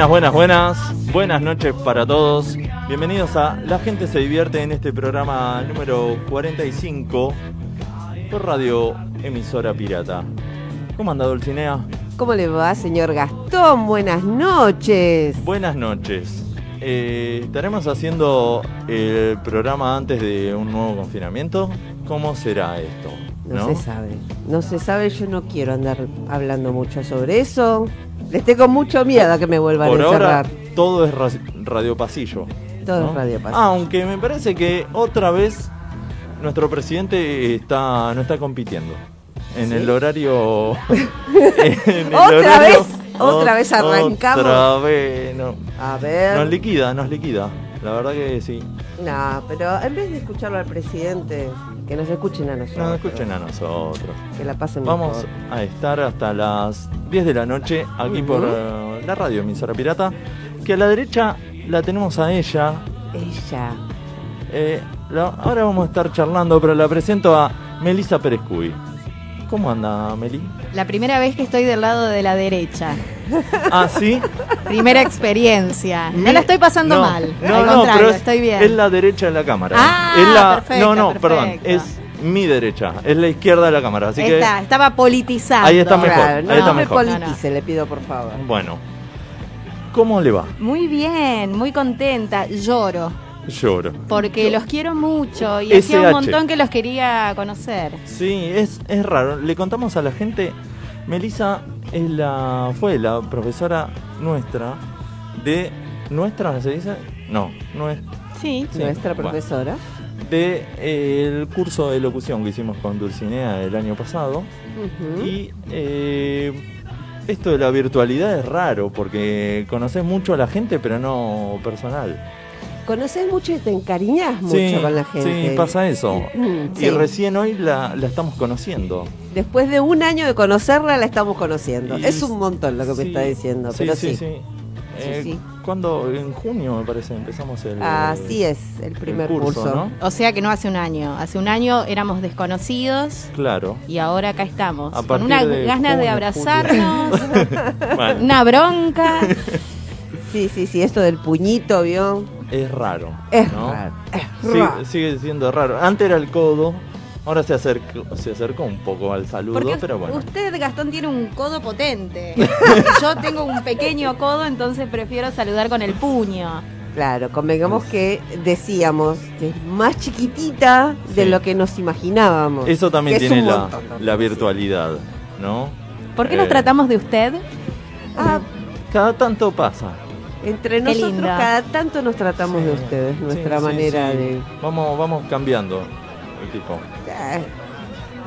Buenas, buenas, buenas. Buenas noches para todos. Bienvenidos a La gente se divierte en este programa número 45 por Radio Emisora Pirata. ¿Cómo anda Dulcinea? ¿Cómo le va, señor Gastón? Buenas noches. Buenas noches. Eh, ¿Estaremos haciendo el programa antes de un nuevo confinamiento? ¿Cómo será esto? No, se sabe. No se sabe, yo no quiero andar hablando mucho sobre eso. Les tengo mucho miedo a que me vuelvan Por a ahora encerrar. todo es ra- radio pasillo. Todo ¿no? es radio pasillo. Aunque me parece que otra vez nuestro presidente está no está compitiendo. En ¿Sí? el horario. en el ¿Otra horario- vez? ¿Otra vez arrancamos? Otra vez. No. A ver. Nos liquida, nos liquida. La verdad que sí. No, pero en vez de escucharlo al presidente, que nos escuchen a nosotros. No escuchen a nosotros. Que la pasen Vamos mejor. a estar hasta las 10 de la noche aquí por eh, la radio emisora pirata. Que a la derecha la tenemos a ella. Ella. Eh, la- ahora vamos a estar charlando, pero la presento a Melissa Pérez Cuy. ¿Cómo anda, Meli? La primera vez que estoy del lado de la derecha. Ah, sí. Primera experiencia. No la estoy pasando no, mal. No, Al no, contrario, pero es, estoy bien. es la derecha de la cámara. Ah, es la, perfecto, no, no, perfecto. perdón. Es mi derecha. Es la izquierda de la cámara. Así Está, estaba politizando. Ahí está mejor, Claro, ahí no, está no me politice, le pido por favor. que. Bueno. ¿Cómo le va? Muy bien, muy contenta. Lloro. Lloro. Porque los quiero mucho y SH. hacía un montón que los quería conocer. Sí, es, es raro. Le contamos a la gente, Melissa es la, fue la profesora nuestra de nuestra, ¿se dice? No, no es Sí. Sí, Nuestra bueno. profesora. de eh, el curso de locución que hicimos con Dulcinea el año pasado y eh, esto de la virtualidad es raro porque conoces mucho a la gente pero no personal. Conoces mucho y te encariñas mucho sí, con la gente. sí, pasa eso. Mm, Y sí. recién hoy la, la estamos conociendo. Después de un año de conocerla, la estamos conociendo. Y- es un montón lo que me Sí, está diciendo, pero sí. sí. Eh, sí. ¿Cuándo? En junio me parece empezamos el. Así es, el primer el curso, curso. ¿no? O sea que no hace un año. Hace un año éramos desconocidos Claro. y ahora acá estamos. A Con una de ganas de junio, abrazarnos, Bueno, una bronca. Sí, sí, sí, esto del puñito, ¿vio? Es raro. Es ¿no? raro. Es Sí, raro. sigue siendo raro. Antes era el codo, ahora se acercó, se acercó un poco al saludo, Porque pero bueno. usted, Gastón, tiene un codo potente. Yo tengo un pequeño codo, entonces prefiero saludar con el puño. Claro, convengamos que decíamos que es más chiquitita de Sí. lo que nos imaginábamos. Eso también tiene la, virtualidad, ¿no? ¿Por qué Eh, nos tratamos de usted? Ah, Cada tanto pasa. Entre Qué nosotros linda. cada tanto nos tratamos de ustedes, nuestra sí, manera sí. de... Vamos, vamos cambiando el tipo, Eh,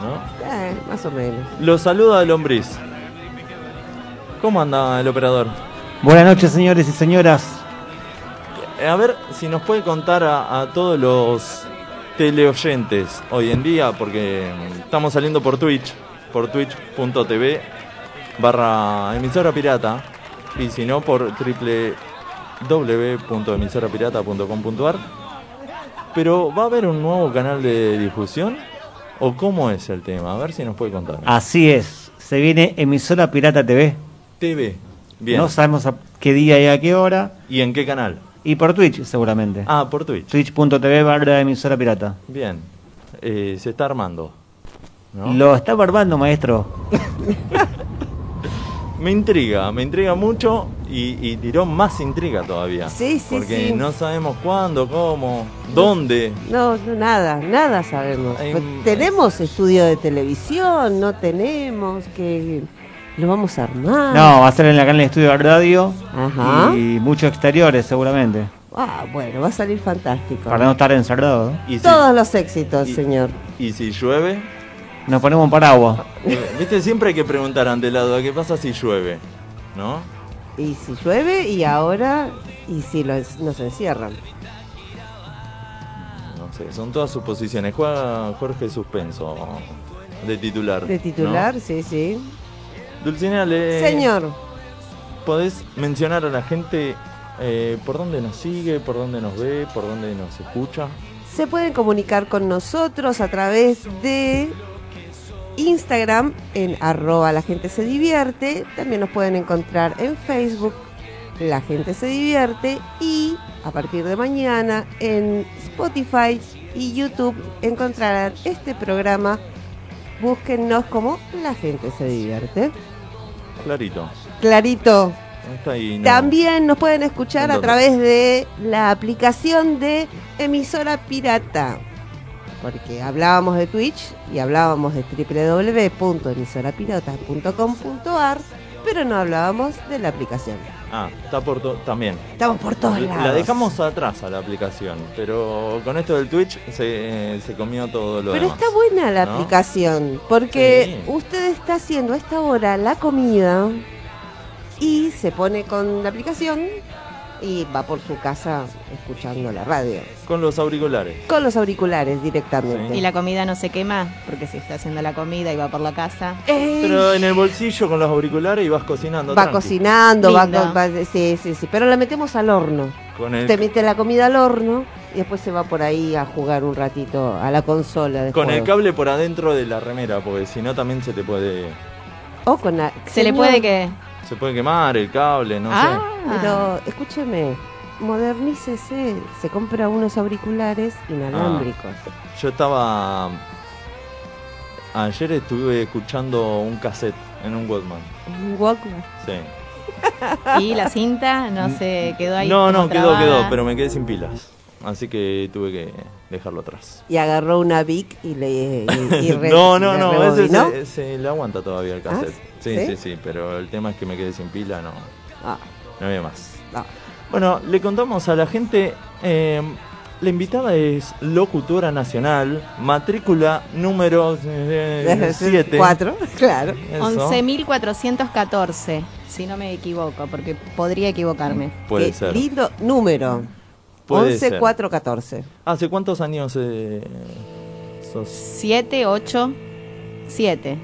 ¿no? eh, más o menos. Lo saluda el lombriz. ¿Cómo anda el operador? Buenas noches, señores y señoras. Eh, A ver si nos puede contar a, a todos los teleoyentes hoy en día, porque mm, estamos saliendo por Twitch, por twitch.tv barra emisora pirata, y si no por www.emisorapirata.com.ar. Pero ¿va a haber un nuevo canal de difusión? ¿O cómo es el tema? A ver si nos puede contar. Así es, se viene emisora Pirata TV. TV. Bien. No sabemos a qué día y a qué hora. ¿Y en qué canal? Y por Twitch, seguramente. Ah, por Twitch. Twitch.tv barra emisora pirata. Bien. Eh, se está armando. ¿no? Lo está barbando, maestro. Me intriga, me intriga mucho y, y tiró más intriga todavía. Sí, sí, Porque sí. no sabemos cuándo, cómo, dónde. No, no, nada, nada sabemos. Un- ¿Tenemos estudio de televisión? ¿No tenemos? que ¿Lo vamos a armar? No, va a ser en la canal de estudio de radio. Ajá. Y muchos exteriores, seguramente. Ah, bueno, va a salir fantástico. Para no estar encerrado. ¿no? Y si, Todos los éxitos, y- señor. y si llueve, Nos ponemos un paraguas. eh, viste, siempre hay que preguntar ante la duda, ¿qué pasa si llueve? ¿No? Y si llueve y ahora, y si lo- nos encierran. No sé, son todas suposiciones. Juega Jorge Suspenso de titular. De titular, ¿no? sí, sí. Dulcinea, le... Señor, ¿Podés mencionar a la gente eh, por dónde nos sigue, por dónde nos ve, por dónde nos escucha? se pueden comunicar con nosotros a través de Instagram en arroba la gente se divierte. También nos pueden encontrar en Facebook La gente se divierte y a partir de mañana en Spotify y YouTube encontrarán este programa. Búsquennos como La gente se divierte. Clarito. Clarito. Ahí, no. También nos pueden escuchar a través de la aplicación de emisora pirata. Porque hablábamos de Twitch y hablábamos de www.emisorapirata.com.ar, pero no hablábamos de la aplicación. Ah, está por to- también. Estamos por todos lados. La dejamos atrás a la aplicación, pero con esto del Twitch se, se comió todo lo Pero demás. está buena la ¿no? aplicación, porque Sí. usted está haciendo a esta hora la comida y se pone con la aplicación y va por su casa escuchando la radio. Con los auriculares. Con los auriculares directamente. Y la comida no se quema, porque si está haciendo la comida y va por la casa. Pero en el bolsillo con los auriculares y vas cocinando. va tranqui. cocinando, va, va- sí, sí, sí, pero la metemos al horno. Con el, Te mete la comida al horno y después se va por ahí a jugar un ratito a la consola de con el cable por adentro de la remera, porque si no también se te puede. O con la- Se le puede que. Se puede quemar el cable, no ah, Pero escúcheme, modernícese, se compra unos auriculares inalámbricos. sé. Yo estaba. Ayer estuve escuchando un cassette en un Walkman. Un Walkman. Sí. y la cinta no se quedó ahí. No, no, quedó, trabada. quedó, pero me quedé sin pilas. Así que tuve que dejarlo atrás. Y agarró una Vic y le. y- y re- no, no, no, ese se, se le aguanta todavía el ¿Ah? cassette. Sí, ¿Sí? sí, sí, pero el tema es que me quedé sin pila, no, Ah, no había más. no. Bueno, le contamos a la gente, eh, la invitada es locutora nacional, matrícula número 7. Cuatro, claro. 11.414, si no me equivoco, porque podría equivocarme. Puede Qué ser. lindo número. Puede ser. 11414. ¿Hace cuántos años eh, sos? 7, 8, 7,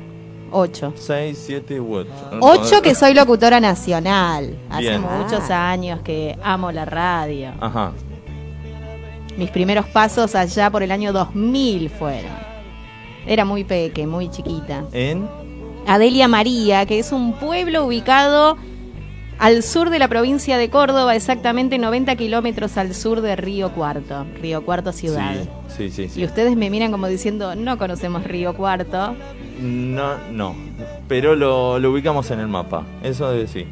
8. 6, 7 u 8. 8 que soy locutora nacional. Hace Bien. muchos Ah. años que amo la radio. Ajá. Mis primeros pasos allá por el año 2000 fueron. Era muy peque, muy chiquita. En. Adelia María, que es un pueblo ubicado al sur de la provincia de Córdoba, exactamente 90 kilómetros al sur de Río Cuarto, Río Cuarto ciudad. Sí, sí, sí. sí. Y ustedes me miran como diciendo, no conocemos Río Cuarto. No, no. Pero lo, lo ubicamos en el mapa. Eso de sí.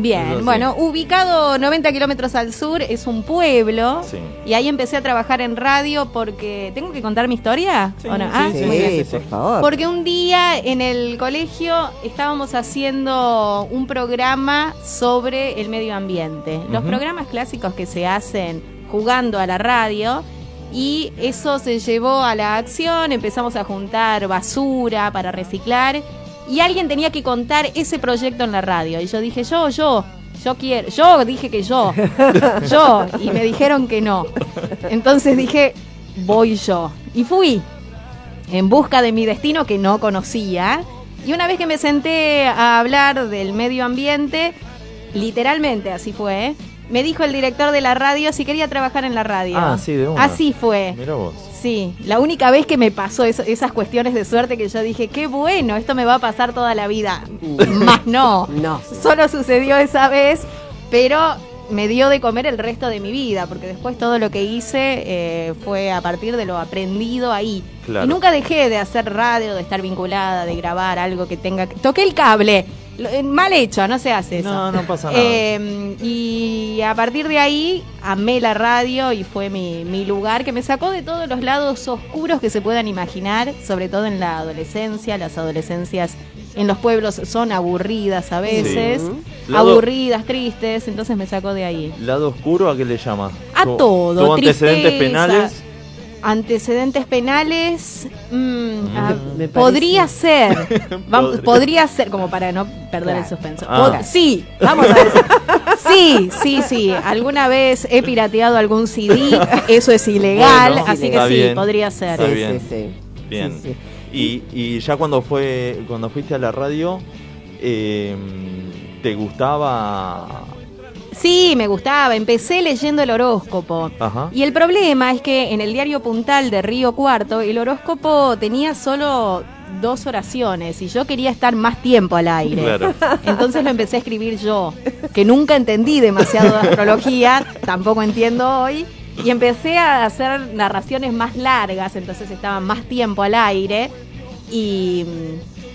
Bien, bueno, ubicado 90 kilómetros al sur, es un pueblo. Sí. Y ahí empecé a trabajar en radio porque... ¿Tengo que contar mi historia? Sí, ¿O no? sí, Ah, Sí, por favor. Porque un día en el colegio estábamos haciendo un programa sobre el medio ambiente. Los programas clásicos que se hacen jugando a la radio. Y eso se llevó a la acción, empezamos a juntar basura para reciclar. Y alguien tenía que contar ese proyecto en la radio. Y yo dije, yo, yo, yo quiero. Yo dije que yo. Yo. Y me dijeron que no. Entonces dije, voy yo. Y fui en busca de mi destino que no conocía. Y una vez que me senté a hablar del medio ambiente, literalmente así fue, me dijo el director de la radio si quería trabajar en la radio. Ah, sí, de una. Así fue. Mira vos. Sí, la única vez que me pasó eso- esas cuestiones de suerte que yo dije, qué bueno, esto me va a pasar toda la vida. Más no. No. Solo sucedió esa vez, pero me dio de comer el resto de mi vida, porque después todo lo que hice eh, fue a partir de lo aprendido ahí. Claro. Y nunca dejé de hacer radio, de estar vinculada, de grabar algo que tenga... Toqué el cable. Eh, Mal hecho, no se hace eso. No, no pasa nada. Eh, y a partir de ahí amé la radio y fue mi, mi lugar que me sacó de todos los lados oscuros que se puedan imaginar, sobre todo en la adolescencia. Las adolescencias en los pueblos son aburridas a veces, Sí. Lado- aburridas, tristes, entonces me sacó de ahí. ¿Lado oscuro a qué le llama? A ¿Tu- todo, ¿Tuvo antecedentes penales? Antecedentes penales, mm, ah, Me parece. podría ser, Podría. podría ser, como para no perder el suspenso. Ah. Pod- sí, vamos a decir. Sí, sí, sí. Alguna vez he pirateado algún CD, eso es ilegal, Bueno, así que sí, bien. podría ser. Está Sí, bien. sí, sí. Bien. Sí, sí. Y, y ya cuando fue cuando fuiste a la radio, eh, ¿te gustaba? Sí, me gustaba. Empecé leyendo el horóscopo. Ajá. Y el problema es que en el diario Puntal de Río Cuarto el horóscopo tenía solo dos oraciones y yo quería estar más tiempo al aire. Claro. Entonces lo empecé a escribir yo. que nunca entendí demasiado de astrología, tampoco entiendo hoy. Y empecé a hacer narraciones más largas, entonces estaban más tiempo al aire y,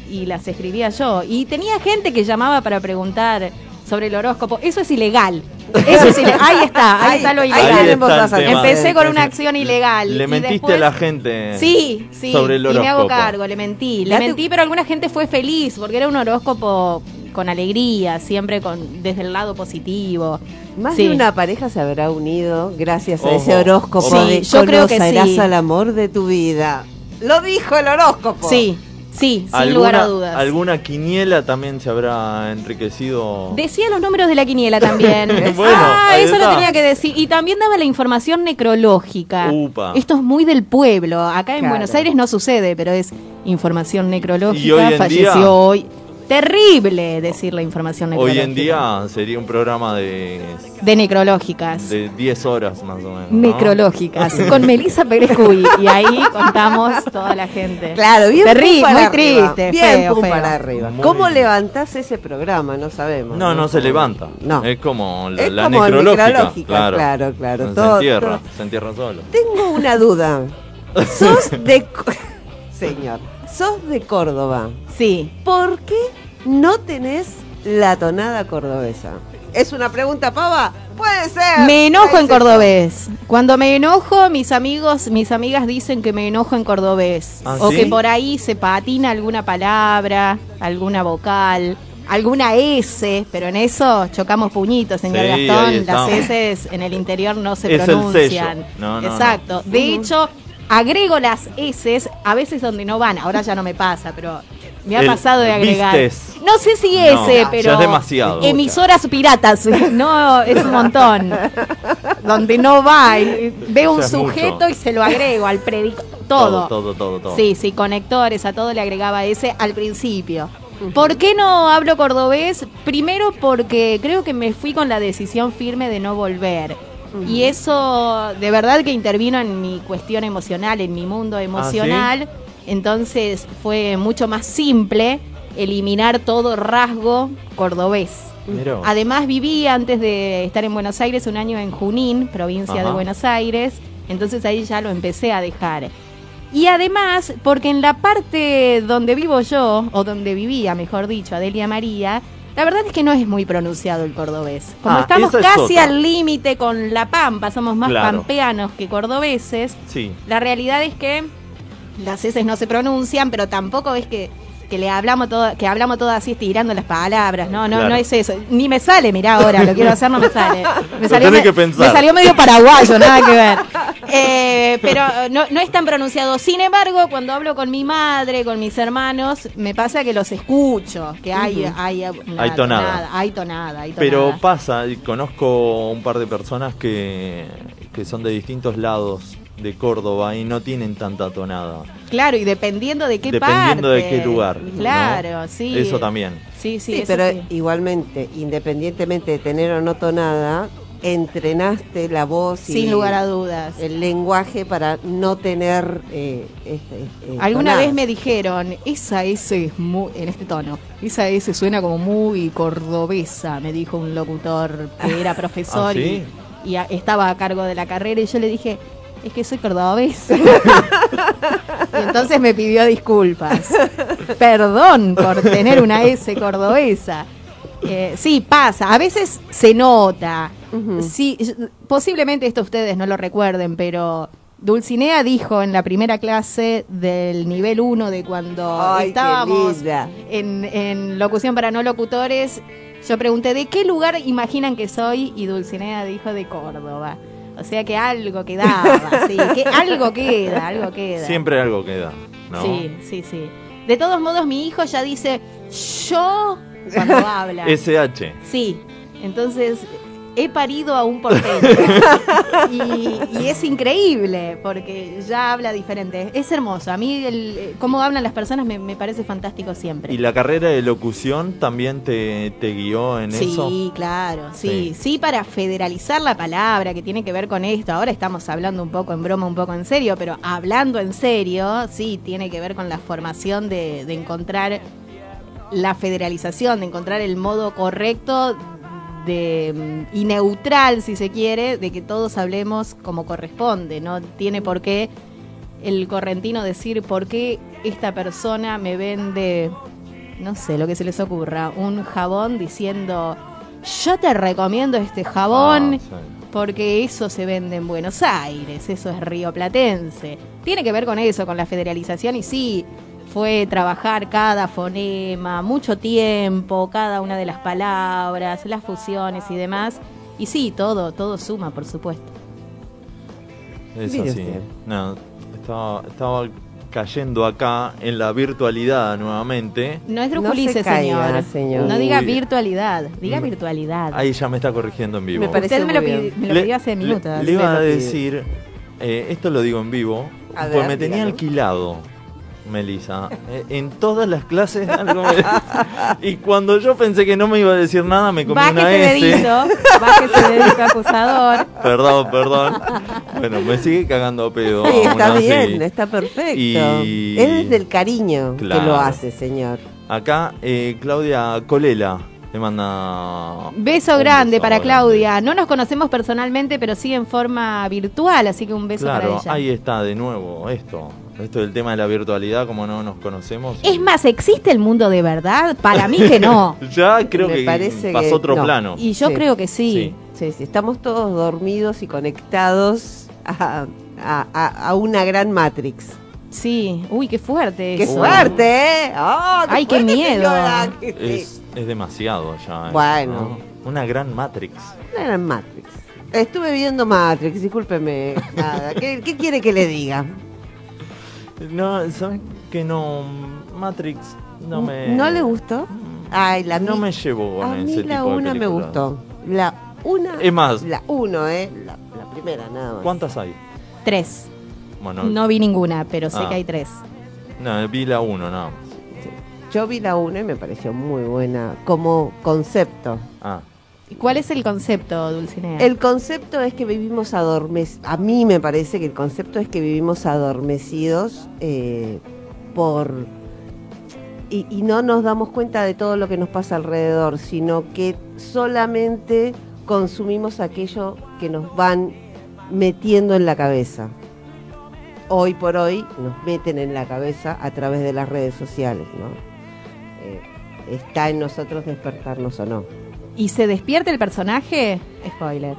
y las escribía yo. Y tenía gente que llamaba para preguntar sobre el horóscopo. Eso es ilegal. Eso es ilegal. Ahí está, ahí, Ahí- está lo ilegal. tenemos está el razón. tema. Empecé con una acción ilegal. Le y mentiste después- a la gente Sí, sí. sobre el y me hago horóscopo. cargo, le mentí. Le mentí, pero alguna gente fue feliz porque era un horóscopo con alegría, siempre con desde el lado positivo. Más Sí. de una pareja se habrá unido gracias a Ojo, ese horóscopo ojo. de Sí, yo creo que sí. al amor de tu vida. Lo dijo el horóscopo. Sí, sí, sin ¿Alguna, lugar a dudas. ¿Alguna quiniela también se habrá enriquecido? Decía los números de la quiniela también. Bueno, ah, eso lo tenía que decir. Y también daba la información necrológica. Upa. Esto es muy del pueblo. Acá en Claro. Buenos Aires no sucede, pero es información necrológica. Y hoy en Falleció día- hoy. Terrible decir la información Hoy necrológica. en día sería un programa de, De necrológicas. de 10 horas más o menos. ¿no? necrológicas con Melissa Pérez Cuy y ahí contamos toda la gente. Claro, bien Terri- pum para muy arriba, triste, bien feo, pum feo. para arriba. Muy ¿Cómo bien. levantás ese programa? No sabemos. No, no se levanta. No. Es como la, Es la como necrológica. necrológica, claro, claro, claro. Se Todo- entierra, todo. se entierra solo. Tengo una duda. Sos de... Señor, sos de Córdoba. Sí. ¿Por qué no tenés la tonada cordobesa? ¿Es una pregunta pava? Puede ser. Me enojo en cordobés. Cuando me enojo, mis amigos, mis amigas dicen que me enojo en cordobés. ¿Ah, o sí? que por ahí se patina alguna palabra, alguna vocal, alguna S, pero en eso chocamos puñitos, señor Sí, Gastón. Las S en el interior no se Es el pronuncian. sello. No, no, no. Exacto. De hecho, agrego las S a veces donde no van. Ahora ya no me pasa, pero me ha El pasado de agregar. vistes. No sé si No, S, ya pero es demasiado. emisoras piratas. No, es un montón. Donde no va, veo un mucho. sujeto y se lo agrego al predicador. Todo. Todo, todo, todo. Sí, sí, conectores, a todo le agregaba ese al principio. ¿Por qué no hablo cordobés? Primero porque creo que me fui con la decisión firme de no volver. Y eso de verdad que intervino en mi cuestión emocional, en mi mundo emocional. Entonces fue mucho más simple eliminar todo rasgo cordobés. Vos. Además viví antes de estar en Buenos Aires un año en Junín, provincia Ajá. de Buenos Aires, entonces ahí ya lo empecé a dejar. Y además, porque en la parte donde vivo yo, o donde vivía, mejor dicho, Adelia María, la verdad es que no es muy pronunciado el cordobés. Como Ah, estamos es casi otra. al límite con la Pampa, somos más Claro. pampeanos que cordobeses, Sí. la realidad es que las S no se pronuncian, pero tampoco es que, que le hablamos todo, que hablamos todo así estirando las palabras. No, no, Claro. no es eso. Ni me sale, mirá ahora, lo quiero hacer, no me sale. Me salió, me- que pensar. me salió medio paraguayo, nada que ver. Eh, pero no, no es tan pronunciado. Sin embargo, cuando hablo con mi madre, con mis hermanos, me pasa que los escucho, que hay, hay, una Hay tonada. Hay tonada, hay tonada. Pero pasa, y conozco un par de personas que, que son de distintos lados de Córdoba y no tienen tanta tonada. Claro, y dependiendo de qué Dependiendo de qué lugar. ¿no? Claro, sí. Eso también. Sí, sí, Sí, eso pero sí. igualmente, independientemente de tener o no tonada, entrenaste la voz y Sin lugar a dudas. el lenguaje para no tener eh, este, eh, Alguna tonada. vez me dijeron, esa S es muy, en este tono, esa S suena como muy cordobesa, me dijo un locutor que era profesor ¿Ah, sí? y, y a- estaba a cargo de la carrera y yo le dije, es que soy cordobés. y entonces me pidió disculpas. Perdón por tener una S cordobesa. Eh, sí, pasa, a veces se nota. Sí, posiblemente esto ustedes no lo recuerden, pero Dulcinea dijo en la primera clase del nivel 1 de cuando Ay, estábamos en locución para no locutores, yo pregunté de qué lugar imaginan que soy y Dulcinea dijo de Córdoba. O sea que algo quedaba, sí, que algo queda, algo queda. Siempre algo queda, ¿no? Sí, sí, sí. De todos modos, mi hijo ya dice yo cuando habla. SH. Sí, entonces he parido a un porteño. y, y es increíble porque ya habla diferente. Es hermoso. A mí el, eh, cómo hablan las personas me, me parece fantástico siempre. ¿Y la carrera de locución también te, te guió en Sí, eso? claro, sí. Sí. sí, para federalizar la palabra que tiene que ver con esto. Ahora estamos hablando un poco en broma, un poco en serio, pero hablando en serio, sí, tiene que ver con la formación de, de encontrar la federalización, de encontrar el modo correcto de mm, y neutral, si se quiere, de que todos hablemos como corresponde. No tiene por qué el correntino decir por qué esta persona me vende, no sé, lo que se les ocurra, un jabón diciendo yo te recomiendo este jabón Ah, sí. porque eso se vende en Buenos Aires, eso es río platense. Tiene que ver con eso, con la federalización y sí, fue trabajar cada fonema, mucho tiempo, cada una de las palabras, las fusiones y demás. Y sí, todo, todo suma, por supuesto. Es así. No, estaba, estaba cayendo acá en la virtualidad nuevamente. No es No se caiga, señor. señor. No diga virtualidad, diga Mm. virtualidad. Ahí ya me está corrigiendo en vivo. Me parece Usted me lo, me pidió hace minutos. Le, iba a decir, eh, esto lo digo en vivo, A pues ver, me tenía dígalo. alquilado, Melissa, eh, en todas las clases. algo me- y cuando yo pensé que no me iba a decir nada, me comí una Bájese S. dedito, bájese dedito acusador. Perdón, perdón. Bueno, me sigue cagando a pedo. Sí, está así. bien, está perfecto. Y- Es desde el cariño que lo hace, señor. Acá eh, Claudia Colela le manda. Beso grande beso para grande. Claudia. No nos conocemos personalmente, pero sí en forma virtual, así que un beso Claro, para ella. ahí está de nuevo esto. Esto del tema de la virtualidad, como no nos conocemos. Es más, ¿existe el mundo de verdad? Para mí que no. Ya creo Me que parece pasó que otro no. plano. Y yo Sí. creo que sí. Sí, sí, estamos todos dormidos y conectados a, a- a- a una gran Matrix. Sí. Uy, qué fuerte ¡Qué eso. fuerte, eh! ¡Oh, qué Ay, qué fuerte, miedo. Es, es demasiado ya. eso, Bueno. ¿no? Una gran Matrix. Una gran Matrix. Estuve viendo Matrix, discúlpeme. Nada. ¿Qué, qué quiere que le diga? No, ¿sabes que no? Matrix no me. ¿No le gustó? Ay, la No mi- me llevo con A ese mí tipo la de una me gustó. La una. Es más, La uno, ¿eh? La, la primera, nada más. ¿cuántas hay? Tres. Bueno, No vi ninguna, pero sé Ah. que hay tres. no, vi la uno nada más. Yo vi la una y me pareció muy buena como concepto. Ah, ¿Y ¿Cuál es el concepto, Dulcinea? El concepto es que vivimos adormecidos. A mí me parece que el concepto es que vivimos adormecidos eh, por. Y, no nos damos cuenta de todo lo que nos pasa alrededor, sino que solamente consumimos aquello que nos van metiendo en la cabeza. Hoy por hoy nos meten en la cabeza a través de las redes sociales, ¿no? Eh, está en nosotros despertarnos o no. ¿Y se despierta el personaje? Spoiler.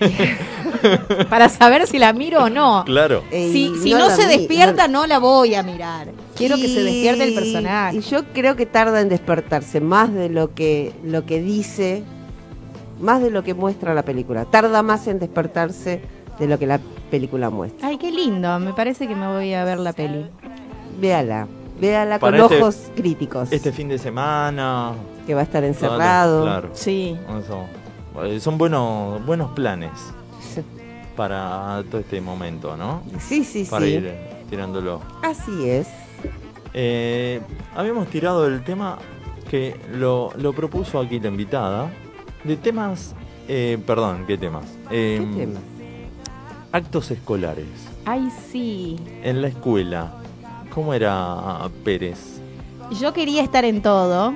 Para saber si la miro o no. claro. Si, no, se vi- despierta, no la voy a mirar. Quiero que se despierte el personaje. Y yo creo que tarda en despertarse más de lo que, lo que dice, más de lo que muestra la película. Tarda más en despertarse de lo que la película muestra. Ay, qué lindo. Me parece que me voy a ver la peli. Véala, véala con este- ojos críticos. Este fin de semana. Que va a estar encerrado. Claro. Sí. Eso. Eh, Son buenos, buenos planes para todo este momento, ¿no? Sí, sí, Para sí. ir eh, tirándolo. Así es. Eh, habíamos tirado el tema que lo, lo propuso aquí la invitada, de temas, eh, perdón, ¿qué temas? ¿Qué Eh, tema? Actos escolares, Ay, sí. en la escuela. ¿Cómo era Pérez? Yo quería estar en todo,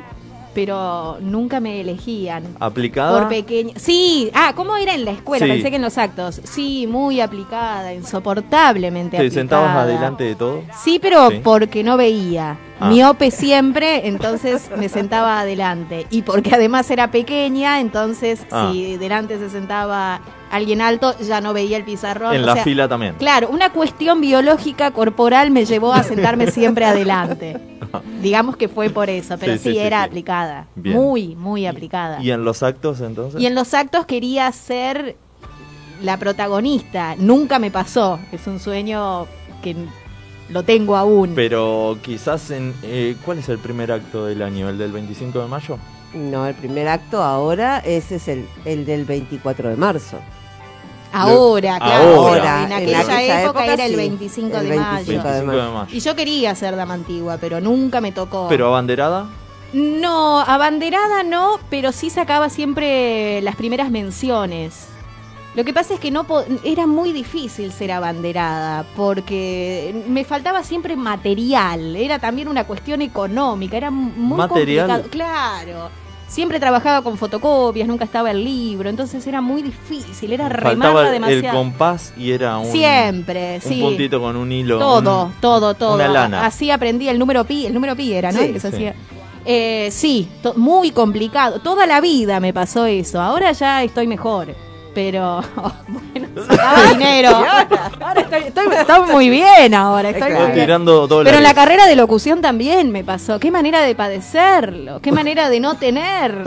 pero nunca me elegían. ¿Aplicada? Por pequeña. Sí, ah, ¿cómo era en la escuela? Sí. Pensé que en los actos. Sí, muy aplicada, insoportablemente ¿Te aplicada. sentabas adelante de todo? Sí, pero Sí. porque no veía. Ah. Miope siempre, entonces me sentaba adelante. Y porque además era pequeña, entonces Ah. si delante se sentaba alguien alto, ya no veía el pizarrón. En O la sea, fila también. Claro, una cuestión biológica corporal me llevó a sentarme siempre adelante. Digamos que fue por eso, pero Sí, sí, sí, sí, era sí. aplicada. Bien. Muy, muy aplicada. ¿Y en los actos entonces? Y en los actos quería ser la protagonista. Nunca me pasó. Es un sueño que lo tengo aún. Pero quizás en... eh, ¿Cuál es el primer acto del año? ¿El del 25 de mayo? No, el primer acto ahora, ese es el, el del 24 de marzo. Ahora, claro. Ahora. En En aquella, época, época era el sí, 25 el de 25 mayo. de 25 de mayo. mayo. Y yo quería ser dama antigua, pero nunca me tocó. ¿Pero abanderada? No, abanderada no, pero sí sacaba siempre las primeras menciones. Lo que pasa es que no era muy difícil ser abanderada porque me faltaba siempre material, era también una cuestión económica, era muy ¿Material? complicado. Claro. Siempre trabajaba con fotocopias, nunca estaba el libro, entonces era muy difícil, era remarla el demasiado. compás y era un, Siempre, un sí. puntito con un hilo. Todo, un- todo, todo. Una lana. Así aprendí el número pi, el número pi era, ¿no? Sí, El que se sí. hacía. Eh, sí, muy complicado. Toda la vida me pasó eso. Ahora ya estoy mejor. Pero, bueno, sacaba dinero. Ahora estoy, estoy- estoy muy bien ahora. Estoy Claro. muy bien. tirando dólares. Pero en la carrera de locución también me pasó. Qué manera de padecerlo. Qué manera de no tener.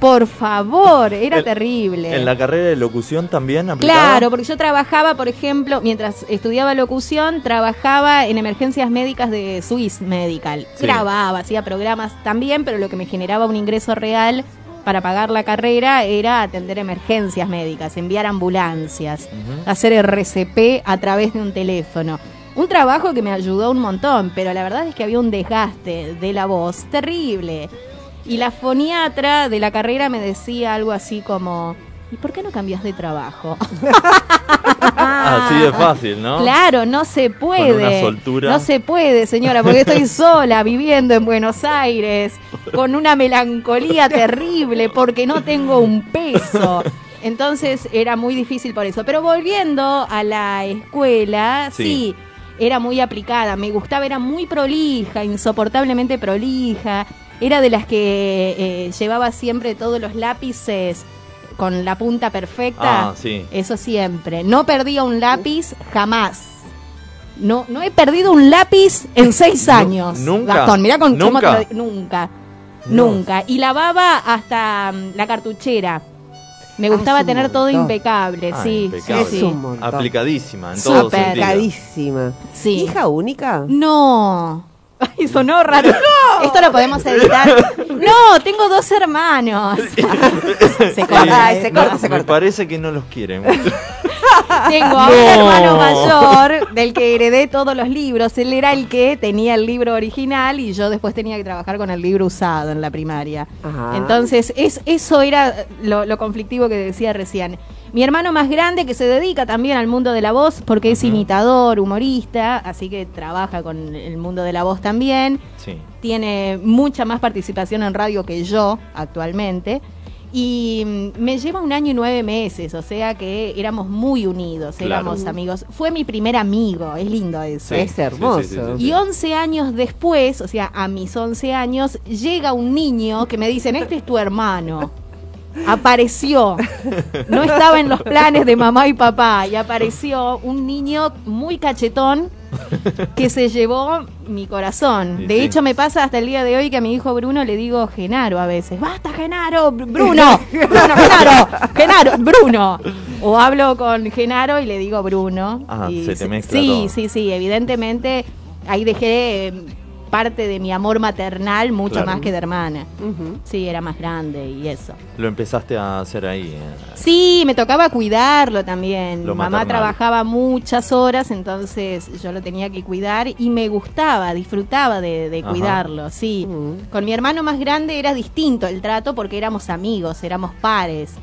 Por favor, era terrible. En la carrera de locución también aplicaba. Claro, porque yo trabajaba, por ejemplo, mientras estudiaba locución, trabajaba en emergencias médicas de Swiss Medical. Sí. Grababa, hacía programas también, pero lo que me generaba un ingreso real para pagar la carrera era atender emergencias médicas, enviar ambulancias, hacer RCP a través de un teléfono. Un trabajo que me ayudó un montón, pero la verdad es que había un desgaste de la voz terrible. Y la foniatra de la carrera me decía algo así como, ¿y por qué no cambias de trabajo? Así de fácil, ¿no? Claro, no se puede. Con una soltura. No se puede, señora, porque estoy sola viviendo en Buenos Aires con una melancolía terrible porque no tengo un peso. Entonces era muy difícil por eso. Pero volviendo a la escuela, Sí. sí, era muy aplicada. Me gustaba, era muy prolija, insoportablemente prolija. Era de las que eh, llevaba siempre todos los lápices con la punta perfecta. Ah, sí. Eso siempre. No perdía un lápiz jamás. No, no he perdido un lápiz en seis años. nunca. Gastón, mirá con cómo te Nunca. lo nunca. No. Nunca. Y lavaba hasta mm, la cartuchera. Me gustaba tener todo impecable, Ah, sí, impecable. sí, Es sí. un montón. Aplicadísima en todo. Aplicadísima. Sí. ¿Hija única? No. Ay, sonó raro. Esto lo podemos editar. No, tengo dos hermanos. se corta, Ay, se corta, se Me corta. parece que no los quieren. Tengo a un No. hermano mayor del que heredé todos los libros. Él era el que tenía el libro original y yo después tenía que trabajar con el libro usado en la primaria. Ajá. Entonces, es, eso era lo, lo conflictivo que decía recién. Mi hermano más grande que se dedica también al mundo de la voz porque es imitador, humorista, así que trabaja con el mundo de la voz también Sí. tiene mucha más participación en radio que yo actualmente. Y mm, me lleva un año y nueve meses, o sea que éramos muy unidos, Claro. éramos amigos. Fue mi primer amigo, es lindo eso. Sí, Es hermoso. sí, sí, sí, sí. Y 11 años después, o sea, a mis 11 años, llega un niño que me dicen, este es tu hermano. Apareció. No estaba en los planes de mamá y papá. Y apareció un niño muy cachetón que se llevó mi corazón. De sí. hecho, me pasa hasta el día de hoy que a mi hijo Bruno le digo Genaro a veces. ¡Basta, Genaro! Br- ¡Bruno! ¡Bruno, Genaro! ¡Genaro! ¡Bruno! O hablo con Genaro y le digo Bruno. Ah, Y se te mezcla Sí, todo. sí, sí. Evidentemente, ahí dejé eh, parte de mi amor maternal mucho Claro. más que de hermana. Sí, era más grande y eso. Lo empezaste a hacer ahí. eh. Sí, me tocaba cuidarlo también. Lo Mamá maternal. trabajaba muchas horas, entonces yo lo tenía que cuidar y me gustaba, disfrutaba de, cuidarlo, sí. Con mi hermano más grande era distinto el trato porque éramos amigos, éramos pares.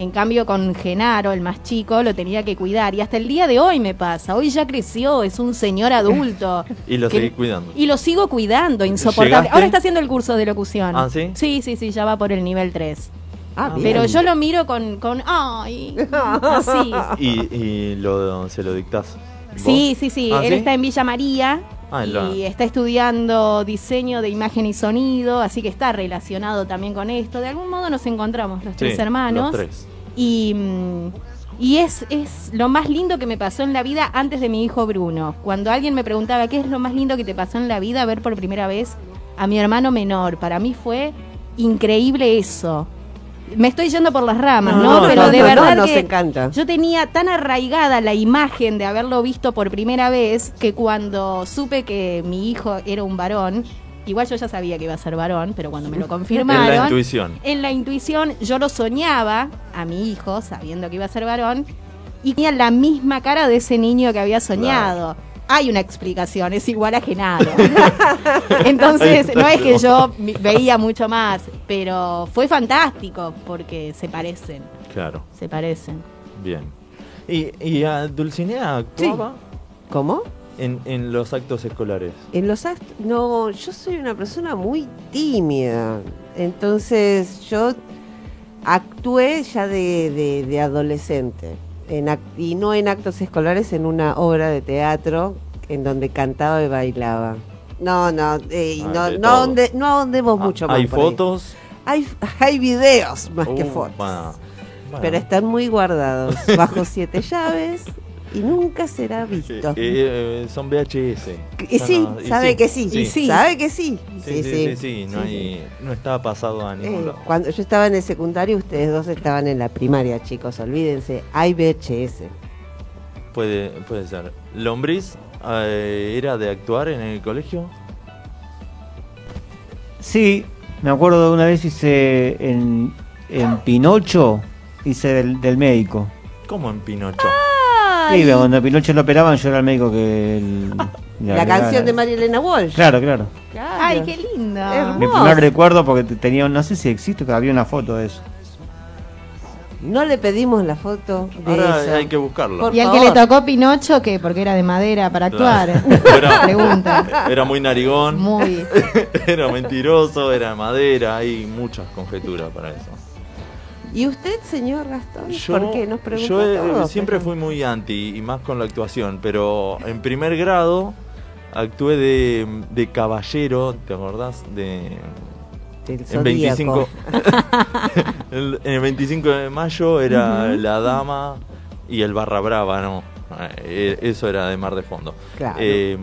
En cambio, con Genaro, el más chico, lo tenía que cuidar. Y hasta el día de hoy me pasa. Hoy ya creció, es un señor adulto. Y lo Que- seguí cuidando. Y lo sigo cuidando, insoportable. ¿Llegaste? Ahora está haciendo el curso de locución. Ah, ¿sí? Sí, sí, sí, ya va por el nivel 3. Ah. Pero yo lo miro con, con ay, así. Y, y lo, se lo dictás. vos? Sí, sí, sí. ¿Ah, Él sí? está en Villa María Ah, y la- está estudiando diseño de imagen y sonido, así que está relacionado también con esto. De algún modo nos encontramos los tres hermanos. Los tres. Y, y es, es lo más lindo que me pasó en la vida antes de mi hijo Bruno. Cuando alguien me preguntaba qué es lo más lindo que te pasó en la vida, ver por primera vez a mi hermano menor. Para mí fue increíble eso. Me estoy yendo por las ramas, No, Pero no, de verdad que encanta. yo tenía tan arraigada la imagen de haberlo visto por primera vez que cuando supe que mi hijo era un varón, igual yo ya sabía que iba a ser varón, pero cuando me lo En confirmaron, la intuición. en la intuición yo lo soñaba a mi hijo, sabiendo que iba a ser varón, y tenía la misma cara de ese niño que había soñado. Hay una explicación, es igual a Genaro. Entonces, no es que yo. veía mucho más, pero fue fantástico porque se parecen, Claro. se parecen. Bien. ¿Y, y a Dulcinea actuaba ¿Cómo? En, en los actos escolares? En los act- No, yo soy una persona muy tímida. Entonces yo actué ya de, de- de adolescente en y no en actos escolares, en una obra de teatro en donde cantaba y bailaba. No, no, eh, Ah, no, no, ahonde- no ahondemos mucho más. ¿Hay por ahí. fotos? Hay, hay videos más que fotos. bueno, bueno. Pero están muy guardados bajo siete llaves y nunca será visto. eh, son VHS. Y sí, y sabe que sí, Y sí. sabe que sí. Sí, sí, sí, sí, no, hay, no está pasado a ningún Eh, lado. cuando yo estaba en el secundario, ustedes dos estaban en la primaria, chicos, olvídense, hay VHS. Puede, puede ser. ¿Lombriz eh, era de actuar en el colegio? Sí, me acuerdo de una vez hice en, en Pinocho, hice del, del médico. ¿Cómo en Pinocho? Sí, cuando a Pinocho lo operaban yo era el médico que... el- le La agregaba- canción de María Elena Walsh. Claro, claro. Claro. ay, qué lindo. Hermoso. Mi primer recuerdo porque te- tenía, no sé si existe, pero había una foto de eso. No le pedimos la foto de Ahora eso. hay que buscarlo. Por ¿Y al que favor. le tocó Pinocho qué? Porque era de madera para actuar. Claro. Era- Pregunta. Era muy narigón, Muy. era mentiroso, era de madera, hay muchas conjeturas para eso. ¿Y usted, señor Gastón? Yo, ¿Por qué nos preguntó yo eh, todo? siempre Pero- fui muy anti y más con la actuación, pero en primer grado actué de, de caballero, ¿te acordás? De, en 25 zodíaco. el, en el 25 de mayo era la dama y el barra brava, no. Eh, Eso era de Mar de Fondo. Claro. Eh,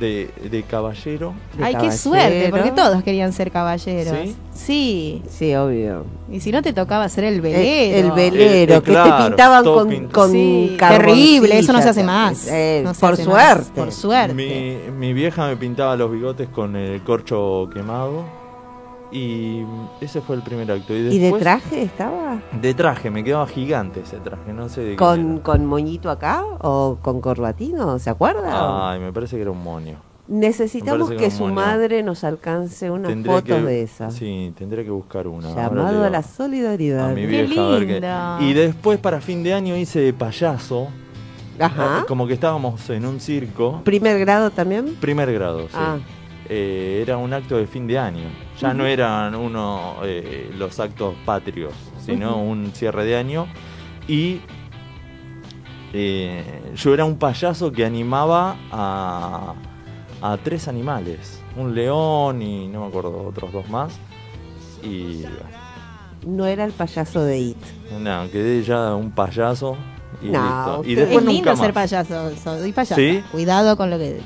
de, de caballero. De Ay, qué caballero. suerte, porque todos querían ser caballeros. ¿Sí? Sí. Sí, obvio. Y si no te tocaba ser el Eh, velero. El, velero, Eh, eh, que claro, te pintaban con, Sí, terrible, eso no se hace más. eh, No se por hace más, suerte. Por suerte. Mi, mi vieja me pintaba los bigotes con el corcho quemado. Y ese fue el primer acto. Y, ¿Y de traje estaba? De traje, me quedaba gigante ese traje, no sé de qué ¿Con, era. ¿Con moñito acá o con corbatino? ¿Se acuerda? Ay, me parece que era un moño. Necesitamos que que su moño. madre nos alcance unas Tendré fotos que- de esas. Sí, tendré que buscar una. Llamado a la solidaridad. a mi Qué vieja a ver qué-. Y después para fin de año hice de payaso. Ajá. Como que estábamos en un circo. ¿Primer grado también? Primer grado, sí. Ah. Eh, era un acto de fin de año. Ya no eran uno eh, los actos patrios, sino un cierre de año. Y eh, yo era un payaso que animaba a, a tres animales. Un león y no me acuerdo, otros dos más. Y No era el payaso de It. no, quedé ya un payaso. Y No, listo. Y después es lindo nunca ser más. payaso. Soy payaso. ¿Sí? Cuidado con lo que.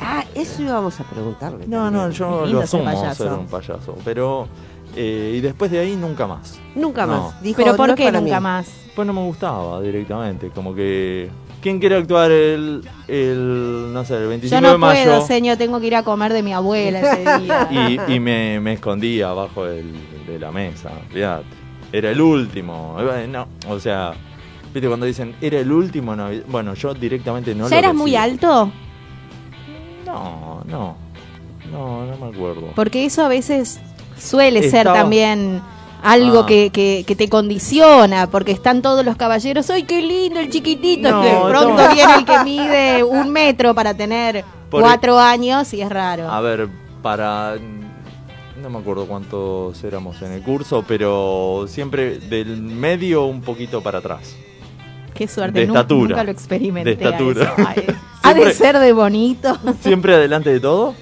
Ah, eso íbamos a preguntarle. No, también. no, yo Lindo lo asumo ser un payaso. Pero. eh, y después de ahí nunca más. Nunca No. más. Dijo, Pero "No ¿por qué nunca mí". más? Pues no me gustaba directamente, como que... ¿Quién quiere actuar el, el no sé, el 25 Yo no de mayo? puedo, señor. Tengo que ir a comer de mi abuela ese día. Y, y me, me escondía abajo del- de la mesa, fíjate. Era el último. eh, No, o sea, viste cuando dicen, era el último, no, bueno, yo directamente no ¿Ya lo eras muy alto? No, no, no, no me acuerdo. Porque eso a veces suele ser también algo Ah. que, que- que te condiciona, porque están todos los caballeros, ¡ay, qué lindo el chiquitito! No, de pronto no. viene el que mide un metro para tener Por- cuatro años y es raro. A ver, para... No me acuerdo cuántos éramos en el curso, pero siempre del medio un poquito para atrás. Qué suerte, de estatura. nunca lo experimenté. De estatura. a eso. Ay, ha de ser de bonito Siempre adelante de todo.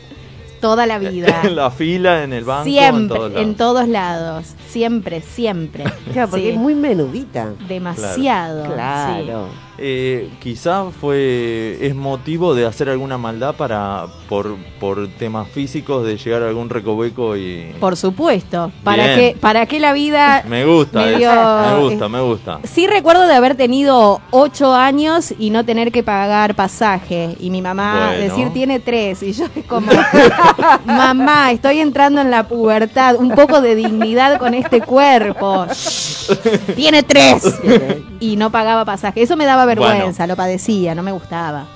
toda la vida. en la fila, en el banco, en siempre, todos en lados. todos lados. Siempre, siempre. Claro, porque Sí. es muy menudita. Demasiado. Claro. Eh, quizá fue es motivo de hacer alguna maldad para por, por temas físicos de llegar a algún recoveco y Por supuesto. ¿Para qué, ¿Para qué la vida me gusta me eso, dio- me gusta me gusta Sí recuerdo de haber tenido ocho años y no tener que pagar pasaje. Y mi mamá Bueno. decir tiene tres. Y yo es como, mamá, estoy entrando en la pubertad. Un poco de dignidad con este cuerpo. Tiene tres. Y no pagaba pasaje. Eso me daba vergüenza, lo padecía, no me gustaba.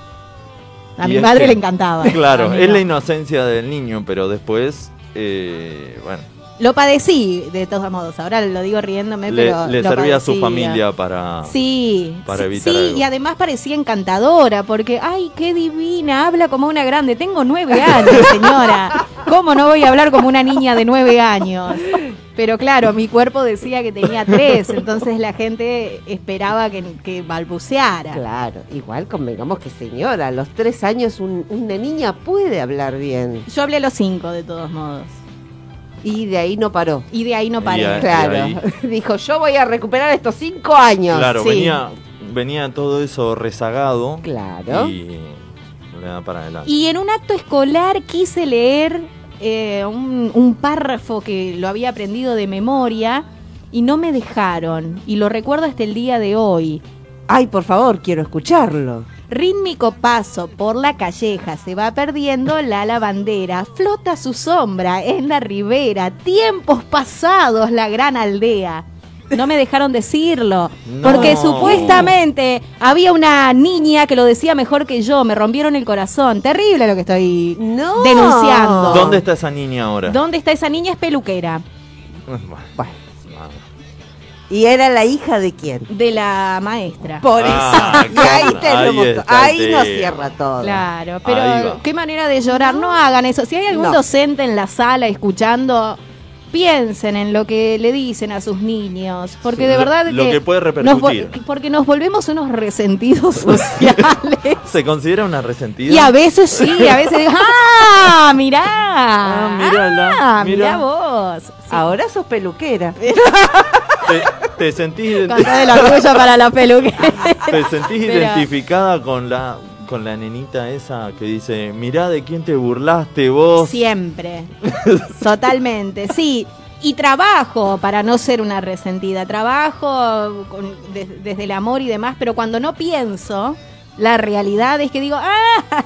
A Y mi madre que- le encantaba. claro es la inocencia del niño pero después eh, bueno Lo padecí, de todos modos. Ahora lo digo riéndome, Le, pero. le lo servía a su familia para... Sí, para sí, evitar sí, algo. y además parecía encantadora, porque, ay, qué divina, habla como una grande. Tengo nueve años, señora. ¿Cómo no voy a hablar como una niña de nueve años? Pero claro, mi cuerpo decía que tenía tres, entonces la gente esperaba que, que balbuceara. Claro, igual convengamos que señora, a los tres años un- una niña puede hablar bien. Yo hablé a los cinco, de todos modos. Y de ahí no paró. Y de ahí no ahí- Claro. Dijo, yo voy a recuperar estos cinco años. Claro, sí. venía, venía todo eso rezagado Claro. y le da para adelante. Y en un acto escolar quise leer eh, un, un párrafo que lo había aprendido de memoria y no me dejaron. Y lo recuerdo hasta el día de hoy. Ay, por favor, quiero escucharlo. Rítmico paso por la calleja, se va perdiendo la lavandera, flota su sombra en la ribera, tiempos pasados la gran aldea. No me dejaron decirlo, No. porque supuestamente había una niña que lo decía mejor que yo, me rompieron el corazón. Terrible lo que estoy No. denunciando. ¿Dónde está esa niña ahora? ¿Dónde está esa niña? Es peluquera, Bueno. ¿Y era la hija de quién? de la maestra. Por Ah, eso. Y ahí tenemos ahí está Ahí nos cierra todo. Claro, pero qué manera de llorar. No hagan eso. Si hay algún No. docente en la sala escuchando, piensen en lo que le dicen a sus niños. Porque de verdad lo que puede nos repercutir. porque nos volvemos unos resentidos sociales. ¿Se considera una resentida? y a veces sí, a veces digo, ¡ah! ¡Mirá! Ah, mírala, Ah, mirá. mirá vos. Sí. Ahora sos peluquera. ¿Te, te sentís, el orgullo para la peluquera. te sentís Pero- identificada con la con la nenita esa que dice, mirá de quién te burlaste vos? Siempre. Totalmente, sí. Y trabajo para no ser una resentida. Trabajo con- de- desde el amor y demás, pero cuando no pienso, la realidad es que digo, ¡ah!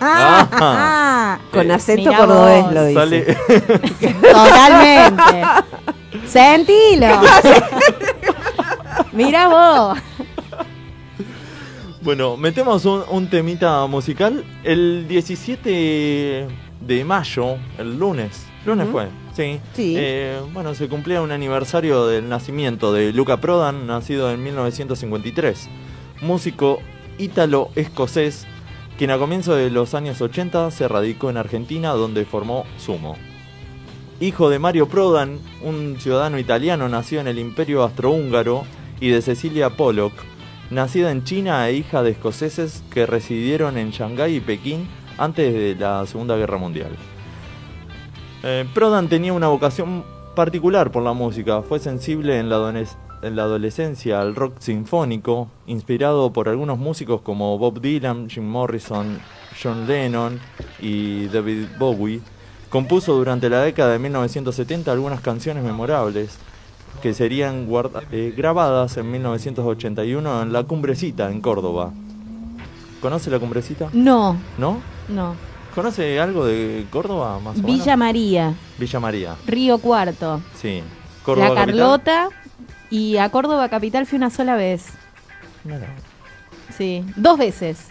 Ah. Con Eh, acento cordobés lo dice. Sale, Totalmente. Sentilo. Mira vos. Bueno, metemos un, un temita musical. El 17 de mayo, el lunes, lunes fue, sí. Sí. Eh, bueno, se cumplía un aniversario del nacimiento de Luca Prodan, nacido en 1953. Músico ítalo-escocés, quien a comienzos de los años 80 se radicó en Argentina, donde formó Sumo. Hijo de Mario Prodan, un ciudadano italiano nacido en el Imperio Austrohúngaro, y de Cecilia Pollock, nacida en China e hija de escoceses que residieron en Shanghái y Pekín antes de la Segunda Guerra Mundial. Eh, Prodan tenía una vocación particular por la música, fue sensible en la, adoles- en la adolescencia al rock sinfónico, inspirado por algunos músicos como Bob Dylan, Jim Morrison, John Lennon y David Bowie. Compuso durante la década de 1970 algunas canciones memorables que serían guarda- eh, grabadas en 1981 en La Cumbrecita, en Córdoba. ¿Conoce La Cumbrecita? No, ¿No? no. ¿Conoce algo de Córdoba más o Villa menos? María, Villa María, Río Cuarto. sí. la capital. Carlota. Y a Córdoba Capital fui una sola vez. Mira. Sí, dos veces.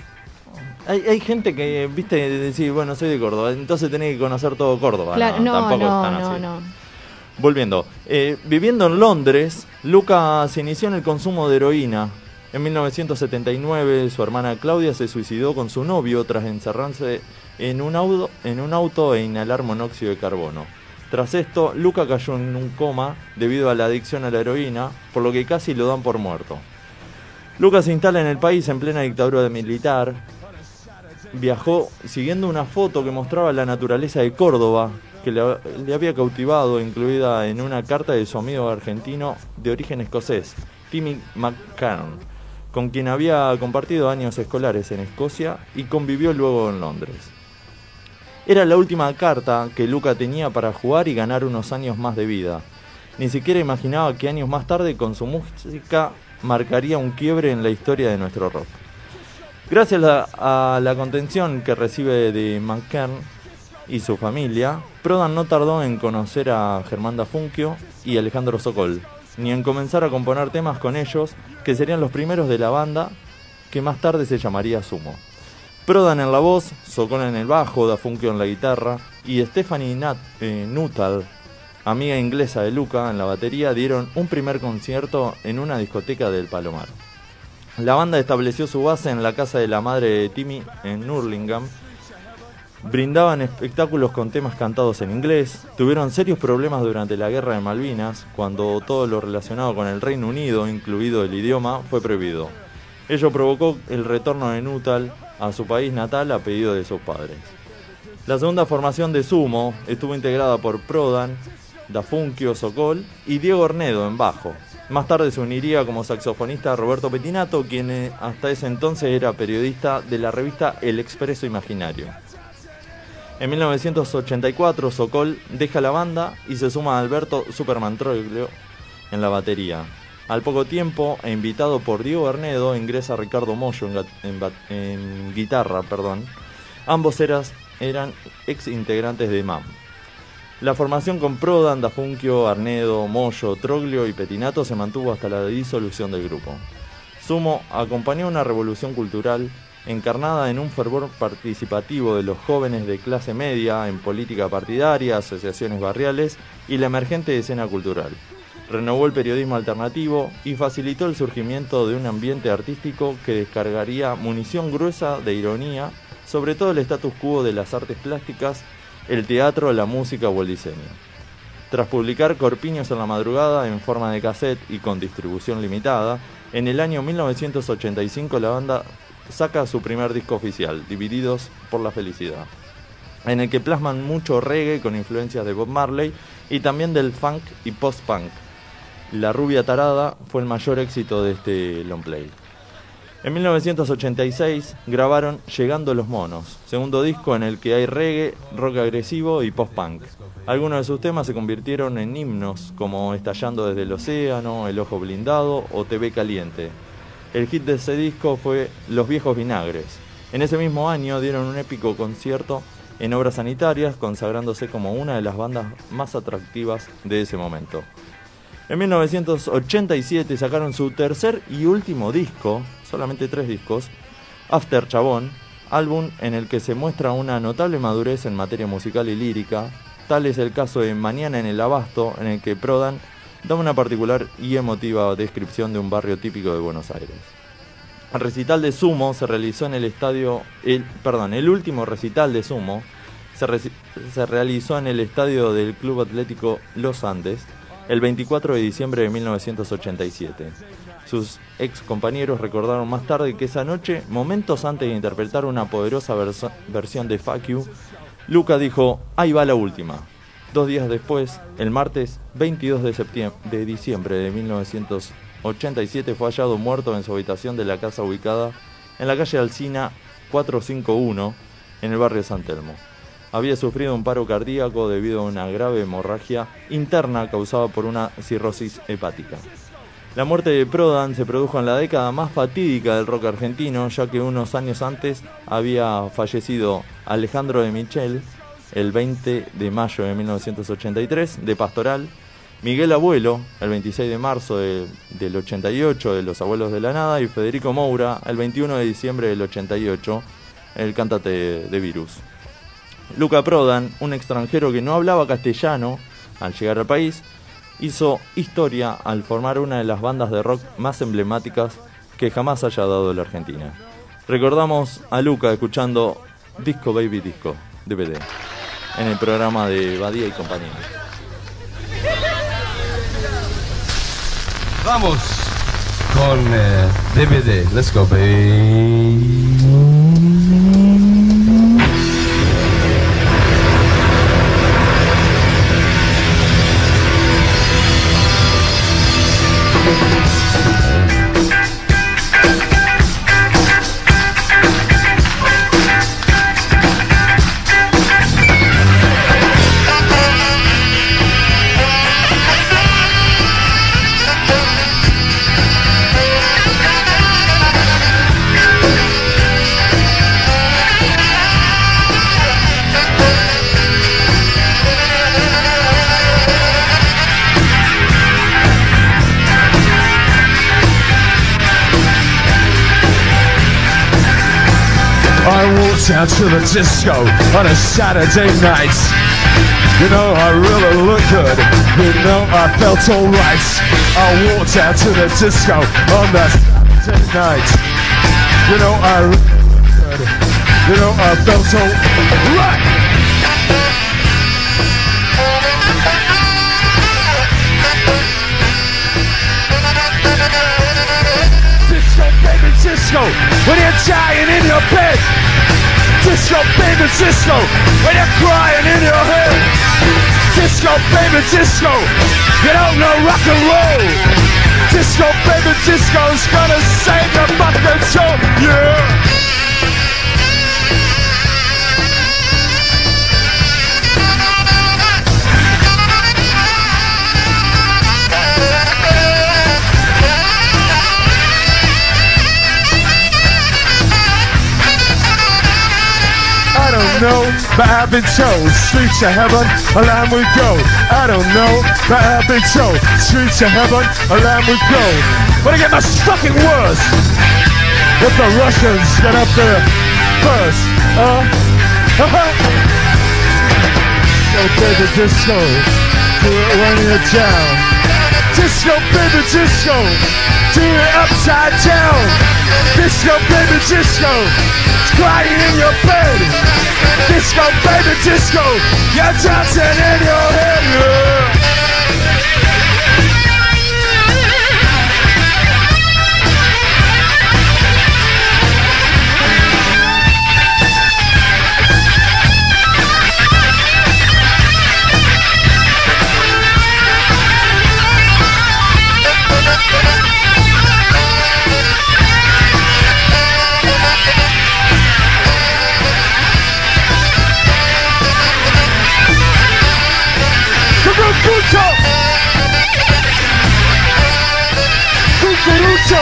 Hay, hay gente que, viste, decir, bueno, soy de Córdoba, entonces tenés que conocer todo Córdoba. Claro, no, no, tampoco no, no, no. Volviendo, eh, viviendo en Londres, Luca se inició en el consumo de heroína. En 1979, su hermana Claudia se suicidó con su novio tras encerrarse en un auto, en un auto e inhalar monóxido de carbono. Tras esto, Luca cayó en un coma debido a la adicción a la heroína, por lo que casi lo dan por muerto. Luca se instala en el país en plena dictadura militar. Viajó siguiendo una foto que mostraba la naturaleza de Córdoba, que le, había cautivado, incluida en una carta de su amigo argentino de origen escocés, Timmy McCann, con quien había compartido años escolares en Escocia y convivió luego en Londres. Era la última carta que Luca tenía para jugar y ganar unos años más de vida. Ni siquiera imaginaba que años más tarde con su música marcaría un quiebre en la historia de nuestro rock. Gracias a, a la contención que recibe de McCann y su familia, Prodan no tardó en conocer a Germán Dafunquio y Alejandro Sokol, ni en comenzar a componer temas con ellos, que serían los primeros de la banda, que más tarde se llamaría Sumo. Prodan en la voz, Sokol en el bajo, Dafunquio en la guitarra y Stephanie Nat- eh, Nuttall amiga inglesa de Luca en la batería, dieron un primer concierto en una discoteca del Palomar. La banda estableció su base en la casa de la madre de Timmy en Hurlingham. Brindaban espectáculos con temas cantados en inglés, tuvieron serios problemas durante la guerra de Malvinas, cuando todo lo relacionado con el Reino Unido, incluido el idioma, fue prohibido. Ello provocó el retorno de Nutal a su país natal a pedido de sus padres. La segunda formación de Sumo estuvo integrada por Prodan, Dafunkio Sokol y Diego Ornedo en bajo. Más tarde se uniría como saxofonista Roberto Petinato, quien eh, hasta ese entonces era periodista de la revista El Expreso Imaginario. En 1984 Sokol deja la banda y se suma a Alberto Superman Troglio en la batería. Al poco tiempo, e invitado por Diego Ornedo, ingresa Ricardo Moyo en, guitarra. Perdón. Ambos eras- eran ex integrantes de MAM. La formación con Prodan, Dafunkio, Arnedo, Moyo, Troglio y Petinato se mantuvo hasta la disolución del grupo. Sumo acompañó una revolución cultural encarnada en un fervor participativo de los jóvenes de clase media en política partidaria, asociaciones barriales y la emergente escena cultural. Renovó el periodismo alternativo y facilitó el surgimiento de un ambiente artístico que descargaría munición gruesa de ironía sobre todo el status quo de las artes plásticas, el teatro, la música o el diseño. Tras publicar Corpiños en la madrugada en forma de cassette y con distribución limitada, en el año 1985 la banda saca su primer disco oficial, Divididos por la Felicidad, en el que plasman mucho reggae con influencias de Bob Marley y también del funk y post-punk. La rubia tarada fue el mayor éxito de este long play. En 1986 grabaron Llegando los Monos, segundo disco en el que hay reggae, rock agresivo y post-punk. Algunos de sus temas se convirtieron en himnos como Estallando desde el Océano, El Ojo Blindado o TV Caliente. El hit de ese disco fue Los Viejos Vinagres. En ese mismo año dieron un épico concierto en Obras Sanitarias, consagrándose como una de las bandas más atractivas de ese momento. En 1987 sacaron su tercer y último disco, solamente tres discos, After Chabón, álbum en el que se muestra una notable madurez en materia musical y lírica. Tal es el caso de Mañana en el Abasto, en el que Prodan da una particular y emotiva descripción de un barrio típico de Buenos Aires. El recital de Sumo se realizó en el estadio, el, perdón, el último recital de Sumo se, se realizó en el estadio del Club Atlético Los Andes el 24 de diciembre de 1987. Sus ex compañeros recordaron más tarde que esa noche, momentos antes de interpretar una poderosa versión de Fuck You, Luca dijo, ahí va la última. Dos días después, el martes 22 de, septiembre, de diciembre de 1987, fue hallado muerto en su habitación de la casa ubicada en la calle Alcina 451, en el barrio San Telmo. Había sufrido un paro cardíaco debido a una grave hemorragia interna causada por una cirrosis hepática. La muerte de Prodan se produjo en la década más fatídica del rock argentino, ya que unos años antes había fallecido Alejandro de Michel, el 20 de mayo de 1983, de Pastoral, Miguel Abuelo, el 26 de marzo de- del 88, de Los Abuelos de la Nada, y Federico Moura, el 21 de diciembre del 88, el cantante de, de Virus. Luca Prodan, un extranjero que no hablaba castellano al llegar al país, hizo historia al formar una de las bandas de rock más emblemáticas que jamás haya dado la Argentina. Recordamos a Luca escuchando Disco Baby Disco, DVD, en el programa de Badía y compañía. Vamos con eh, DVD. Let's go, baby. Down to the disco on a Saturday night. You know, I really look good. You know, I felt alright. I walked out to the disco on that Saturday night. You know, I really look good. You know, I felt alright. Disco, baby, disco, when you're dying in your bed. Disco, baby, disco, when you're crying in your head. Disco, baby, disco, you don't know rock and roll. Disco, baby, disco's gonna save your fucking soul, yeah. Know, but I've been told streets of heaven, a land we go. I don't know, but I've been told streets of heaven, a land we go. But it get much fucking worse if the Russians get up there first. Uh, uh-huh. Go baby disco, do it when you're down. Disco baby disco, do it upside down. Disco baby disco, it's crying in your bed. Disco baby disco, you're dancing in your head. Yeah. Cucurucho!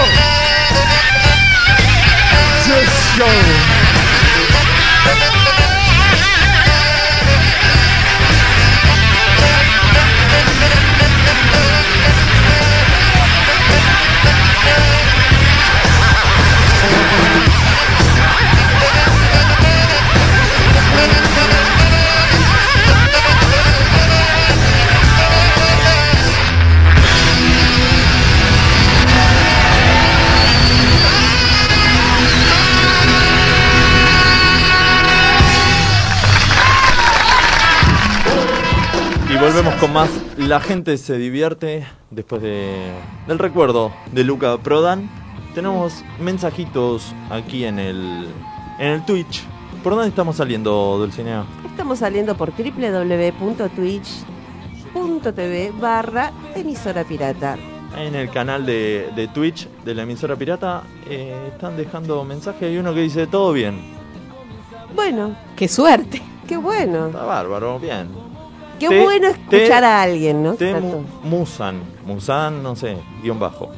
Disco! Y volvemos con más. La gente se divierte después de, del recuerdo de Luca Prodan. Tenemos mensajitos aquí en el, en el Twitch. ¿Por dónde estamos saliendo, Dulcinea? Estamos saliendo por www.twitch.tv barra emisora pirata. En el canal de, de Twitch de la emisora pirata eh, están dejando mensajes. Hay uno que dice todo bien. Bueno, ¡Qué suerte! qué bueno. Está bárbaro, bien. Qué Te- bueno escuchar te- a alguien, ¿no? Te. Musan, Musan, no sé, guion bajo.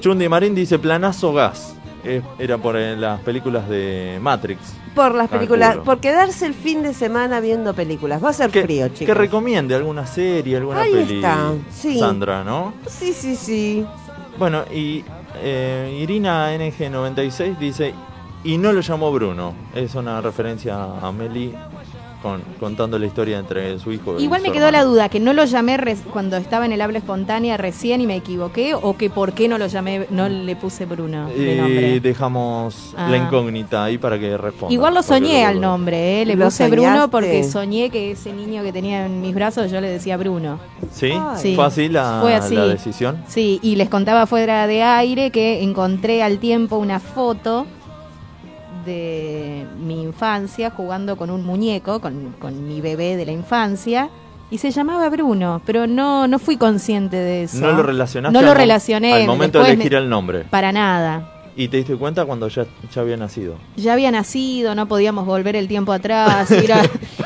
Chundi Marín dice planazo gas. Eh, era por eh, las películas de Matrix. Por las películas, por quedarse el fin de semana viendo películas. Va a ser Que, frío, que chicos. recomiende alguna serie, alguna Ahí peli. está, sí. Sandra, ¿no? Sí, sí, sí. Bueno, y eh, Irina NG96 dice, y no lo llamó Bruno. Es una referencia a Meli con, contando la historia entre su hijo y Igual me su quedó la duda, que no lo llamé res- cuando estaba en el habla espontánea recién y me equivoqué, o que por qué no lo llamé, no le puse Bruno de Y nombre. dejamos Ah. la incógnita ahí para que responda. Igual lo soñé lo- al nombre, ¿eh? le ¿Lo puse Bruno porque soñé que ese niño que tenía en mis brazos yo le decía Bruno. ¿Sí? Sí. ¿Fue así la, Fue así. la decisión? Sí, y les contaba fuera de aire que encontré al tiempo una foto de mi infancia jugando con un muñeco, con, con mi bebé de la infancia, y se llamaba Bruno, pero no, no fui consciente de eso. No lo relacionaste No lo relacioné. al momento de elegir me- el nombre. Para nada. Y te diste cuenta cuando ya, ya había nacido. Ya había nacido, no podíamos volver el tiempo atrás, ir a,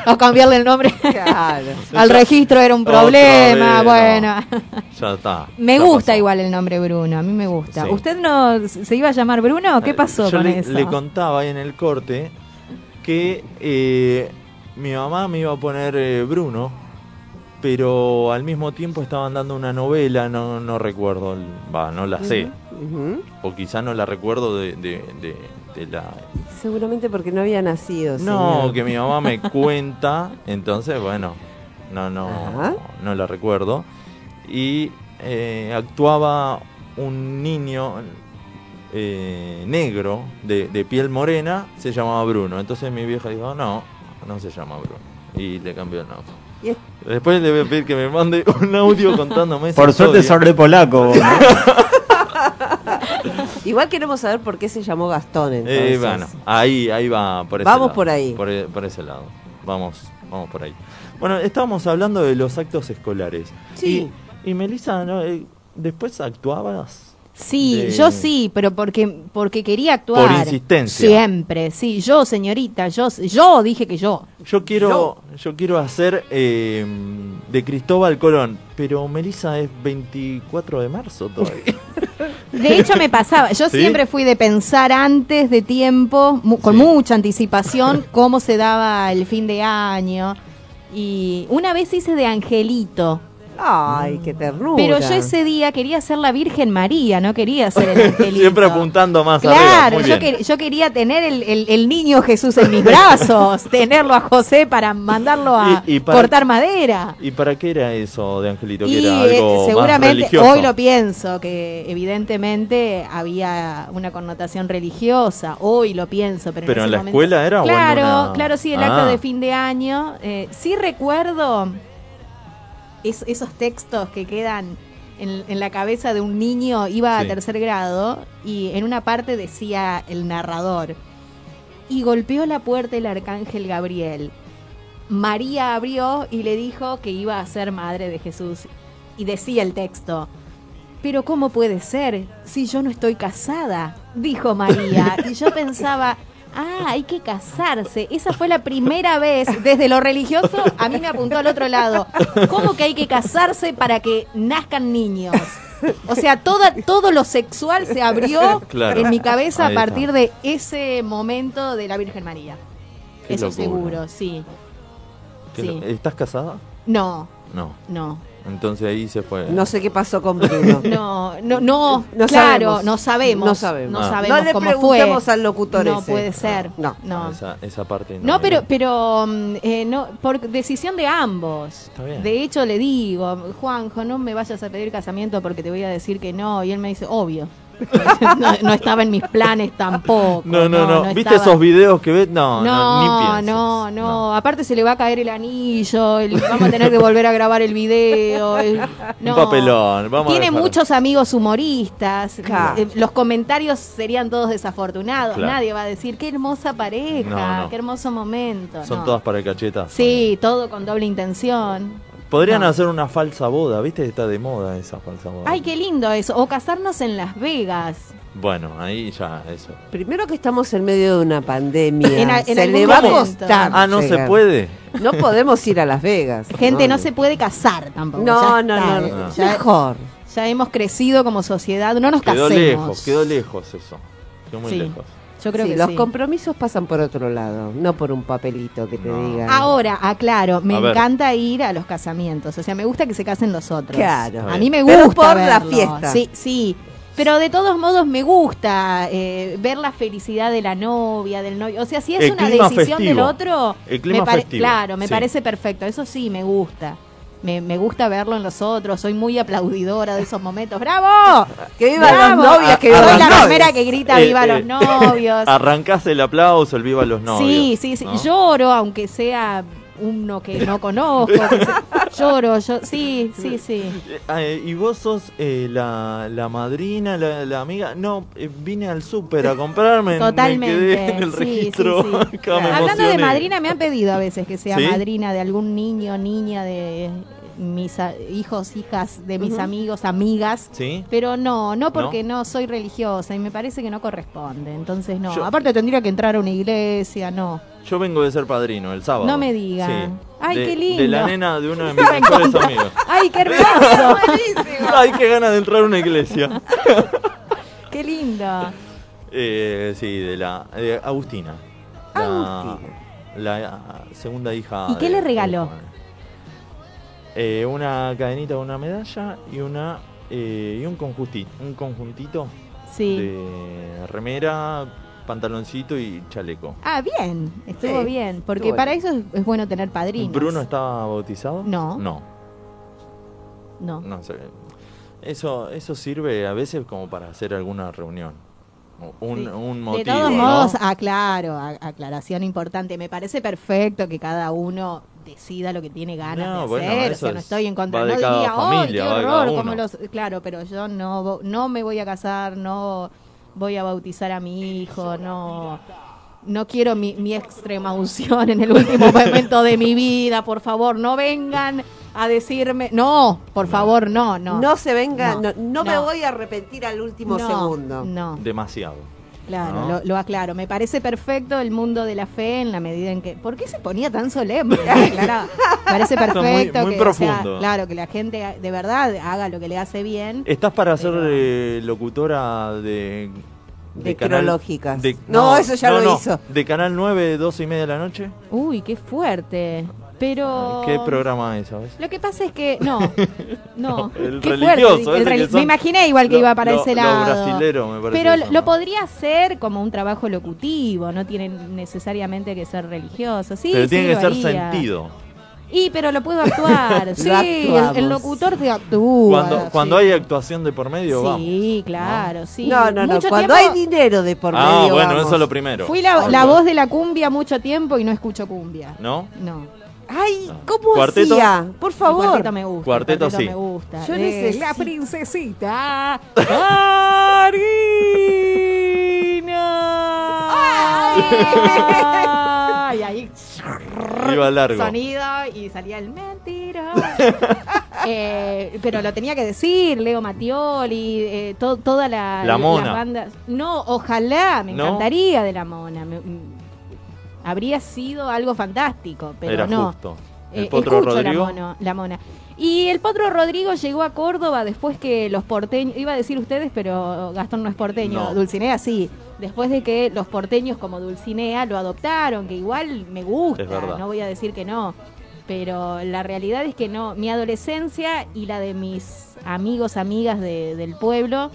a cambiarle el nombre Claro. al registro era un problema. vez, bueno, Ya está. me ya gusta pasó. igual el nombre Bruno, a mí me gusta. Sí. ¿Usted no se iba a llamar Bruno? ¿Qué Eh, pasó Yo con le, eso? le contaba ahí en el corte que eh, mi mamá me iba a poner eh, Bruno, pero al mismo tiempo estaban dando una novela, no, no recuerdo, va, no la sé, o quizá no la recuerdo de, de- la... Seguramente porque no había nacido. No, señor. que mi mamá me cuenta, entonces bueno, no, no, Ajá. no la recuerdo. Y eh, actuaba un niño eh, negro de, de piel morena, se llamaba Bruno. Entonces mi vieja dijo, no, no se llama Bruno. Y le cambió el nombre. Y Después le voy a pedir que me mande un audio contándome esa Por suerte sos de polaco. vos, ¿no? Igual queremos saber por qué se llamó Gastón entonces. Eh, bueno, ahí, ahí va por ese Vamos lado. por ahí. Por, e- por ese lado. Vamos, vamos por ahí. Bueno, estábamos hablando de los actos escolares. Sí. Y, y Melissa, ¿no? Eh, después actuabas. Sí, de- yo sí, pero porque porque quería actuar. Por insistencia. Siempre, sí. Yo, señorita, yo, yo dije que yo. Yo quiero, yo quiero hacer eh, de Cristóbal Colón, pero Melissa es 24 de marzo todavía. De hecho, me pasaba. Yo ¿Sí? siempre fui de pensar antes de tiempo, mu- con Sí. mucha anticipación, cómo se daba el fin de año. Y una vez hice de Angelito. Ay, qué ternura. Pero yo ese día quería ser la Virgen María, no quería ser el Angelito. Siempre apuntando más arriba. Claro, yo, quer- yo quería tener el, el- el niño Jesús en mis brazos, tenerlo a José para mandarlo a Y- y para- cortar madera. ¿Y para qué era eso de Angelito? Que Y era eh, algo seguramente hoy lo pienso, que evidentemente había una connotación religiosa, hoy lo pienso, pero, Pero en, la momento- escuela era o en Claro, una- claro, sí, el Ah. acto de fin de año. eh, sí recuerdo es- esos textos que quedan en, en la cabeza de un niño, iba Sí. a tercer grado, y en una parte decía el narrador, y golpeó la puerta el arcángel Gabriel. María abrió y le dijo que iba a ser madre de Jesús. Y decía el texto, pero ¿cómo puede ser si yo no estoy casada? Dijo María. Y yo pensaba, ah, hay que casarse. Esa fue la primera vez, desde lo religioso, a mí me apuntó al otro lado. ¿Cómo que hay que casarse para que nazcan niños? O sea, toda, todo lo sexual se abrió Claro. en mi cabeza a partir de ese momento de la Virgen María. Qué Eso locura. seguro, sí. ¿Qué sí. ¿Estás casada? No, No. no. Entonces ahí se fue. No sé qué pasó con Bruno. No, no, no, No claro, sabemos. no sabemos. No sabemos. No Ah. sabemos No le cómo preguntamos fue. al locutor No ese. puede ser. No. no. Esa, esa parte No, pero, eh. pero mm, eh, no, por decisión de ambos. Está bien. De hecho, le digo, Juanjo, no me vayas a pedir casamiento porque te voy a decir que no. Y él me dice, obvio. no, no estaba en mis planes tampoco. No, no, no. ¿Viste estaba- esos videos que ves? No, no, No, ni no, no, Aparte se le va a caer el anillo, el- vamos a tener que volver a grabar el video. el- no. Un papelón. Vamos Tiene muchos amigos humoristas. Claro. eh, Los comentarios serían todos desafortunados. Claro. Nadie va a decir qué hermosa pareja, No, no. qué hermoso momento. Son no. todas para cachetas. Sí, todo con doble intención. Podrían No. hacer una falsa boda, ¿viste? Está de moda esa falsa boda. Ay, qué lindo eso. O casarnos en Las Vegas. Bueno, ahí ya, eso. Primero que estamos en medio de una pandemia. En a- en se le va a costar. Ah, no se puede. No podemos ir a Las Vegas. Gente, no se puede casar tampoco. No, ya no, no, no. Ya, Mejor. ya hemos crecido como sociedad. No nos Quedó casemos. lejos, quedó lejos eso. Quedó muy Sí. lejos. Yo creo Sí, que los sí. compromisos pasan por otro lado, no por un papelito que te No. diga. Ahora, aclaro, me A ver. encanta ir a los casamientos. O sea, me gusta que se casen los otros. Claro. A mí me Pero gusta por la fiesta. Sí, sí. Pero de todos modos me gusta eh, ver la felicidad de la novia, del novio. O sea, si es El una decisión del otro, El clima me festivo, claro, me sí. parece perfecto. Eso sí, me gusta. Me, me gusta verlo en los otros. Soy muy aplaudidora de esos momentos. ¡Bravo! Que vivan ¡Bravo! las novias, que Soy la los primera novios. que grita Eh, ¡Viva eh, los novios! Arrancás el aplauso, el viva los novios. Sí, sí, sí. ¿no? Lloro, aunque sea uno que no conozco. que Lloro, yo. Sí, sí, sí. Eh, eh, ¿Y vos sos eh, la, la madrina, la, la amiga? No, eh, vine al súper a comprarme. Totalmente. Me quedé en el sí, registro. sí, Hablando de madrina, me han pedido a veces que sea madrina de algún niño, niña, de mis a- hijos, hijas, de mis amigos, amigas. ¿Sí? Pero no, no porque ¿No? soy religiosa y me parece que no corresponde. Entonces no. Yo- Aparte tendría que entrar a una iglesia, no. Yo vengo de ser padrino el sábado. No me diga. Sí. Ay, De- qué lindo. De la nena de uno de mis Me mejores amigos. ¡Ay, qué hermoso! Ay, qué ganas de entrar a una iglesia. ¡Qué lindo! Eh, sí, de la de Agustina. La, Agustina. la segunda hija. ¿Y qué de- le regaló? de. Eh, una cadenita, una medalla y una eh, y un conjuntito, un conjuntito Sí. de remera pantaloncito y chaleco. Ah, bien, estuvo Sí, bien. Porque estuvo para bien. eso es, es bueno tener padrinos. ¿Bruno estaba bautizado? No. No, No. no sé. Eso, eso sirve a veces como para hacer alguna reunión. Un, Sí. un motivo. de todos ¿no? modos, aclaro, aclaración importante. Me parece perfecto que cada uno decida lo que tiene ganas No, de bueno, hacer. O sea, no es- estoy en contra. no diría, ¡ay, familia, qué horror! uno". Como los, claro, pero yo no, no me voy a casar, no voy a bautizar a mi hijo, no. No quiero mi, mi extrema unción en el último momento de mi vida, por favor, no vengan a decirme, no, por favor, no, no. No, se venga, No, no, no me voy a arrepentir al último no, segundo. No. Demasiado. Claro, ¿no? lo, lo aclaro. Me parece perfecto el mundo de la fe en la medida en que. ¿Por qué se ponía tan solemne? Aclaraba. Parece muy- perfecto muy que, o sea, profundo. claro, que la gente de verdad haga lo que le hace bien. ¿Estás para ser eh, locutora de... De cronológicas. de- No, eso ya no, lo no, hizo. ¿De Canal 9, 12 y media de la noche? Uy, qué fuerte. Pero. ¿Qué programa es, sabes? Lo que pasa es que. No, no. El qué religioso, fuerte, el son Me imaginé igual que lo- iba para lo- ese lo lado. brasilero, me parece Pero eso, lo ¿no? podría hacer como un trabajo locutivo, no tiene necesariamente que ser religioso. Sí, Pero sí, tiene que ser haría. sentido. Y, pero lo puedo actuar. sí, el, locutor te actúa. Cuando, sí. cuando hay actuación de por medio, vamos. Sí, claro, sí. no, no, no. Mucho Cuando tiempo hay dinero de por Ah, medio. bueno, vamos. eso es lo primero. Fui la, la voz de la cumbia mucho tiempo y no escucho cumbia. ¿No? No. Ay, Ah. ¿cómo ¿Cuarteto? hacía? Por El favor. cuarteto me gusta. el Cuarteto sí. me gusta. Yo De necesito- La princesita Marina. y ahí Iba largo. sonido y salía el mentira. Eh, pero lo tenía que decir, Leo Mattioli, eh, to- toda la, La Mona. las bandas. No, ojalá, me ¿No? encantaría de la Mona. me- habría sido algo fantástico, pero Era no. justo. El Eh, Potro escucho Rodrigo. La, mono- la mona. Y el Potro Rodrigo llegó a Córdoba después que los porteños, iba a decir ustedes, pero Gastón no es porteño, No. Dulcinea sí. Después de que los porteños como Dulcinea lo adoptaron, que igual me gusta, no voy a decir que no. Pero la realidad es que no, mi adolescencia y la de mis amigos, amigas de- del pueblo,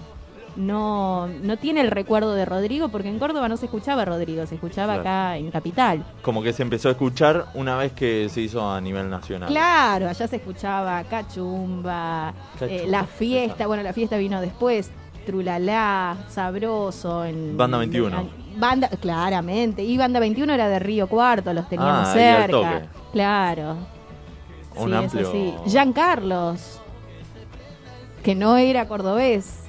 no, no tiene el recuerdo de Rodrigo, porque en Córdoba no se escuchaba Rodrigo, se escuchaba Claro. acá en Capital. Como que se empezó a escuchar una vez que se hizo a nivel nacional. Claro, allá se escuchaba Cachumba, Cachumba, eh, La Fiesta, bueno, La Fiesta vino después, Trulalá, Sabroso. En, Banda 21. en- banda, claramente, y Banda 21 era de Río Cuarto, los teníamos Ah, al cerca. toque. Claro. Un sí, amplio- eso sí. Giancarlos, que no era cordobés.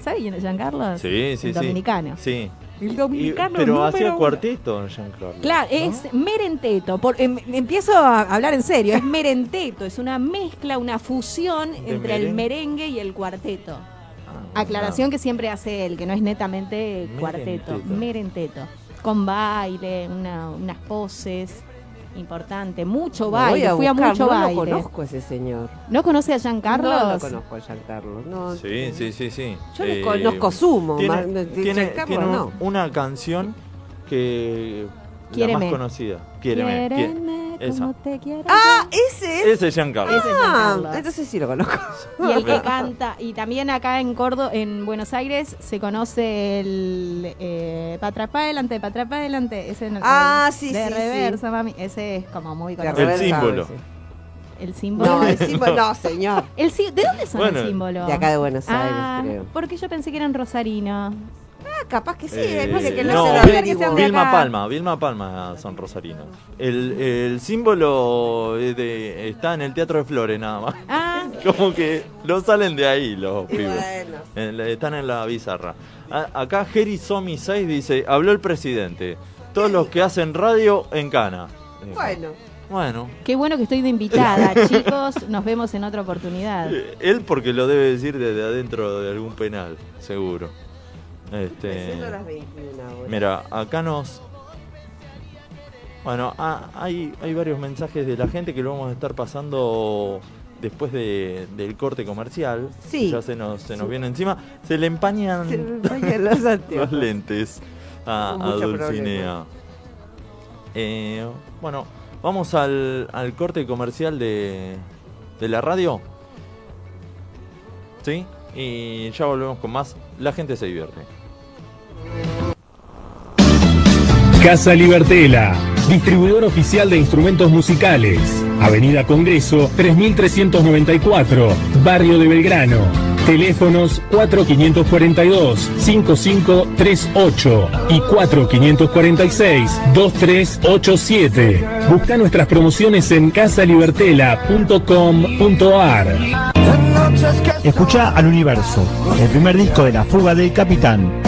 ¿Sabe quién es Giancarlos? Sí, sí, El sí. dominicano. Sí. El Y- dominicano pero número hacía uno. cuarteto, Jean-Claude. Claro, ¿no? es merenteto. Por, em- empiezo a hablar en serio. Es merenteto. Es una mezcla, una fusión entre el merengue? y el cuarteto. Ah, Aclaración que siempre hace él, que no es netamente cuarteto. Merenteto. Merenteto. Con baile, una- unas poses importante, mucho baile. voy a Fui a buscar, mucho no baile. lo conozco a ese señor. ¿No conoce a Giancarlos? No lo conozco a Giancarlo. No, Sí, sí, sí, sí. Yo Eh, conozco Sumo. Tiene, más- tiene- Giancarlo tiene un- no. una canción que la más conocida. Quiéreme. Quiéreme Esa. como te quiero Ah, ese es. Ese es Giancarlo. Ese es Ah, Giancarlo. entonces sí lo conozco. Y el que canta, y también acá en Córdoba, en Buenos Aires, se conoce el eh, Patra pa' adelante, Patra pa' adelante. Ese no- Ah, el sí, de sí, reversa, mami. Ese es como muy conocido. El símbolo. sí. El símbolo. No, el símbolo, no, señor. El sí- ¿De dónde son Bueno, el símbolo? De acá de Buenos Aires, Ah, creo. porque yo pensé que eran rosarinos. Ah, capaz que sí, Eh, es porque que no, no, se lo Vil- averiguó. de Vilma acá. Palma, Vilma Palma son rosarinos. El, el símbolo es de, está en el Teatro de Flores nada más. Ah, Como que no salen de ahí los pibes. bueno. Están en la bizarra. A- Acá Jerry Somi 6 dice, habló el presidente. Todos los que hacen radio en cana. Bueno, Bueno, qué bueno que estoy de invitada. Chicos, nos vemos en otra oportunidad. eh, él porque lo debe decir desde adentro de algún penal, seguro. Este, siendo las 21 horas. mira, acá nos... Bueno, ah, hay, hay varios mensajes de la gente que lo vamos a estar pasando después de- del corte comercial. Sí. Ya se nos, se nos viene encima. Se le empañan Se empañan los lentes a, a Dulcinea. Eh, bueno, vamos al, al corte comercial de, de la radio. ¿Sí? Y ya volvemos con más. La gente se divierte. Casa Libertela, distribuidor oficial de instrumentos musicales. Avenida Congreso 3394, Barrio de Belgrano. Teléfonos 4542-5538 y 4546-2387. Busca nuestras promociones en casalibertela.com.ar. Escucha al universo, el primer disco de La Fuga del Capitán.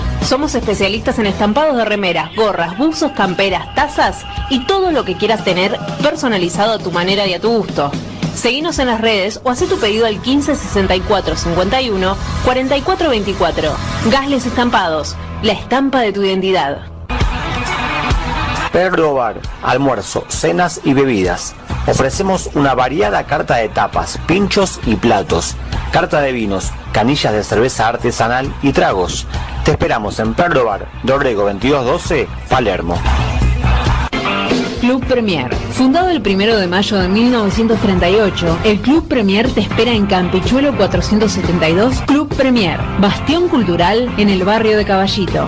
Somos especialistas en estampados de remeras, gorras, buzos, camperas, tazas y todo lo que quieras tener personalizado a tu manera y a tu gusto. Seguinos en las redes o haz tu pedido al 15 64 51 44 24. Gasles Estampados, la estampa de tu identidad. Perro Bar, almuerzo, cenas y bebidas. Ofrecemos una variada carta de tapas, pinchos y platos, carta de vinos, canillas de cerveza artesanal y tragos. Te esperamos en Perro Bar, Dorrego 2212, Palermo. Club Premier. Fundado el 1 de mayo de 1938, el Club Premier te espera en Campichuelo 472, Club Premier, bastión cultural en el barrio de Caballito.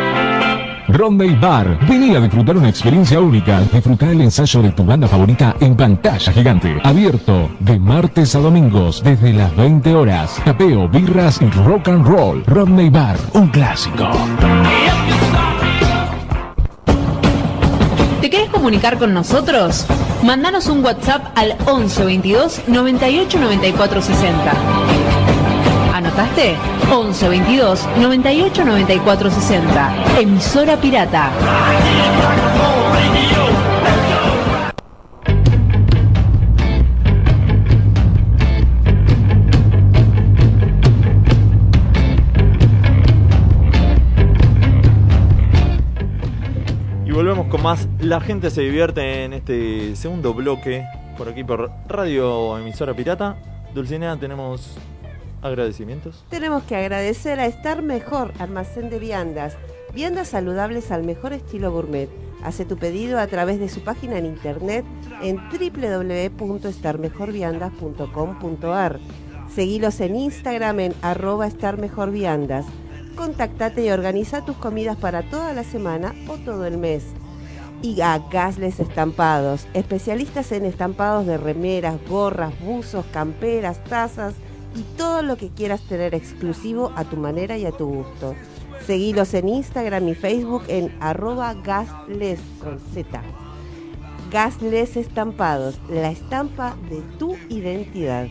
Rodney Bar. Vení a disfrutar una experiencia única. Disfrutar el ensayo de tu banda favorita en pantalla gigante. Abierto de martes a domingos desde las 20 horas. Tapeo, birras y rock and roll. Rodney Bar, un clásico. ¿Te querés comunicar con nosotros? Mándanos un WhatsApp al 11 22 98 94 60. ¿Anotaste? 11 22 98 94 60. Emisora Pirata. Y volvemos con más. La gente se divierte en este segundo bloque. Por aquí por Radio Emisora Pirata. Dulcinea, tenemos agradecimientos. Tenemos que agradecer a Estar Mejor, almacén de viandas. Viandas saludables al mejor estilo gourmet. Hace tu pedido a través de su página en internet en www.estarmejorviandas.com.ar. Seguilos en Instagram en arroba estarmejorviandas. Contactate y organiza tus comidas para toda la semana o todo el mes. Y a Gasles Estampados, especialistas en estampados de remeras, gorras, buzos, camperas, tazas y todo lo que quieras tener exclusivo a tu manera y a tu gusto. Seguilos en Instagram y Facebook en arroba gasles con Z. Gasles Estampados, la estampa de tu identidad.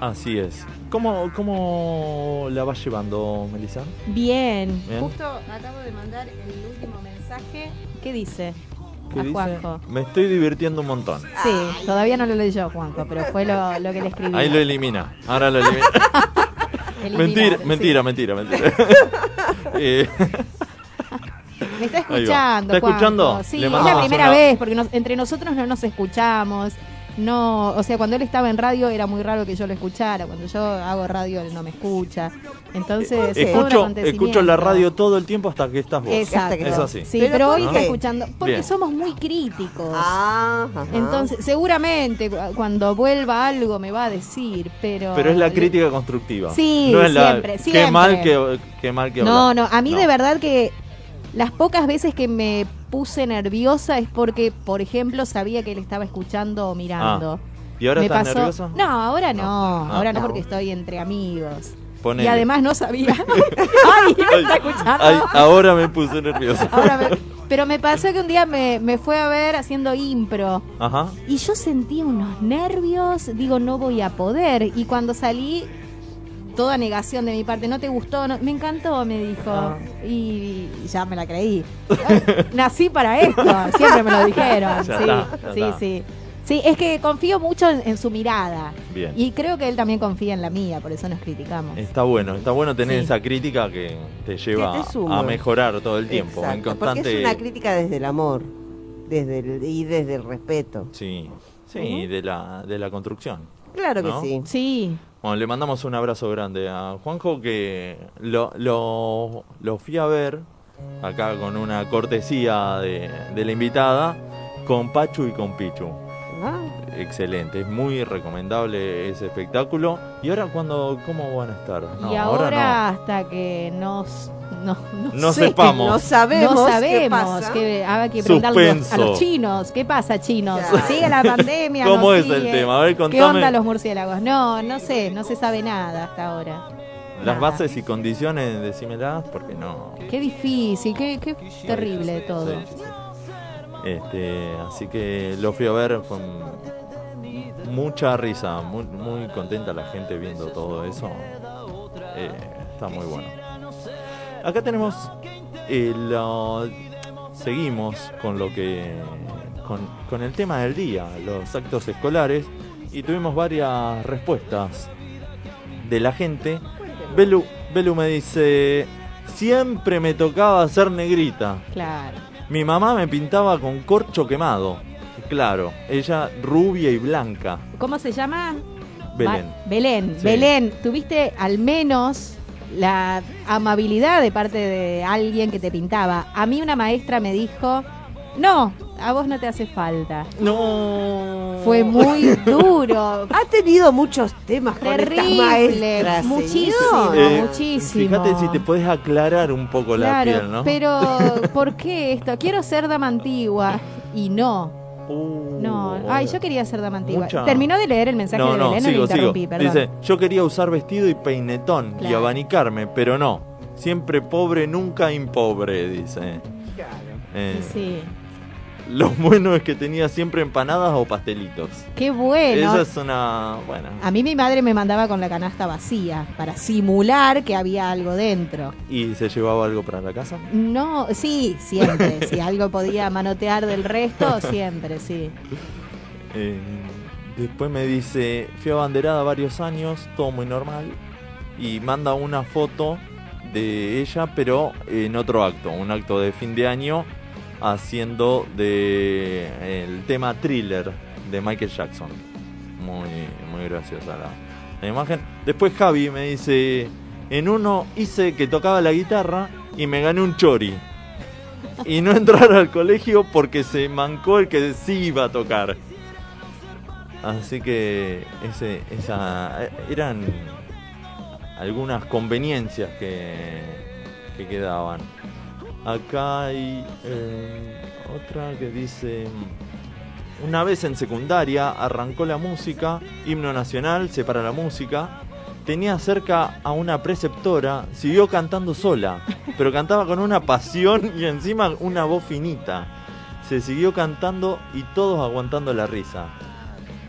Así es. ¿Cómo, cómo la vas llevando, Melissa? Bien. Bien. Justo acabo de mandar el último mensaje. ¿Qué dice? ¿Qué a dice? Juanjo. Me estoy divirtiendo un montón. Sí, todavía no lo leí yo, Juanjo, pero fue lo, lo que le escribí. Ahí lo elimina. Ahora lo elimina. Mentira, sí. mentira, mentira, mentira. Eh, Me está escuchando. ¿Está Juanjo. escuchando? Sí, es la primera vez, porque nos- entre nosotros no nos escuchamos. No, o sea, cuando él estaba en radio era muy raro que yo lo escuchara. Cuando yo hago radio él no me escucha. Entonces, un escucho, escucho la radio todo el tiempo hasta que estás vos. Exacto. Es así. Sí, pero, hoy ¿No? está escuchando. Porque Bien. somos muy críticos. Ah, Entonces, seguramente cu- cuando vuelva algo me va a decir, pero. Pero es la crítica constructiva. Sí, no es la, siempre, Qué siempre. mal que, qué mal que No, no, a mí de verdad que las pocas veces que me puse nerviosa es porque, por ejemplo, sabía que él estaba escuchando o mirando. Ah. ¿Y ahora Me estás pasó- nerviosa? No, ahora no, Ah, ahora no no. porque estoy entre amigos. Ponele. Y además no sabía. Ay, me está escuchando. Ay, ahora me puse nervioso. Ahora me- Pero me pasó que un día me, me fue a ver haciendo impro. Ajá. Y yo sentí unos nervios, digo, no voy a poder. Y cuando salí, toda negación de mi parte, ¿no te gustó? No, me encantó, me dijo. Ah. Y ya me la creí. Nací para esto, siempre me lo dijeron. Ya sí, está, sí, está. sí. Sí, es que confío mucho en, en su mirada. Bien. Y creo que él también confía en la mía, por eso nos criticamos. Está bueno, está bueno tener Sí. esa crítica que te lleva Que te suma. a mejorar todo el tiempo. en Exacto, constante. Porque es una crítica desde el amor desde el, y desde el respeto. Sí, sí, de la de la construcción. Claro que sí. Sí. Bueno, le mandamos un abrazo grande a Juanjo que lo, lo, lo fui a ver acá con una cortesía de, de la invitada con Pachu y con Pichu. Ah, Excelente, es muy recomendable ese espectáculo. ¿Y ahora cuándo, cómo van a estar? No, y ahora, no. hasta que nos no, no No sé, sepamos. no sabemos no qué sabemos pasa. que hay que preguntarle a los- a Suspenso. los chinos qué pasa chinos Claro. sigue la pandemia ¿Cómo es el tema? A ver, qué contame. onda los murciélagos no no sé no se sabe nada hasta ahora Las Nada. bases y condiciones, decímelas, porque no. qué difícil qué, qué terrible todo Sí, sí, sí. Este, así que lo fui a ver con mucha risa, muy, muy contenta la gente viendo todo eso. Eh, está muy bueno. Acá tenemos el, uh, seguimos con lo que con, con el tema del día, los actos escolares y tuvimos varias respuestas de la gente. Belu, Belu me dice, siempre me tocaba ser negrita. claro Mi mamá me pintaba con corcho quemado. Claro, ella rubia y blanca. cómo se llama Belén. Belén Sí. Belén tuviste al menos la amabilidad de parte de alguien que te pintaba a mí una maestra me dijo no a vos no te hace falta No. Fue muy duro. Ha tenido muchos temas con estas Terrible. maestras. Muchísimo. Eh, muchísimo. Fíjate si te puedes aclarar un poco la piel, ¿no? pero ¿por qué esto? Quiero ser dama antigua y no. Uh, No, ay, yo quería ser dama antigua. Mucha- Terminó de leer el mensaje No, de no, Belén, le sigo. interrumpí, perdón. Dice, yo quería usar vestido y peinetón y Claro. abanicarme, pero no. Siempre pobre, nunca impobre, dice. Eh, Sí, Lo bueno es que tenía siempre empanadas o pastelitos. qué bueno. Esa es una... Bueno. A mí mi madre me mandaba con la canasta vacía para simular que había algo dentro. ¿Y se llevaba algo para la casa? No, sí, siempre. si algo podía manotear del resto, siempre, sí. Eh, después me dice, fui abanderada varios años, todo muy normal, y manda una foto de ella, pero en otro acto, un acto de fin de año, haciendo de el tema thriller de Michael Jackson. Muy, muy graciosa la, imagen. Después Javi me dice, en uno hice que tocaba la guitarra y me gané un chori. Y no entrar al colegio porque se mancó el que sí iba a tocar. Así que ese, esa, eran algunas conveniencias que, que quedaban. Acá hay eh, otra que dice, una vez en secundaria arrancó la música, himno nacional, separa la música, tenía cerca a una preceptora, siguió cantando sola, pero cantaba con una pasión y encima una voz finita. Se siguió cantando y todos aguantando la risa.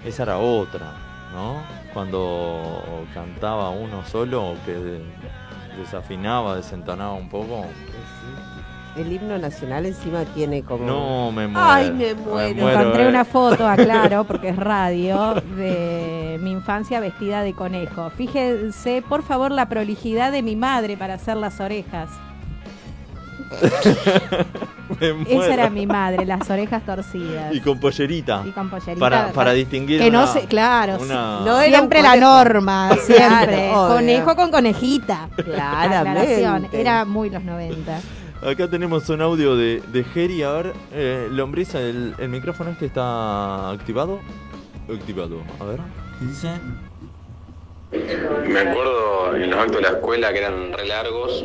Esa era otra, ¿no? Cuando cantaba uno solo que desafinaba, desentonaba un poco. El himno nacional encima tiene como... No, me muero. Ay, me muero. muero, Encontré eh. una foto, aclaro, porque es radio, de mi infancia vestida de conejo. Fíjense, por favor, la prolijidad de mi madre para hacer las orejas. Me muero. Esa era mi madre, las orejas torcidas. Y con pollerita. Y con pollerita. Para, para distinguir. Que no se, claro, una-. No siempre la norma, siempre. Claro, obvio. Conejo con conejita. Aclaración, Era muy los 90. Acá tenemos un audio de, de Geri. A ver, eh, Lombriza, el, el micrófono este está activado. Activado. A ver. Me acuerdo en los actos de la escuela que eran re largos,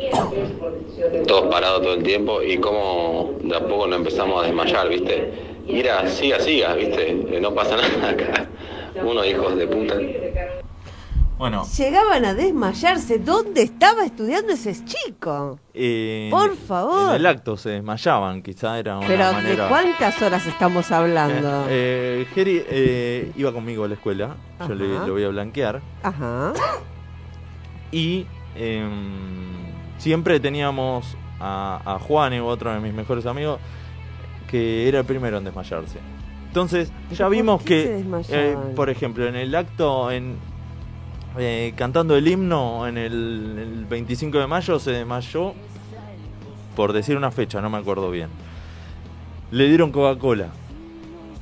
todos parados todo el tiempo y cómo de a poco nos empezamos a desmayar, ¿viste? Y era siga, siga, ¿viste? No pasa nada acá. Unos hijos de puta. Bueno, Llegaban a desmayarse. ¿Dónde estaba estudiando ese chico? eh, Por favor. En el acto se desmayaban, quizá era una Pero manera. ¿de cuántas horas estamos hablando? Eh, eh, Geri eh, iba conmigo a la escuela, yo le, lo voy a blanquear. Ajá. Y em, siempre teníamos a, a Juan, otro de mis mejores amigos, que era el primero en desmayarse. Entonces, ya vimos que, eh, por ejemplo, en el acto, en eh, cantando el himno en el, el 25 de mayo, se desmayó, por decir una fecha, no me acuerdo bien. Le dieron Coca-Cola.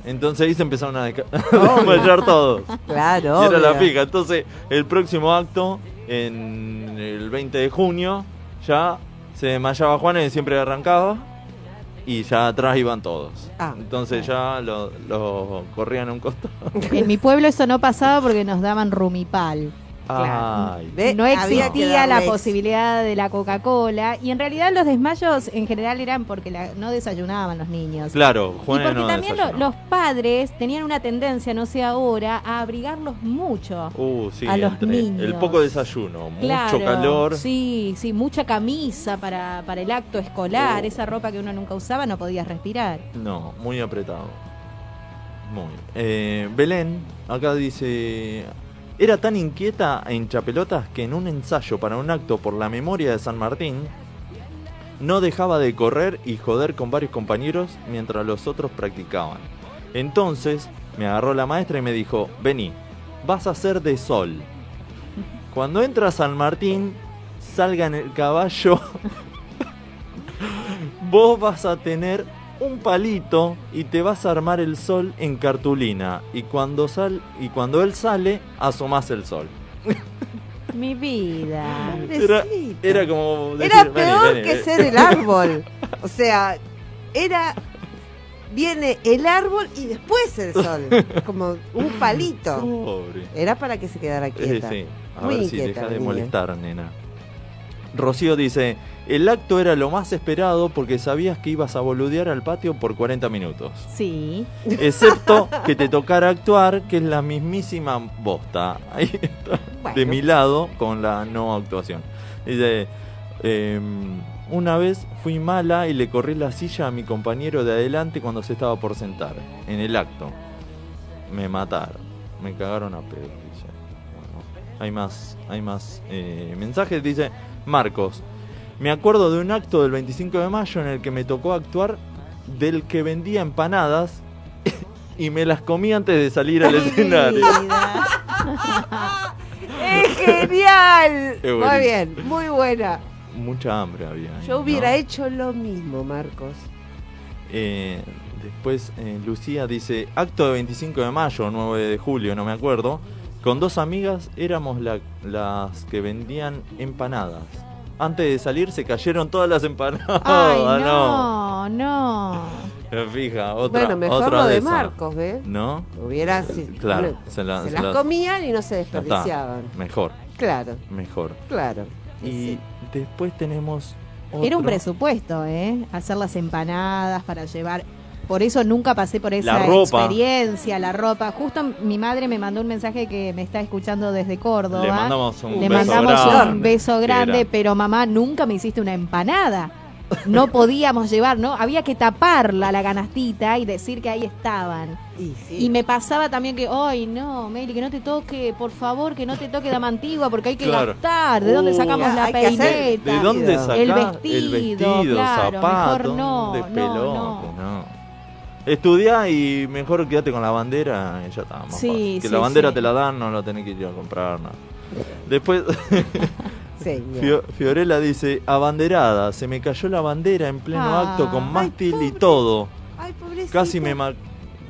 Entonces ahí se empezaron a desmayar todos. Claro, Y era la pica. Entonces, el próximo acto, en el 20 de junio, ya se desmayaba Juan y siempre arrancaba. Y ya atrás iban todos. Ah, Entonces ya lo, lo corrían a un costado. En mi pueblo eso no pasaba porque nos daban rumipal. Ay. No existía la posibilidad de la Coca-Cola y en realidad los desmayos en general eran porque la- no desayunaban los niños. Claro, Y Juan porque no también lo- los padres tenían una tendencia, no sé ahora, a abrigarlos mucho. Uh, sí, a los entre niños. El poco desayuno, Claro, mucho calor. Sí, sí, mucha camisa para, para el acto escolar, Oh. esa ropa que uno nunca usaba, no podías respirar. No, muy apretado. Muy. Eh, Belén, acá dice. Era tan inquieta e hinchapelotas que en un ensayo para un acto por la memoria de San Martín no dejaba de correr y joder con varios compañeros mientras los otros practicaban. Entonces me agarró la maestra y me dijo: Vení, vas a ser de sol. Cuando entra San Martín, salga en el caballo vos vas a tener un palito y te vas a armar el sol en cartulina y cuando sal y cuando él sale asomás el sol. Mi vida. Era, era como decir, Era "Vení, peor que eh". ser el árbol. O sea, era. Viene el árbol y después el sol. Como un palito. Pobre. Era para que se quedara Eh, quieta. sí. A Muy ver si deja de molestar, nena. Rocío dice, el acto era lo más esperado porque sabías que ibas a boludear al patio por 40 minutos. Sí. Excepto que te tocara actuar, que es la mismísima bosta. Ahí está, de mi lado, con la no actuación. Dice, em, una vez fui mala y le corrí la silla a mi compañero de adelante cuando se estaba por sentar, en el acto. Me mataron, me cagaron a pedo. dice. Bueno, hay más, hay más eh, mensajes. Dice, Marcos, me acuerdo de un acto del 25 de mayo en el que me tocó actuar del que vendía empanadas y me las comí antes de salir al escenario. ¡Es genial! Muy bien, muy buena. Mucha hambre había. ahí, Yo hubiera ¿no? hecho lo mismo, Marcos. Eh, después eh, Lucía dice, acto de 25 de mayo, o 9 de julio, no me acuerdo. Con dos amigas éramos la- las que vendían empanadas. Antes de salir se cayeron todas las empanadas. Ay, no. no, no. Fija, otra, bueno, mejor otra lo de. Marcos, ¿ves? ¿No? Hubiera si- Claro, no, se la- se se las las- comían y no se está, desperdiciaban. Mejor, Claro, mejor. claro. Y después tenemos Era un presupuesto, ¿eh? Hacer las empanadas para llevar. Por eso nunca pasé por esa La ropa. experiencia, la ropa. Justo mi madre me mandó un mensaje que me está escuchando desde Córdoba. Le mandamos un Le beso mandamos grande. un beso grande, pero mamá, nunca me hiciste una empanada. No podíamos llevar, ¿no? Había que taparla la canastita y decir que ahí estaban. Y, sí. Y me pasaba también que, ay, no, Meli, que no te toque, por favor, que no te toque dama antigua, porque hay que Claro. gastar. ¿De dónde Uh, sacamos la peineta? ¿De dónde sacás El el vestido, vestido, claro, zapato? mejor no, de no, no. Estudiá y mejor quédate con la bandera y ya está. más Sí, fácil. Que sí, la bandera sí. te la dan, no la tenés que ir a comprar. No. Después. Fio- Fiorella dice: Abanderada, se me cayó la bandera en pleno Ah. acto con Ay, mástil y todo. Ay, pobrecita. Casi me, ma-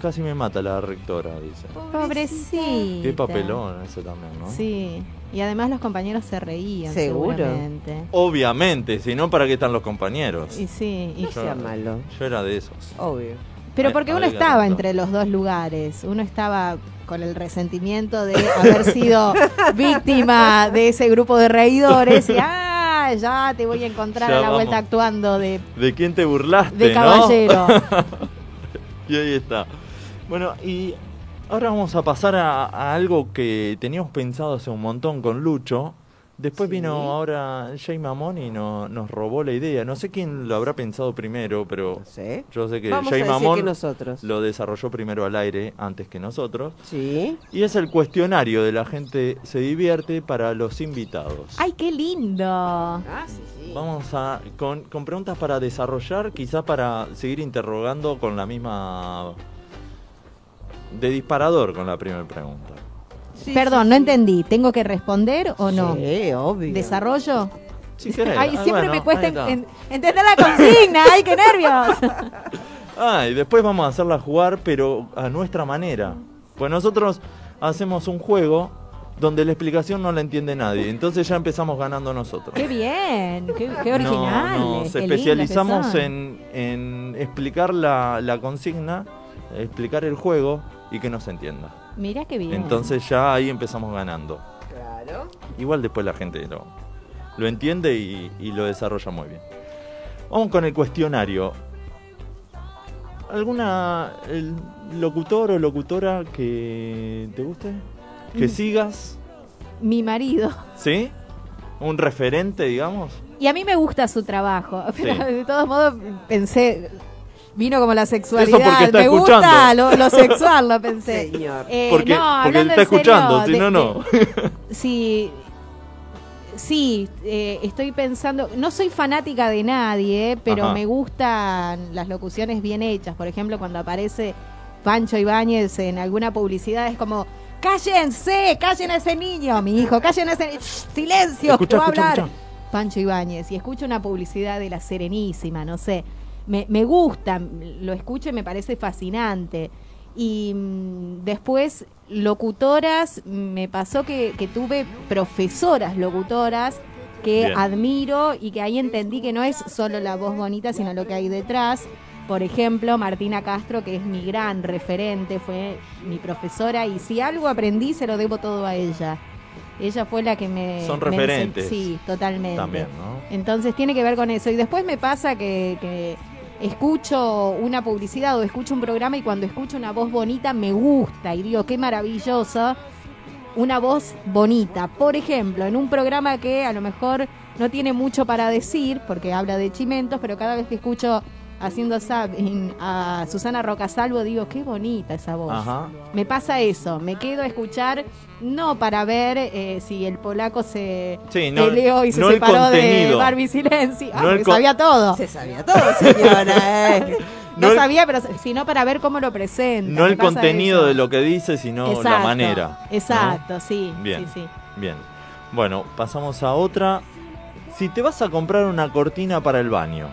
casi me mata la rectora, dice. Pobrecita. Qué papelón ese también, ¿no? Sí, y además los compañeros se reían, Seguro. seguramente. Obviamente, si no, ¿para qué están los compañeros? Y sí, y- No sea malo. Yo era de esos. Obvio. Pero Ay, porque uno estaba entre los dos lugares. Uno estaba con el resentimiento de haber sido víctima de ese grupo de reidores y ah, ya te voy a encontrar Ya a la vamos. vuelta actuando de ¿De quién te burlaste? De no? caballero. y ahí está. Bueno, y ahora vamos a pasar a, a algo que teníamos pensado hace un montón con Lucho. Después Sí. vino ahora Jay Mamón y no- nos robó la idea. No sé quién lo habrá pensado primero, pero No sé. yo sé que Vamos Jay Mamón que nosotros. lo desarrolló primero al aire antes que nosotros. Sí. Y es el cuestionario de la gente se divierte para los invitados. ¡Ay, qué lindo! Ah, sí, sí. Vamos a con, con preguntas para desarrollar, quizá para seguir interrogando con la misma de disparador con la primera pregunta. Sí, Perdón, sí, no sí. entendí. ¿Tengo que responder o no? Sí, obvio. ¿Desarrollo? Si querés. Ay, siempre bueno, me cuesta en- entender la consigna. ¡Ay, qué nervios! Ah, y después vamos a hacerla jugar, pero a nuestra manera. Pues nosotros hacemos un juego donde la explicación no la entiende nadie. Entonces ya empezamos ganando nosotros. ¡Qué bien! ¡Qué, original! no, nos qué lindos especializamos en explicar la, la consigna, explicar el juego y que nos entienda. Mirá qué bien. Entonces ya ahí empezamos ganando. Claro. Igual después la gente lo, lo entiende y, y lo desarrolla muy bien. Vamos con el cuestionario. ¿Alguna el locutor o locutora que te guste? ¿Que Mm. sigas? Mi marido. ¿Sí? ¿Un referente, digamos? Y a mí me gusta su trabajo. Pero Sí. de todos modos pensé. Vino como la sexualidad. Eso porque está me gusta escuchando. lo, lo sexual, lo pensé. Señor. Eh, porque no, porque está escuchando, si no, no. Sí, sí, eh, estoy pensando, no soy fanática de nadie, pero Ajá. me gustan las locuciones bien hechas. Por ejemplo, cuando aparece Pancho Ibáñez en alguna publicidad es como, cállense, callen a ese niño, mi hijo, callen a ese niño, silencio, escucha, hablar. escucha. Pancho Ibáñez, y escucho una publicidad de la Serenísima, no sé, me, me gusta, lo escucho y me parece fascinante. Y mm, después, locutoras, me pasó que, que tuve profesoras locutoras que Bien. admiro y que ahí entendí que no es solo la voz bonita, sino lo que hay detrás. Por ejemplo, Martina Castro, que es mi gran referente, fue mi profesora y si algo aprendí, se lo debo todo a ella. Ella fue la que me... Son me referentes. sí, totalmente. También, ¿no? Entonces tiene que ver con eso. Y después me pasa que, que escucho una publicidad o escucho un programa y cuando escucho una voz bonita me gusta y digo, qué maravilloso. Una voz bonita. Por ejemplo, en un programa que a lo mejor no tiene mucho para decir, porque habla de chimentos, pero cada vez que escucho haciendo zapping a Susana Rocasalvo, digo, qué bonita esa voz. Ajá. Me pasa eso, me quedo a escuchar, no para ver eh, si el polaco se Sí, no- peleó y se no separó de. Barbie Silenzi. Ah, No con- sabía todo. Se sabía todo, señora. eh. No, No el- sabía, pero sino para ver cómo lo presenta. No el contenido eso. de lo que dice, sino la Exacto, manera. ¿no? Exacto, sí, Bien. sí, sí. Bien. Bueno, pasamos a otra. Si te vas a comprar una cortina para el baño,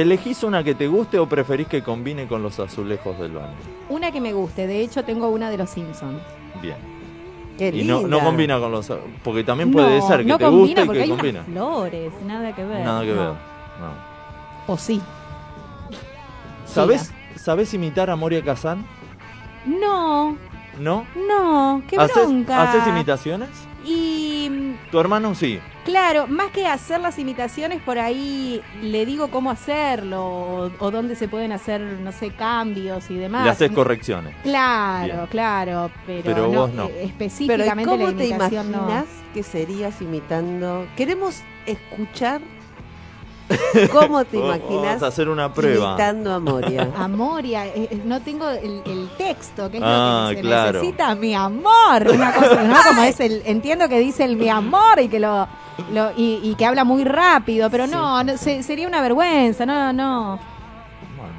¿elegís una que te guste o preferís que combine con los azulejos del baño? Una que me guste, de hecho tengo una de los Simpsons. Bien. Qué Y no, no combina con los... Porque también puede no, ser que no te guste y que hay combina. unas flores, nada que ver. Nada que ver. No. O sí. ¿Sabés, ¿Sabés imitar a Moria Kazan? No, ¿No? no, qué ¿Haces, bronca. ¿Haces imitaciones? Y Tu hermano sí. Claro, más que hacer las imitaciones, por ahí le digo cómo hacerlo o, o dónde se pueden hacer, no sé, cambios y demás. Le haces correcciones. Claro, Bien. claro, pero, Pero vos no. eh, Pero ¿y específicamente ¿cómo la te no. imaginas que serías imitando? Queremos escuchar cómo te Vamos imaginas a hacer una prueba. imitando a Moria. A Moria, eh, eh, no tengo el, el texto, que es Ah, lo que se claro. necesita, mi amor. Una cosa, ¿no? Como es el, entiendo que dice el mi amor y que lo, lo- y, y que habla muy rápido, pero no, no, se- sería una vergüenza, no, no.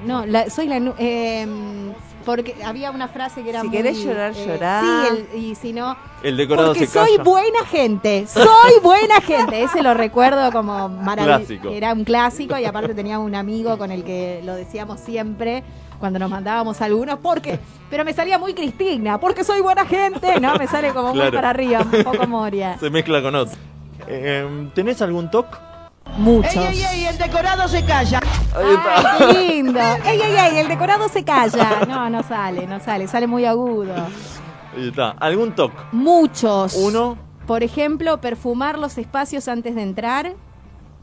No, la- soy la em, porque había una frase que era Si muy, querés llorar, eh, llorá. Sí, el- y si no, El decorado porque se soy calla. buena gente, soy buena gente. Ese lo recuerdo como maravilloso. Clásico. Era un clásico y aparte teníamos un amigo con el que lo decíamos siempre cuando nos mandábamos algunos, porque, pero me salía muy Cristina, porque soy buena gente, ¿no? Me sale como muy para arriba, un poco Moria. Se mezcla con otro. Eh, ¿Tenés algún toque? Muchos. ¡Ey, ey, ey! El decorado se calla. ¡Ay, qué lindo! ¡Ey, ey, ey! El decorado se calla. No, no sale, no sale, sale muy agudo. Ahí está. ¿Algún toque? Muchos. Uno. Por ejemplo, perfumar los espacios antes de entrar.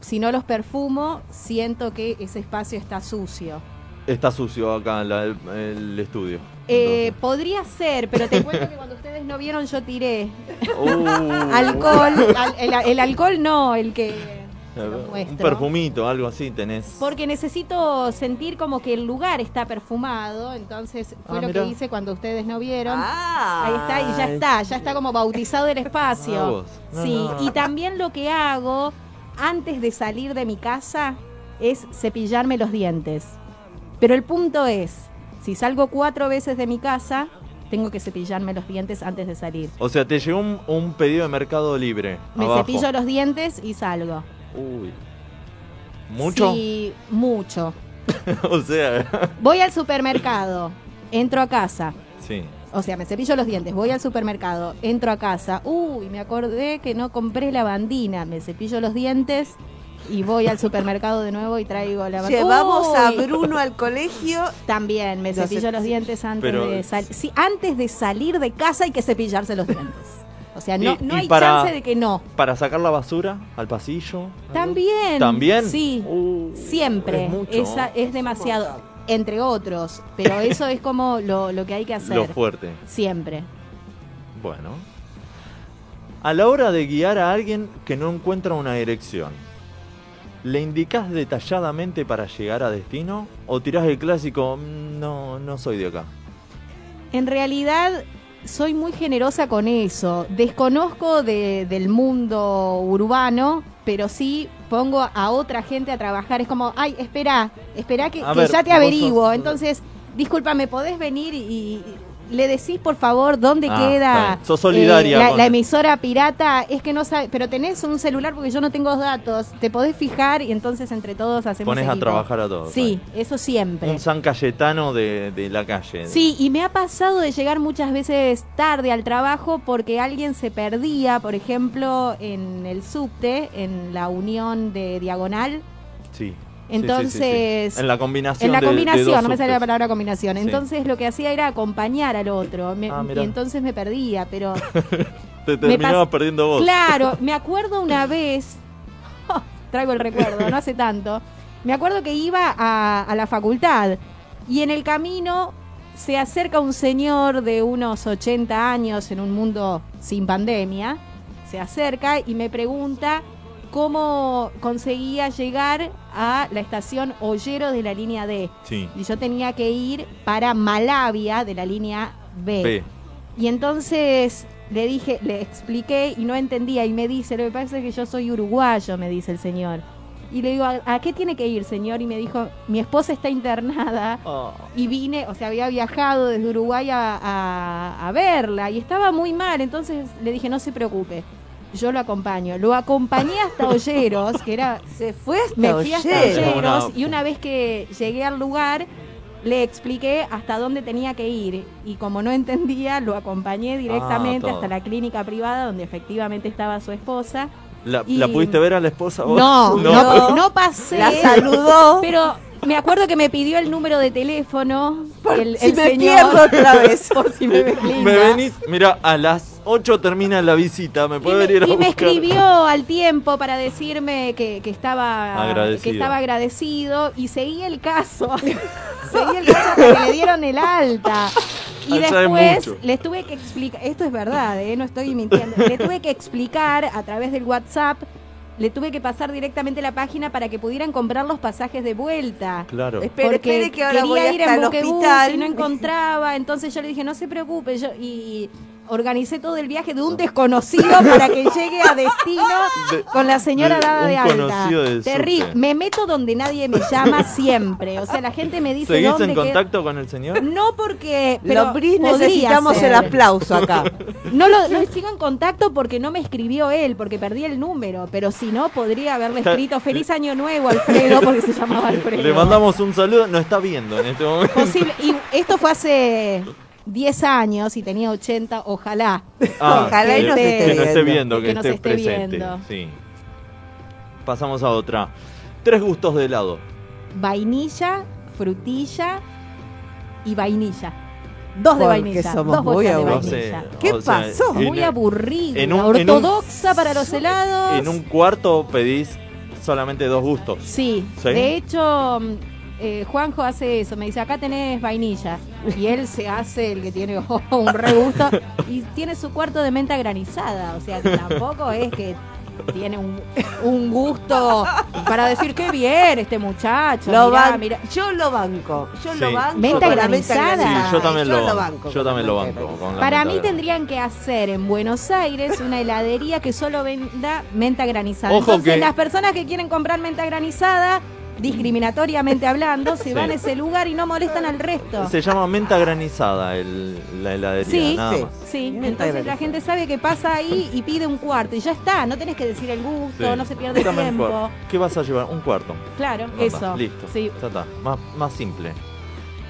Si no los perfumo, siento que ese espacio está sucio. Está sucio acá la- el, el estudio. Eh, podría ser, pero te cuento que cuando ustedes no vieron yo tiré Uh. alcohol. al- el, el alcohol no, el que... un perfumito, algo así tenés. Porque necesito sentir como que el lugar está perfumado, entonces fue Ah, lo mirá. que hice cuando ustedes no vieron. Ah. Ahí está, y ya está, ya está como bautizado el Ah, espacio. vos. No, sí, no. y también lo que hago antes de salir de mi casa es cepillarme los dientes. Pero el punto es, si salgo cuatro veces de mi casa, tengo que cepillarme los dientes antes de salir. O sea, te llegó un, un pedido de Mercado Libre. Me abajo. cepillo los dientes y salgo. Uy. ¿Mucho? Sí, mucho. o sea, Voy al supermercado, entro a casa. sí. O sea, me cepillo los dientes, voy al supermercado, entro a casa. Uy, me acordé que no compré lavandina. Me cepillo los dientes y voy al supermercado de nuevo y traigo lavandina. Llevamos a. Bruno al colegio. También me Lo cepillo cep- los dientes antes Pero- de salir. Sí, antes de salir de casa hay que cepillarse los dientes. O sea, no, Y- no y hay para- chance de que no. Para sacar la basura al pasillo. También. ¿También? Sí. Uh, Siempre. es mucho. Esa es demasiado. Entre otros. Pero eso es como lo, lo que hay que hacer. Lo fuerte. Siempre. Bueno. A la hora de guiar a alguien que no encuentra una dirección, ¿le indicás detalladamente para llegar a destino? ¿O tirás el clásico, "Mm, no, no soy de acá? En realidad soy muy generosa con eso. Desconozco de- del mundo urbano, pero sí pongo a otra gente a trabajar. Es como, ay, espera, espera que, A que ver, ya te averiguo. sos- Entonces, discúlpame, ¿podés venir y le decís por favor dónde Ah, queda. Sos solidaria eh, la, emisora pirata? Es que no sabes, pero tenés un celular porque yo no tengo datos. Te podés fijar y entonces entre todos hacemos Pones a trabajar a todos. Sí, eso siempre. Un San Cayetano de, de la calle. Sí, y me ha pasado de llegar muchas veces tarde al trabajo porque alguien se perdía, por ejemplo, en el subte, en la unión de diagonal. Sí. Entonces, Sí, sí, sí, sí. En la combinación. En la de- de combinación, dos no me sale la palabra combinación. Entonces lo que hacía era acompañar al otro. me- Ah, y entonces me perdía, pero Te terminabas perdiendo vos. Claro, me acuerdo una vez, traigo el recuerdo, no hace tanto, me acuerdo que iba a, a la facultad y en el camino se acerca un señor de unos 80 años en un mundo sin pandemia, se acerca y me pregunta cómo conseguía llegar a la estación Ollero de la línea D. Sí. Y yo tenía que ir para Malavia de la línea B. Y entonces le dije, le expliqué y no entendía y me dice, lo que pasa es que yo soy uruguayo, me dice el señor. Y le digo, ¿a, a qué tiene que ir, señor? Y me dijo, mi esposa está internada Oh. y vine, o sea, había viajado desde Uruguay a, a- a verla y estaba muy mal, entonces le dije, no se preocupe. Yo lo acompaño. Lo acompañé hasta Olleros, que era. Se fue hasta Me fui hasta Olleros. Y una vez que llegué al lugar le expliqué hasta dónde tenía que ir y como no entendía lo acompañé directamente Ah, todo. hasta la clínica privada donde efectivamente estaba su esposa. ¿La, Y- ¿La pudiste ver a la esposa vos? No, no, no pasé. La saludó. Pero me acuerdo que me pidió el número de teléfono el, si el me señor. pierdo otra vez. por si me ves linda. Me venís, mira, a las 8 termina la visita, me puede venir a Y me buscar. escribió al tiempo para decirme que, que estaba Agradecido. que estaba agradecido y seguí el caso. seguí el caso hasta que le dieron el alta. Y Ah, es después les tuve que explicar, esto es verdad, ¿eh? no estoy mintiendo, le tuve que explicar a través del WhatsApp, le tuve que pasar directamente la página para que pudieran comprar los pasajes de vuelta. Claro. Espere, Porque espere que ahora quería voy ir hasta en y no encontraba, entonces yo le dije, no se preocupe, yo, y organicé todo el viaje de un desconocido para que llegue a destino De- con la señora de dada un de alta. Terrible. Me meto donde nadie me llama siempre. O sea, la gente me dice ¿Seguís dónde en queda- contacto con el señor? No porque. Pero podría necesitamos ser. el aplauso acá. No lo no sigo en contacto porque no me escribió él, porque perdí el número. Pero si no, podría haberle escrito Feliz Año Nuevo, Alfredo, porque se llamaba Alfredo. Le mandamos un saludo, nos está viendo en este momento. Posible. Y esto fue hace 10 años y tenía 80, ojalá. Ah, Ojalá y que- nos que esté nos esté viendo. que, Que nos esté, esté presente. viendo. Sí. Pasamos a otra. Tres gustos de helado. Vainilla, frutilla y vainilla. Dos de vainilla. somos dos muy de vainilla. No sé, ¿Qué o sea, pasó? Muy aburrida, en un- en un- ortodoxa para los helados. En un cuarto pedís solamente dos gustos. Sí, ¿Sí? de hecho, eh, Juanjo hace eso, me dice, acá tenés vainilla. Y él se hace el que tiene oh, un regusto y tiene su cuarto de menta granizada. O sea, que tampoco es que tiene un, un gusto para decir, qué bien este muchacho. Lo mirá, ban- mirá". Yo lo banco. Yo Sí. lo banco. Menta granizada. Sí, yo también Yo lo, lo banco. Yo también lo banco. con Para mí tendrían que hacer en Buenos Aires una heladería que solo venda menta granizada. Ojo Entonces que- las personas que quieren comprar menta granizada, discriminatoriamente hablando, se Sí. van a ese lugar y no molestan al resto. Se llama menta granizada el, la heladería, Sí, nada sí. más. Sí, entonces la gente sabe que pasa ahí y pide un cuarto y ya está, no tenés que decir el gusto, Sí. no se pierde Dame tiempo. ¿Qué vas a llevar? Un cuarto. Claro, Anda, eso. Listo. Sí. Ya está. Más, más simple.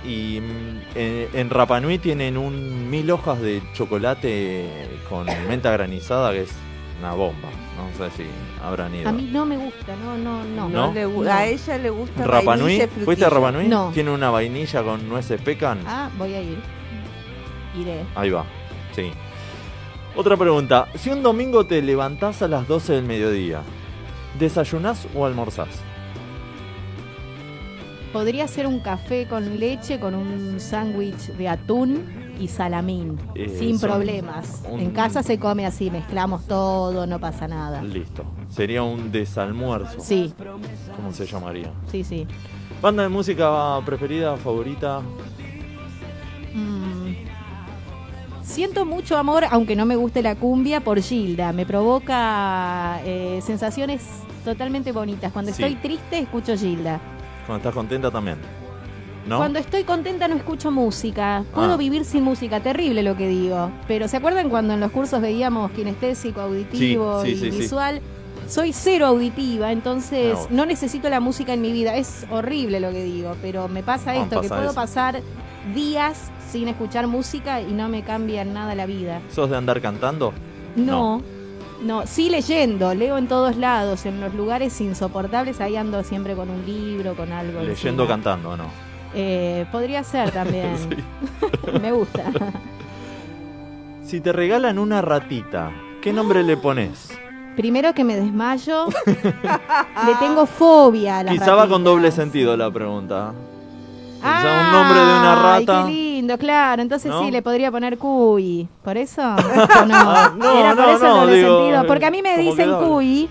Y mm, en Rapa Nui tienen un mil hojas de chocolate con menta granizada que es una bomba. No sé si habrán ido. A mí no me gusta, no, no, no. ¿No? No le gu- No. A ella le gusta Rapa Nui, vainilla y frutilla. ¿fuiste a Rapa Nui? No. Tiene una vainilla con nueces pecan. Ah, voy a ir. Iré. Ahí va. Sí. Otra pregunta. Si un domingo te levantás a las 12 del mediodía, ¿desayunás o almorzás? Podría ser un café con leche con un sándwich de atún y salamín, Eh, sin son problemas. un- En casa se come así, mezclamos todo, no pasa nada. Listo. Sería un desalmuerzo. Sí, ¿Cómo se llamaría? sí, sí. ¿Banda de música preferida, favorita? Mm. Siento mucho amor, aunque no me guste la cumbia, por Gilda. Me provoca eh, sensaciones totalmente bonitas. Cuando Sí. estoy triste, escucho Gilda. Cuando estás contenta también. ¿No? Cuando estoy contenta no escucho música. Puedo Ah. vivir sin música, terrible lo que digo. Pero ¿se acuerdan cuando en los cursos veíamos kinestésico, auditivo Sí, sí, y sí, visual? Soy cero auditiva, entonces no necesito la música en mi vida. Es horrible lo que digo, pero me pasa esto, que puedo eso. pasar días sin escuchar música y no me cambia en nada la vida. ¿Sos de andar cantando? No, no, sí leyendo, leo en todos lados, en los lugares insoportables, ahí ando siempre con un libro, con algo. Leyendo, encima. cantando, ¿no? Eh, podría ser también. Me gusta. Si te regalan una ratita, ¿qué nombre le pones? Primero que me desmayo, le tengo fobia a la Quizá va con doble sentido la pregunta. Quizá un nombre de una rata. Qué lindo, claro. Entonces ¿No? sí, le podría poner cuy. ¿Por eso? ¿O no? Ah, no, Era por eso el no, doble digo, sentido. Porque a mí me dicen cuy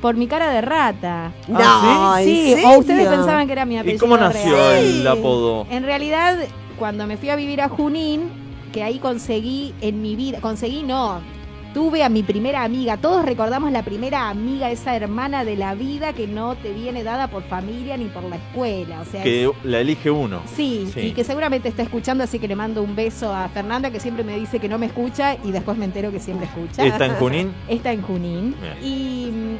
por mi cara de rata. No, ¿Ah, ¿en Sí, o ustedes pensaban que era mi apellido ¿Y cómo nació real. el apodo? En realidad, cuando me fui a vivir a Junín, que ahí conseguí en mi vida, conseguí no, tuve a mi primera amiga. Todos recordamos la primera amiga, esa hermana de la vida que no te viene dada por familia ni por la escuela. O sea, Que es- la elige uno. Sí, Sí. y que seguramente está escuchando, así que le mando un beso a Fernanda, que siempre me dice que no me escucha y después me entero que siempre escucha. ¿Está en Junín? Está en Junín. Bien. Y mm,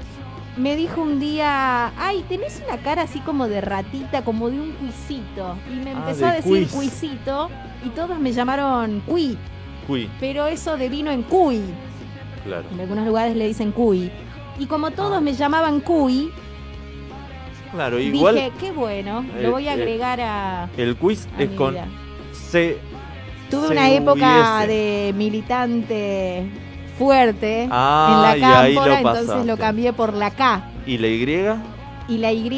me dijo un día, ay, tenés una cara así como de ratita, como de un cuisito. Y me Ah, empezó de a decir quiz. cuisito y todos me llamaron cuy, Cuy, pero eso devino en cuy. claro. En algunos lugares le dicen cuy. Y como Ah. todos me llamaban cuy, Claro, igual dije, qué bueno, Eh, lo voy a eh, agregar a, el quiz a es con. C. Tuve una época S. de militante fuerte Ah, en la lo cámpora, entonces pasaste. lo cambié por la K. ¿Y la Y? Y la Y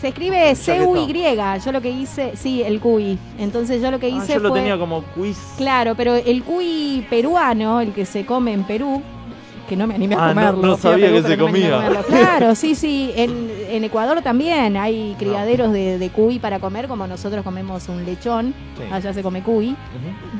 se escribe C-U-Y. Yo lo que hice, sí, el QI. Entonces yo lo que Ah, hice yo lo fue. tenía como quiz. Claro, pero el cuy peruano, el que se come en Perú, que no me animé a Ah, comerlo. no sabía Perú, que se comía. Claro, sí, sí. En, en Ecuador también hay criaderos de, de cuy para comer, como nosotros comemos un lechón. Sí. Allá se come cuy.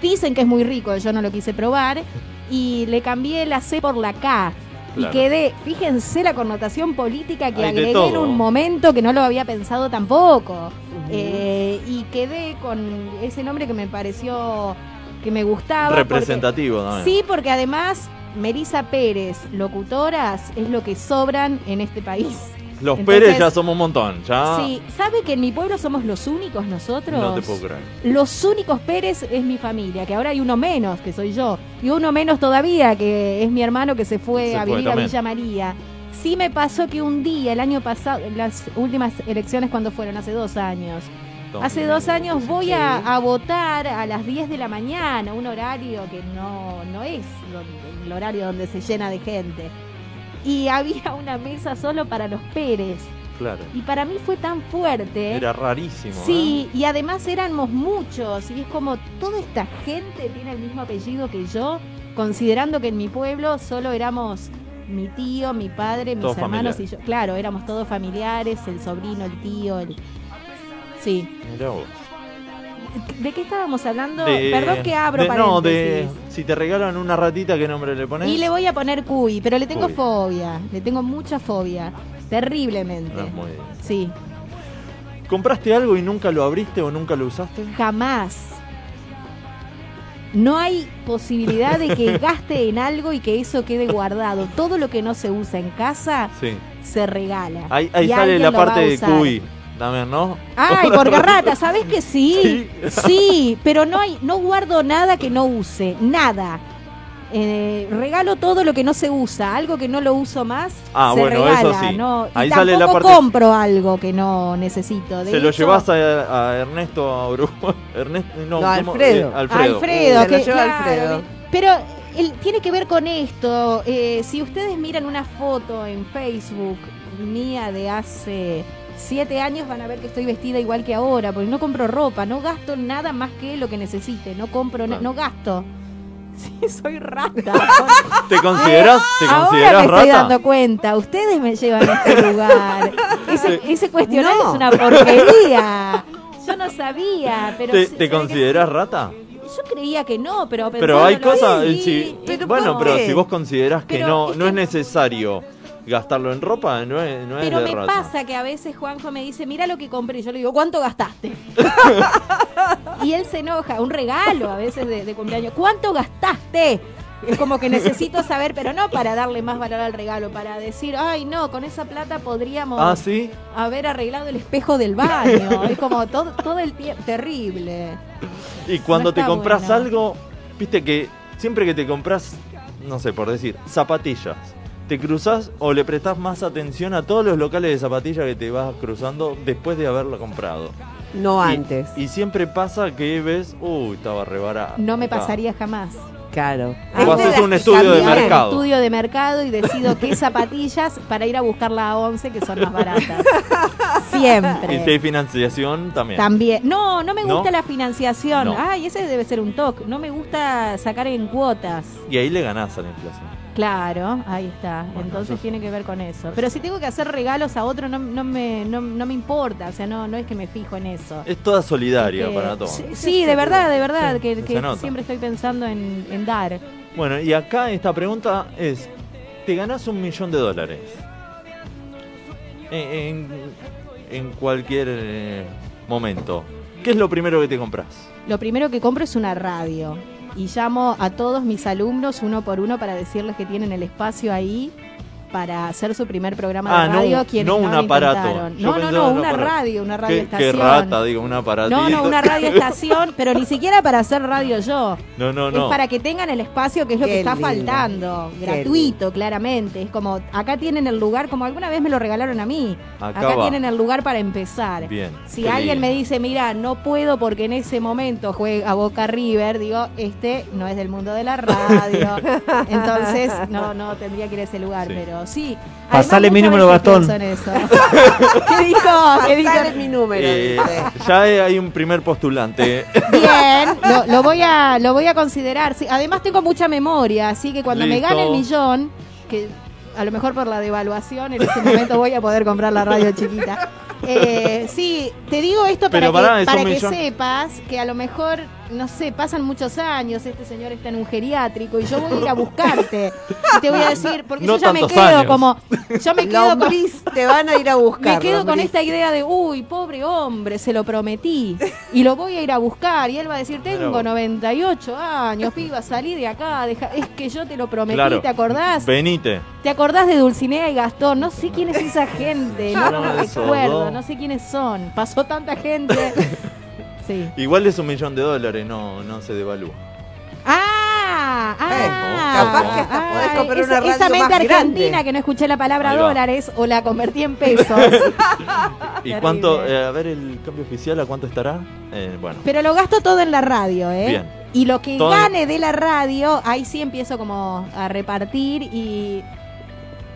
Dicen que es muy rico, yo no lo quise probar. Y le cambié la C por la K. Y quedé, fíjense la connotación política que Hay agregué en un momento que no lo había pensado tampoco. Eh, y quedé con ese nombre que me pareció que me gustaba. porque- Representativo también. Sí, porque además Melisa Pérez, locutoras, es lo que sobran en este país. Los Entonces, Pérez ya somos un montón. Ya Sí, ¿sabe que en mi pueblo somos los únicos nosotros? no te puedo creer. Los únicos Pérez es mi familia, que ahora hay uno menos, que soy yo. Y uno menos todavía, que es mi hermano que se fue Se a fue vivir a. Villa María. Sí me pasó que un día, el año pasado, las últimas elecciones cuando fueron, hace dos años. Hace dos años voy a, a votar a las 10 de la mañana, un horario que no, no es el horario donde se llena de gente. Y había una mesa solo para los Pérez. Claro. Y para mí fue tan fuerte. Era rarísimo. ¿eh? Sí, y además éramos muchos, y es como toda esta gente tiene el mismo apellido que yo, considerando que en mi pueblo solo éramos mi tío, mi padre, mis Todos hermanos y yo. Claro, éramos todos familiares, el sobrino, el tío, el... Sí. Mirá vos. ¿De qué estábamos hablando? De- Perdón que abro de- No, paréntesis. de. Si te regalan una ratita, ¿qué nombre le pones? Y le voy a poner cuy, pero le tengo Cuy. fobia, le tengo mucha fobia, terriblemente. No es muy bien. Sí, ¿Compraste algo y nunca lo abriste o nunca lo usaste? Jamás. No hay posibilidad de que gaste en algo y que eso quede guardado. Todo lo que no se usa en casa Sí. se regala. Ahí, sale la parte de cuy. También, ¿no? Ay, por garrata, ¿sabes que sí? Sí. Sí, pero no hay, no guardo nada que no use, nada. Eh, regalo todo lo que no se usa, algo que no lo uso más, Ah, se bueno, regala, eso sí. no, y Ahí tampoco sale la parte- compro algo que no necesito. De Se lo llevas a, a Ernesto a Uruguay. Ernesto, no, No. Alfredo. Eh, Alfredo. Alfredo, lo que- lleva claro, Alfredo. Pero él tiene que ver con esto. eh, si ustedes miran una foto en Facebook mía de hace siete años, van a ver que estoy vestida igual que ahora, porque no compro ropa, no gasto nada más que lo que necesite, no compro, no gasto. Sí, soy rata. ¿Te consideras, te Ahora consideras me estoy rata? dando cuenta, ustedes me llevan a este lugar. Ese, ese cuestionario No. es una porquería. Yo no sabía, pero ¿Te, te que consideras rata? yo creía que no, pero Pero hay cosas. pero bueno, ¿por pero si vos considerás que Pero no, no que- es necesario gastarlo en ropa, no es, no es Pero de me pasa que a veces Juanjo me dice, mira lo que compré. Y yo le digo, ¿cuánto gastaste? y él se enoja, un regalo a veces de, de cumpleaños. ¿Cuánto gastaste? Es como que necesito saber, pero no para darle más valor al regalo, para decir, ay no, con esa plata podríamos Ah, sí. haber arreglado el espejo del baño. es como todo, todo el tiempo, terrible. Y cuando No te compras bueno. algo, viste que siempre que te compras, no sé, por decir, zapatillas, te cruzas o le prestás más atención a todos los locales de zapatillas que te vas cruzando después de haberlo comprado. No Y- antes. Y, siempre pasa que ves, uy, estaba re barato. No me pasaría jamás. Claro. O Es haces un estudio de mercado. estudio de mercado y decido qué zapatillas para ir a buscarla a 11 que son más baratas. Y Siempre. si hay financiación también. También. No, no me ¿No? gusta la financiación. No. Ay, ese debe ser un toque. No me gusta sacar en cuotas. Y ahí le ganás a la inflación. Claro, ahí está. Bueno, Entonces eso- tiene que ver con eso. Pero si tengo que hacer regalos a otro, no, no, me, no, no me importa. O sea, no, no es que me fijo en eso. Es toda solidaria Que- para todos. Sí, sí, de verdad, de verdad. que siempre estoy pensando en, en dar. Bueno, y acá esta pregunta es, te ganás un millón de dólares en, en- en cualquier eh, momento. ¿Qué es lo primero que te compras? Lo primero que compro es una radio y llamo a todos mis alumnos uno por uno para decirles que tienen el espacio ahí para hacer su primer programa Ah, de no, radio. un- quienes no un aparato. No, no, no, una aparato. radio, una Qué, radioestación. qué rata, digo, un aparatito. No, no, una radioestación, pero ni siquiera para hacer radio yo. No, no, Es no. para que tengan el espacio que es lo Qué que está faltando. Qué Gratuito, claramente. Es como, acá tienen el lugar, como alguna vez me lo regalaron a mí. Acá tienen el lugar para empezar. Bien. Si alguien lindo. me dice, mira, no puedo porque en ese momento juega Boca River, digo, este no es del mundo de la radio. Entonces, no, no tendría que ir a ese lugar, Sí. pero sí. Pasale mi número, Gastón. pienso en eso. ¿Qué dijo? ¿Qué dijo? Mi número. Eh, dice. ya hay un primer postulante. Bien, lo, lo voy a lo voy a considerar. Sí, además tengo mucha memoria, así que cuando me gane el millón, que a lo mejor por la devaluación en ese momento voy a poder comprar la radio chiquita. Eh, sí, te digo esto para Pero que, para que millón. sepas que a lo mejor, no sé, pasan muchos años, este señor está en un geriátrico y yo voy a ir a buscarte. Y te voy a decir, porque No yo ya me quedo años. como, yo me quedo con, Lombriz, te van a ir a buscar. me quedo con lombriz. esta idea de, uy, pobre hombre, se lo prometí. Y lo voy a ir a buscar. Y él va a decir, tengo Pero- 98 años, piba, salí de acá. deja- Es que yo te lo prometí, Claro. ¿te acordás? Venite. ¿Te acordás de Dulcinea y Gastón? No sé quién es esa gente, no, No, recuerdo, no sé quiénes son. Pasó tanta gente. Sí. Igual es un millón de dólares, no, no se devalúa. Ah, ah, capaz que hasta podés ay, comprar esa, una radio esa mente más grande. argentina que no escuché la palabra Ahí va. dólares o la convertí en pesos. ¿Y Terrible. cuánto? eh, a ver, el cambio oficial, ¿a cuánto estará? Eh, bueno, Pero lo gasto todo en la radio, ¿eh? Bien. Y lo que Todo- gane de la radio, ahí sí empiezo como a repartir y...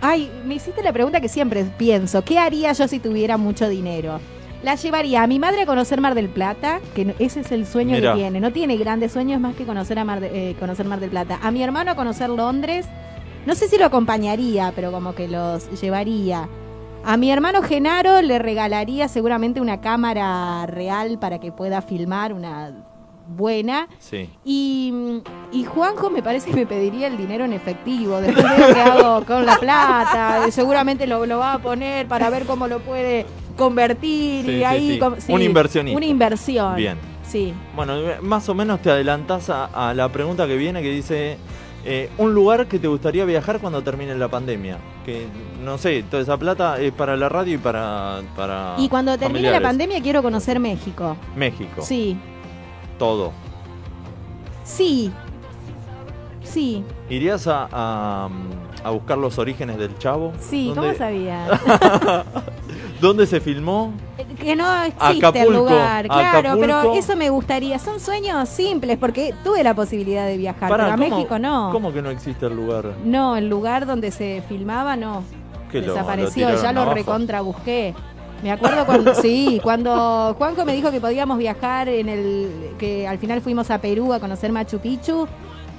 Ay, me hiciste la pregunta que siempre pienso. ¿Qué haría yo si tuviera mucho dinero? La llevaría a mi madre a conocer Mar del Plata, que ese es el sueño Mirá. que tiene. No tiene grandes sueños más que conocer, a Mar, de- eh, conocer Mar del Plata. A mi hermano a conocer Londres. No sé si lo acompañaría, pero como que los llevaría. A mi hermano Genaro le regalaría seguramente una cámara real para que pueda filmar una buena. sí. Y, y Juanjo me parece que me pediría el dinero en efectivo. Después veo qué hago con la plata. Seguramente lo, lo va a poner para ver cómo lo puede convertir. Sí, y sí, ahí com- Un inversionista. Una inversión. Bien. Sí. Bueno, eh, más o menos te adelantás a, a la pregunta que viene que dice eh, un lugar que te gustaría viajar cuando termine la pandemia. Que no sé, toda esa plata es para la radio y para para Y cuando termine la pandemia quiero conocer México. México. Sí. Todo. Sí. Sí. ¿Irías a, a, a buscar los orígenes del Chavo? Sí. ¿Cómo ¿Dónde, sabía? ¿Dónde se filmó? Que no existe el lugar, claro, Acapulco. pero eso me gustaría. Son sueños simples porque tuve la posibilidad de viajar, Pará, pero a ¿cómo- México no. ¿Cómo que no existe el lugar? No, el lugar donde se filmaba no. Que lo Desapareció, ya lo recontra busqué. Me acuerdo cuando, sí, cuando Juanjo me dijo que podíamos viajar en el, que al final fuimos a Perú a conocer Machu Picchu,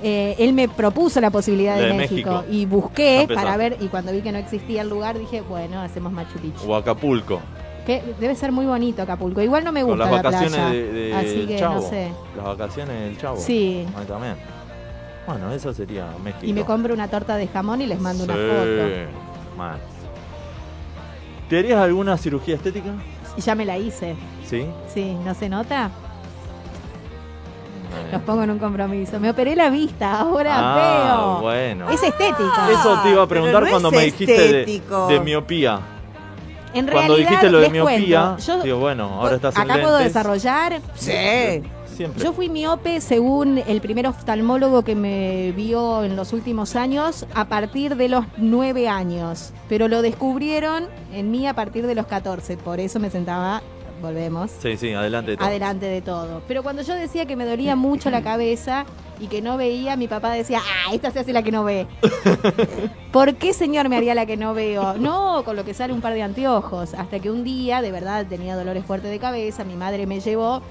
eh, él me propuso la posibilidad de, De México, México. y busqué para ver, y cuando vi que no existía el lugar dije, bueno, hacemos Machu Picchu. O Acapulco. Que debe ser muy bonito Acapulco. Igual no me Con gusta las la vacaciones playa. de, de- así que Chavo. no sé. Las vacaciones del Chavo. Sí. A mí también. Bueno, eso sería México. Y me compro una torta de jamón y les mando una foto. mal. ¿Te harías alguna cirugía estética? Ya me la hice. Sí. Sí, ¿no se nota? Los pongo en un compromiso. Me operé la vista, ahora ah, veo. bueno. Es estética. Eso te iba a preguntar no cuando me dijiste de, miopía. En Cuando realidad, dijiste lo de les miopía, cuento, yo digo, bueno, ahora estás en acá puedo desarrollar. Sí. Siempre. Yo fui miope según el primer oftalmólogo que me vio en los últimos años a partir de los nueve años. Pero lo descubrieron en mí a partir de los 14. Por eso me sentaba, volvemos, Sí, sí, adelante. de todo. adelante de todo. Pero cuando yo decía que me dolía mucho la cabeza y que no veía, mi papá decía, ah, esta se hace la que no ve. ¿Por qué, señor, me haría la que no veo? No, con lo que sale un par de anteojos. Hasta que un día, de verdad, tenía dolores fuertes de cabeza, mi madre me llevó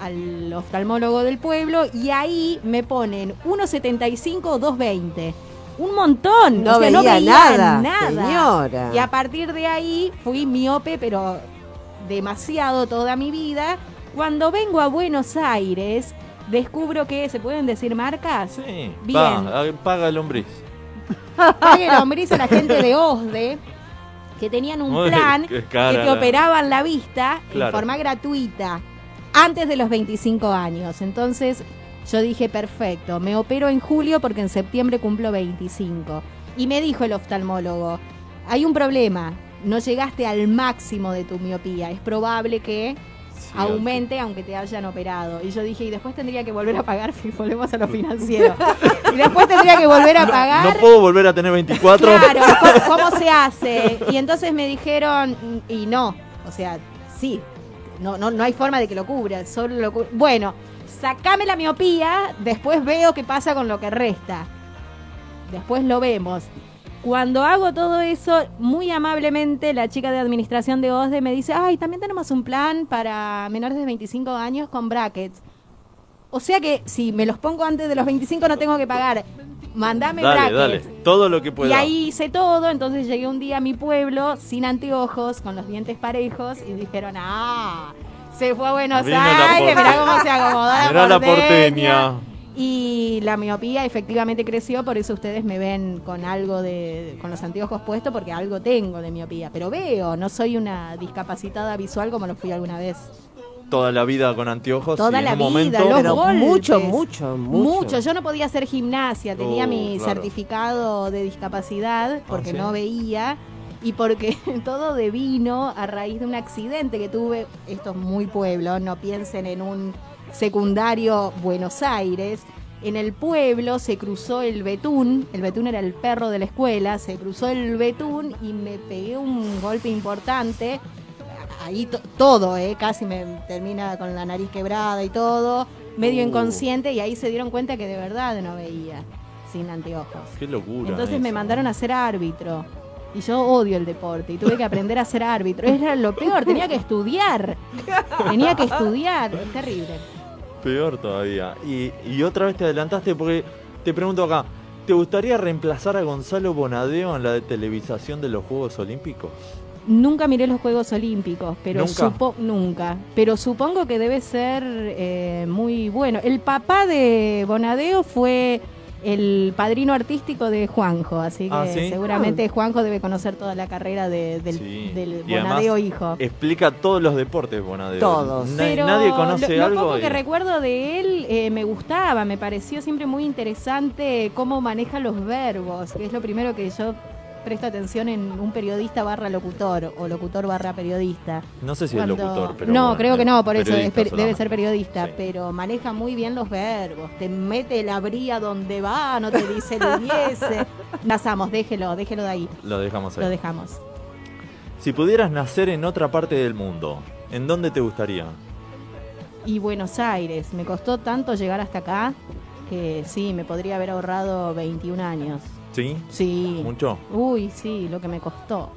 al oftalmólogo del pueblo y ahí me ponen 1,75 o 2,20. Un montón. No o sea, no veía veía nada, nada. señora. Y a partir de ahí fui miope, pero demasiado toda mi vida. Cuando vengo a Buenos Aires, descubro que, ¿se pueden decir marcas? Sí, Bien. va, paga el lombriz. Pague lombriz a la gente de OSDE, que tenían un Uy, plan que te operaban la vista Claro. en forma gratuita antes de los 25 años. Entonces yo dije, perfecto, me opero en julio porque en septiembre cumplo 25. Y me dijo el oftalmólogo, hay un problema, no llegaste al máximo de tu miopía, es probable que aumente aunque te hayan operado. Y yo dije, y después tendría que volver a pagar, si volvemos a lo financiero. y después tendría que volver a pagar. No puedo volver a tener 24. Claro, ¿cómo, cómo se hace? Y entonces me dijeron, y no, o sea, sí, no, no, no hay forma de que lo cubra, solo lo Bueno, sacame la miopía, después veo qué pasa con lo que resta. Después lo vemos. Cuando hago todo eso, muy amablemente la chica de administración de OSDE me dice, ay, también tenemos un plan para menores de 25 años con brackets. O sea que si me los pongo antes de los 25 no tengo que pagar. Mandame Dale, brackets. dale. Todo lo que Y pueda. ahí hice todo, entonces llegué un día a mi pueblo sin anteojos, con los dientes parejos, y dijeron, ah, se fue a Buenos Aires, mirá cómo se acomodó la la porteña". Y la miopía efectivamente creció, por eso ustedes me ven con algo de, con los anteojos puestos, porque algo tengo de miopía. Pero veo, no soy una discapacitada visual como lo fui alguna vez. Toda la vida con anteojos. Toda y en la un vida, momento, los golpes. mucho, mucho, mucho. Yo no podía hacer gimnasia, tenía Oh, mi claro. certificado de discapacidad porque ¿sí? no veía y porque todo devino a raíz de un accidente que tuve. Esto es muy pueblo, no piensen en un secundario Buenos Aires. En el pueblo se cruzó el betún, el betún era el perro de la escuela, se cruzó el betún y me pegué un golpe importante ahí to- todo, eh, casi me termina con la nariz quebrada y todo, medio Uh. inconsciente y ahí se dieron cuenta que de verdad no veía sin anteojos. Qué locura. Entonces me mandaron a ser árbitro. Y yo odio el deporte y tuve que aprender a ser árbitro. Era lo peor, tenía que estudiar. Tenía que estudiar. Es terrible. Peor todavía. Y, y otra vez te adelantaste porque te pregunto acá. ¿Te gustaría reemplazar a Gonzalo Bonadeo en la televisación de los Juegos Olímpicos? Nunca miré los Juegos Olímpicos, pero ¿Nunca? supo- nunca. Pero supongo que debe ser eh, muy bueno. El papá de Bonadeo fue el padrino artístico de Juanjo, así que Ah, ¿sí? seguramente Juanjo debe conocer toda la carrera de- del, Sí. Bonadeo hijo. Explica todos los deportes Bonadeo. Todos. Na- Pero nadie conoce lo, lo algo. poco y- que recuerdo de él eh, me gustaba, me pareció siempre muy interesante cómo maneja los verbos, que es lo primero que yo presto atención en un periodista barra locutor o locutor barra periodista. No sé si es Cuando- locutor, pero. no, bueno, creo que no, por eso es debe ser periodista, Sí. pero maneja muy bien los verbos. Te mete la bría donde va, no te dice lo diese. Pasamos, déjelo, déjelo de ahí. Lo dejamos ahí. Lo dejamos. Si pudieras nacer en otra parte del mundo, ¿en dónde te gustaría? Y Buenos Aires, me costó tanto llegar hasta acá que sí, me podría haber ahorrado 21 años. ¿Sí? Sí. ¿Mucho? Uy, sí, lo que me costó.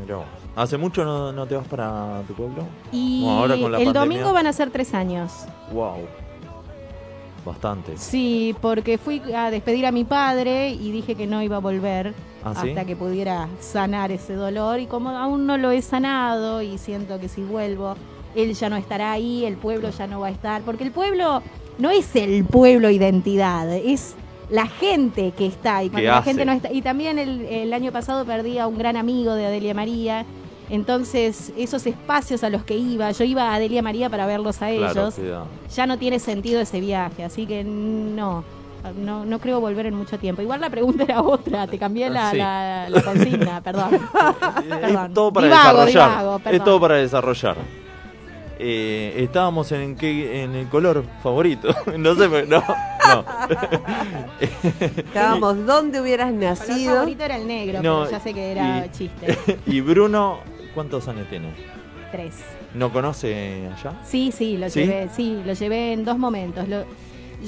Mirá vos. ¿Hace mucho no, no te vas para tu pueblo? Y Bueno, ahora con la el pandemia. domingo van a ser tres años. Wow. Bastante. Sí, porque fui a despedir a mi padre y dije que no iba a volver ¿Ah, sí? hasta que pudiera sanar ese dolor. Y como aún no lo he sanado y siento que si vuelvo, él ya no estará ahí, el pueblo ya no va a estar. Porque el pueblo no es el pueblo identidad, es la gente que está. Y cuando la hace. gente no está. Y también el, el año pasado perdí a un gran amigo de Adelia María. Entonces, esos espacios a los que iba, yo iba a Adelia María para verlos a Claro, ellos cuidado. ya no tiene sentido ese viaje, así que no, no, no creo volver en mucho tiempo. Igual la pregunta era otra, te cambié la, Sí. la, la consigna, perdón. Perdón. Es todo para Divago, desarrollar. divago, es perdón. todo para desarrollar. Eh, estábamos en qué, en el color favorito. no sé, pero- no, no. Estábamos donde hubieras El nacido. favorito era el negro, No, pero ya sé que era y- chiste. y Bruno, ¿cuántos años tiene? Tres. ¿No conoce allá? Sí, sí, lo ¿Sí? llevé, sí, lo llevé en dos momentos. Lo-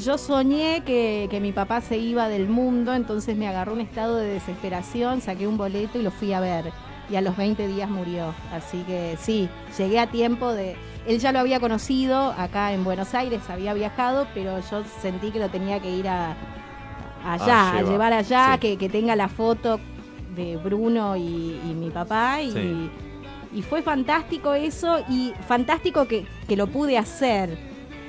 yo soñé que, que mi papá se iba del mundo, entonces me agarró un estado de desesperación, saqué un boleto y lo fui a ver. Y a los 20 días murió. Así que sí, llegué a tiempo de... Él ya lo había conocido acá en Buenos Aires, había viajado, pero yo sentí que lo tenía que ir a, allá, A a llevar, llevar allá, sí. que, que tenga la foto de Bruno y, y mi papá. Y, Sí. y fue fantástico eso y fantástico que, que lo pude hacer.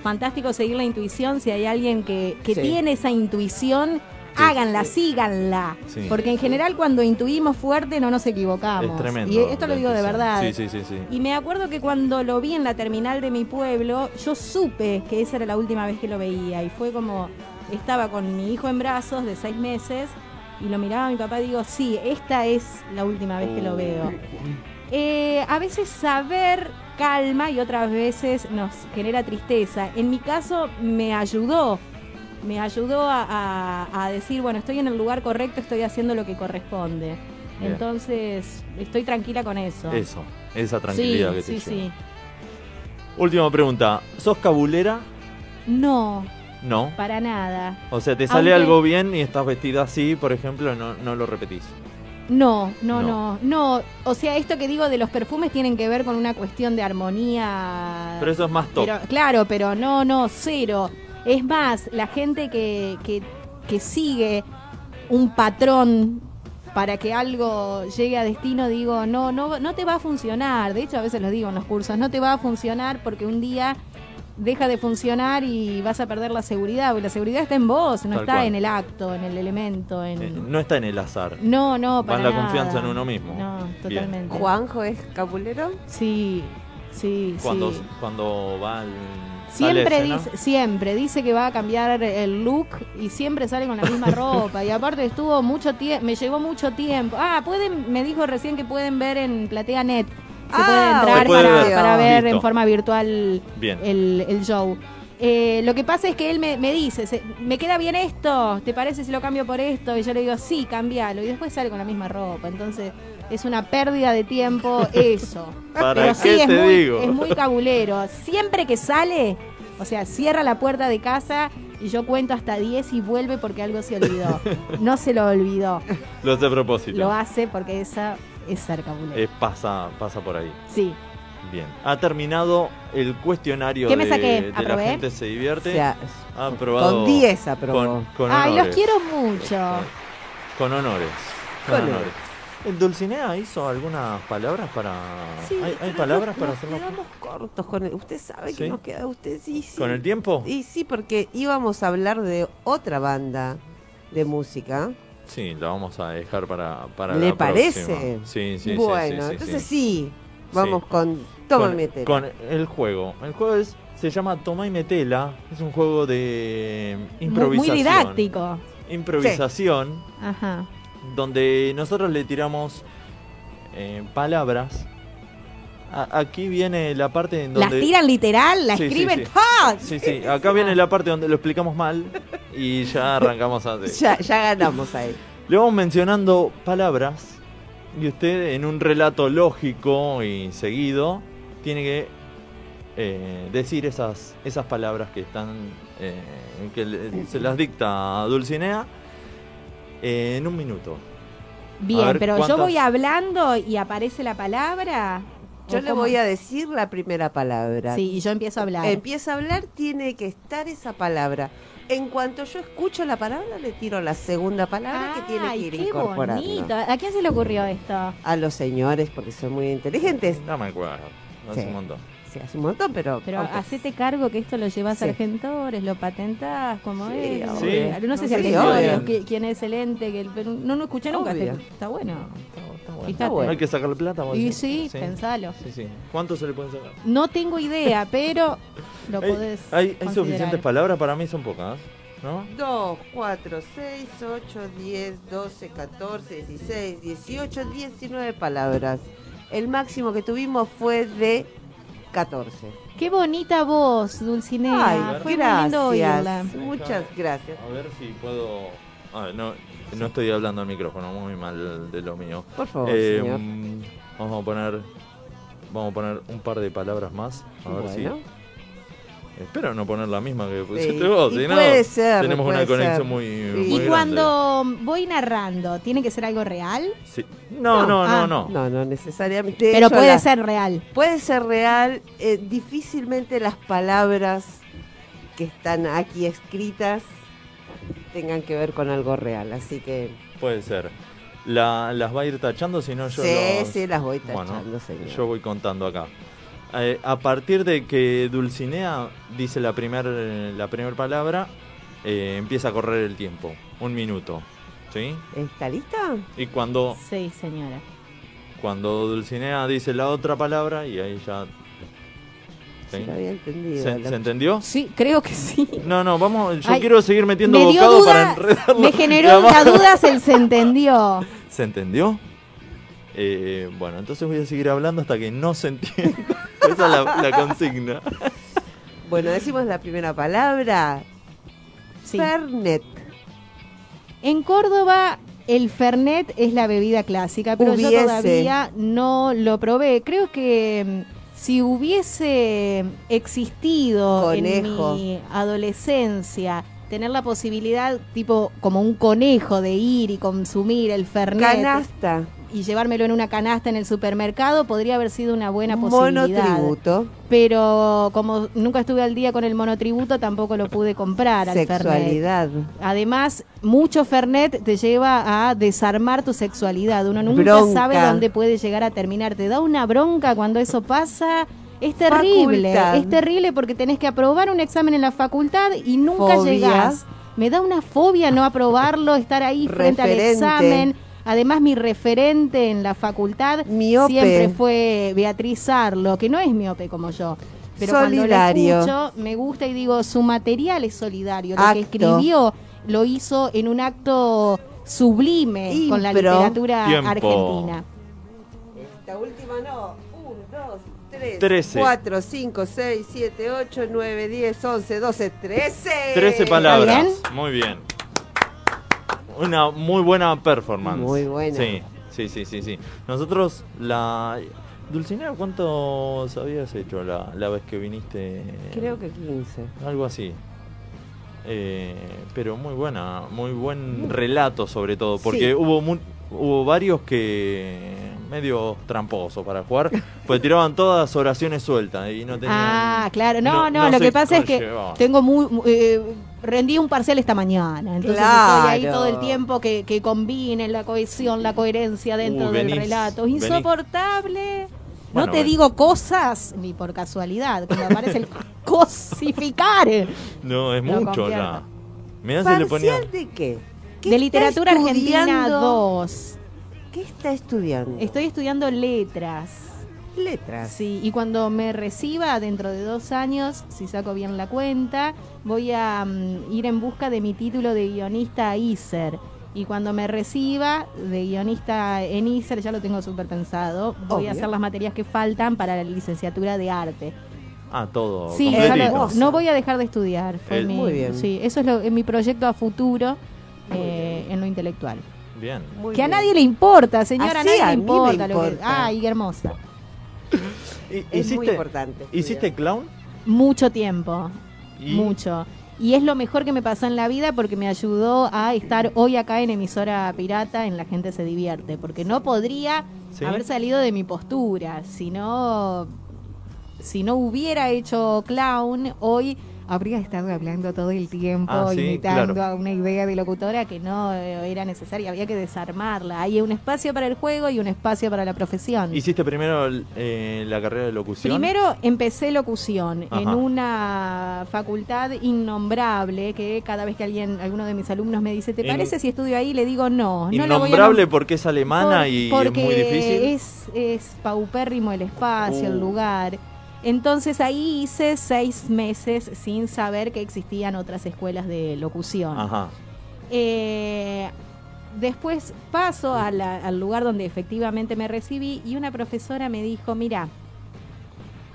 Fantástico seguir la intuición. Si hay alguien que, que Sí. tiene esa intuición, háganla, síganla. Sí. Porque en general cuando intuimos fuerte no nos equivocamos. Es tremendo. Y esto lo digo de verdad. Sí, sí, sí, sí. Y me acuerdo que cuando lo vi en la terminal de mi pueblo, yo supe que esa era la última vez que lo veía. Y fue como, estaba con mi hijo en brazos de seis meses Y lo miraba a mi papá y digo, sí, esta es la última vez que lo veo. Eh, a veces saber calma y otras veces nos genera tristeza. En mi caso me ayudó, me ayudó a, a- a decir, bueno, estoy en el lugar correcto, estoy haciendo lo que corresponde. Bien. Entonces, estoy tranquila con eso. Eso, esa tranquilidad sí, que te sí, lleva. sí. Última pregunta. ¿Sos cabulera? No, No. para nada. O sea, te sale Aunque- algo bien y estás vestida así, por ejemplo, no, no lo repetís. No, no, No. no, no. O sea, esto que digo de los perfumes tienen que ver con una cuestión de armonía. Pero eso es más top. Pero, claro, pero no, no, cero. Es más, la gente que, que, que sigue un patrón para que algo llegue a destino, digo, no, no, no te va a funcionar. De hecho, a veces lo digo en los cursos, no te va a funcionar porque un día deja de funcionar y vas a perder la seguridad, porque la seguridad está en vos, no Tal está cual. en el acto, en el elemento, en... Eh, no está en el azar. No, no, Va para en la nada. confianza en uno mismo. No, Bien. totalmente. ¿Juanjo es cabulero? Sí, sí, Cuando, sí. cuando va al. Siempre dice, siempre dice que va a cambiar el look y siempre sale con la misma ropa. Y aparte estuvo mucho tiempo, me llevó mucho tiempo. Ah, pueden, me dijo recién que pueden ver en Platea Net. Se Ah, puede entrar Se puede para, ver. para ver en forma virtual Bien. el, el show. Eh, lo que pasa es que él me, me dice, se- ¿me queda bien esto? ¿Te parece si lo cambio por esto? Y yo le digo, sí, cambialo. Y después sale con la misma ropa. Entonces es una pérdida de tiempo eso. ¿Para Pero qué sí, es te muy, digo? es muy cabulero. Siempre que sale, o sea, cierra la puerta de casa y yo cuento hasta 10 y vuelve porque algo se olvidó. No se lo olvidó. Lo hace a propósito. Lo hace porque esa es ser cabulero. Eh, pasa, pasa por ahí. Sí. Bien. Ha terminado el cuestionario ¿Qué me de, saqué? de la gente se divierte. O sea, ha aprobado. con 10 aprobó. Con, con Ay, los quiero mucho. Con honores. Con Con honores. ¿El Dulcinea hizo algunas palabras para. Sí, ¿Hay, hay pero palabras nos- para nos hacerlo? quedamos cortos con el, usted sabe ¿Sí? que nos queda usted sí, sí. ¿Con el tiempo? Y sí, porque íbamos a hablar de otra banda de música. Sí, la vamos a dejar para, para ¿Le la parece? próxima. Sí, sí, sí, bueno, sí, sí, entonces sí. sí, vamos Sí. con Toma con, y Metela. con el juego. El juego es, se llama Toma y Metela. Es un juego de Muy, improvisación. muy didáctico. Improvisación. Ajá. Donde nosotros le tiramos eh, palabras. A- aquí viene la parte en donde. Las tiran literal, la Sí, escriben. sí. Sí, sí. Acá viene la parte donde lo explicamos mal y ya arrancamos a. Ya, ya ganamos ahí. Le vamos mencionando palabras y usted en un relato lógico y seguido tiene que eh, decir esas, esas palabras que están eh, que le- se las dicta Dulcinea eh, en un minuto. A Bien, pero yo voy hablando y aparece la palabra. Yo ¿O le voy a decir la primera palabra. Sí, y yo empiezo a hablar. Empieza a hablar, tiene que estar esa palabra. En cuanto yo escucho la palabra, le tiro la segunda palabra que tiene que ir qué incorporando. bonito. ¿A quién se le ocurrió esto? A los señores, porque son muy inteligentes. No me acuerdo. Hace Sí. un montón. Hace un montón, pero. Pero hacete cargo que esto lo llevas Sí. a Argentores, lo patentás, como Sí, es. Sí. No sé si Sí, Argentores, obvio. qui- quién es el ente, que el- pero no lo escuché nunca. Este- Está bueno. Está bueno. Hay que sacarle plata. Y sí, pensalo. Sí, sí. ¿Cuánto se le puede sacar? No tengo idea, pero lo Hay- podés. hay, suficientes palabras, para mí son pocas, ¿no? 2, 4, 6, 8, 10, 12, 14, 16, 18, 19 palabras. El máximo que tuvimos fue de 14. Qué bonita voz, Dulcinea. Ay, Fue muy lindo oírla. gracias. Muchas gracias. A ver si puedo. A ver, no, no estoy hablando al micrófono, muy mal de lo mío. Por favor, Eh, señor. mm, Vamos a poner. Vamos a poner un par de palabras más. A ver Bueno. si. Espero no poner la misma que pusiste Sí, vos, y si no, puede ser, tenemos puede una conexión ser. muy, Sí. muy Y grande. cuando voy narrando, ¿tiene que ser algo real? Sí. No, no, no, Ah. no. No, no necesariamente. Pero puede la- ser real. Puede ser real. eh, difícilmente las palabras que están aquí escritas tengan que ver con algo real. Así que. Puede ser. La- las va a ir tachando, si no yo sí, los- sí, las voy Bueno, tachando, señor. Yo voy contando acá. Eh, a partir de que Dulcinea dice la primera la primer palabra, eh, empieza a correr el tiempo. Un minuto. ¿Sí? ¿Está lista? Y cuando, Sí, señora. cuando Dulcinea dice la otra palabra, y ahí ya Sí. Lo había entendido. ¿Se, Lo- se entendió? Sí, creo que sí. No, no, vamos, yo Ay, quiero seguir metiendo me bocado duda, para enredarlo. Me generó una duda, se se entendió. ¿Se entendió? Eh, bueno, entonces voy a seguir hablando hasta que no se entienda. Esa es la, la consigna. Bueno, decimos la primera palabra. Fernet. En Córdoba el Fernet es la bebida clásica, pero yo todavía no lo probé. Creo que mm, si hubiese existido Conejo. en mi adolescencia tener la posibilidad, tipo como un conejo, de ir y consumir el Fernet Canasta. Y llevármelo en una canasta en el supermercado, podría haber sido una buena posibilidad. Monotributo. Pero como nunca estuve al día con el monotributo, tampoco lo pude comprar al Fernet. Sexualidad. Además, mucho Fernet te lleva a desarmar tu sexualidad. Uno nunca Bronca. sabe dónde puede llegar a terminar. Te da una bronca cuando eso pasa. Es terrible, Facultad. es terrible porque tenés que aprobar un examen en la facultad y nunca Fobia. llegás. Me da una fobia no aprobarlo, estar ahí frente al examen. Además, mi referente en la facultad Miope. siempre fue Beatriz Arlo, que no es miope como yo. Pero Solidario. cuando lo escucho, me gusta y digo, su material es solidario. Lo que escribió lo hizo en un acto sublime con la literatura Tiempo. argentina. Esta última no. 1, 2, 3, Trece. 4, 5, 6, 7, 8, 9, 10, 11, 12, 13. 13 palabras. bien? Muy bien. Una muy buena performance. Muy buena. Sí, sí, sí, sí. sí. Nosotros, la. Dulcinea, ¿cuántos habías hecho la, la vez que viniste? Creo que 15. Algo así. Eh, pero muy buena, muy buen relato sobre todo, porque Sí. hubo mu- hubo varios que medio tramposos para jugar, pues tiraban todas oraciones sueltas y no tenían Ah, claro. No, no- no, no lo que pasa es que tengo muy... mu- eh, rendí un parcial esta mañana, entonces Claro. estoy ahí todo el tiempo que, que combinen la cohesión, la coherencia dentro Uh, del relato. venís- Insoportable. Bueno, no te digo cosas ni por casualidad, cuando aparece el cosificar. No, es Lo mucho ya. si le ponía ¿Parcial de qué? ¿Qué De literatura argentina estudiando? 2. ¿Qué está estudiando? Estoy estudiando letras. Letras. Sí, y cuando me reciba dentro de dos años, si saco bien la cuenta, voy a mm, ir en busca de mi título de guionista ISER. Y cuando me reciba de guionista en ISER, ya lo tengo súper pensado, voy Obvio. a hacer las materias que faltan para la licenciatura de arte. Ah, todo Sí, lo- no voy a dejar de estudiar. Fue El- mi- Muy bien. Sí, eso es, lo, es mi proyecto a futuro eh, en lo intelectual. Bien. Muy que a nadie le importa, señora, Así a nadie a le me importa. lo que- importa. Ay, qué hermosa. ¿Y- Es muy ¿Hiciste, importante. ¿Hiciste clown? Mucho tiempo, ¿Y? mucho. Y es lo mejor que me pasó en la vida porque me ayudó a estar hoy acá en emisora pirata en La gente se divierte. Porque no podría ¿Sí? haber salido de mi postura. Si no, si no hubiera hecho clown, hoy habría estado hablando todo el tiempo, Ah, sí, imitando claro. a una idea de locutora que no eh, era necesaria. Había que desarmarla. Hay un espacio para el juego y un espacio para la profesión. ¿Hiciste primero eh, la carrera de locución? Primero empecé locución en una facultad innombrable que cada vez que alguien, alguno de mis alumnos me dice, ¿te In- parece si estudio ahí? Le digo no. no la voy a Innombrable nom- porque es alemana por- y es muy difícil. Es, es paupérrimo el espacio, el Uh. lugar. Entonces ahí hice seis meses sin saber que existían otras escuelas de locución. Ajá. Eh, después paso a la- al lugar donde efectivamente me recibí y una profesora me dijo, mira,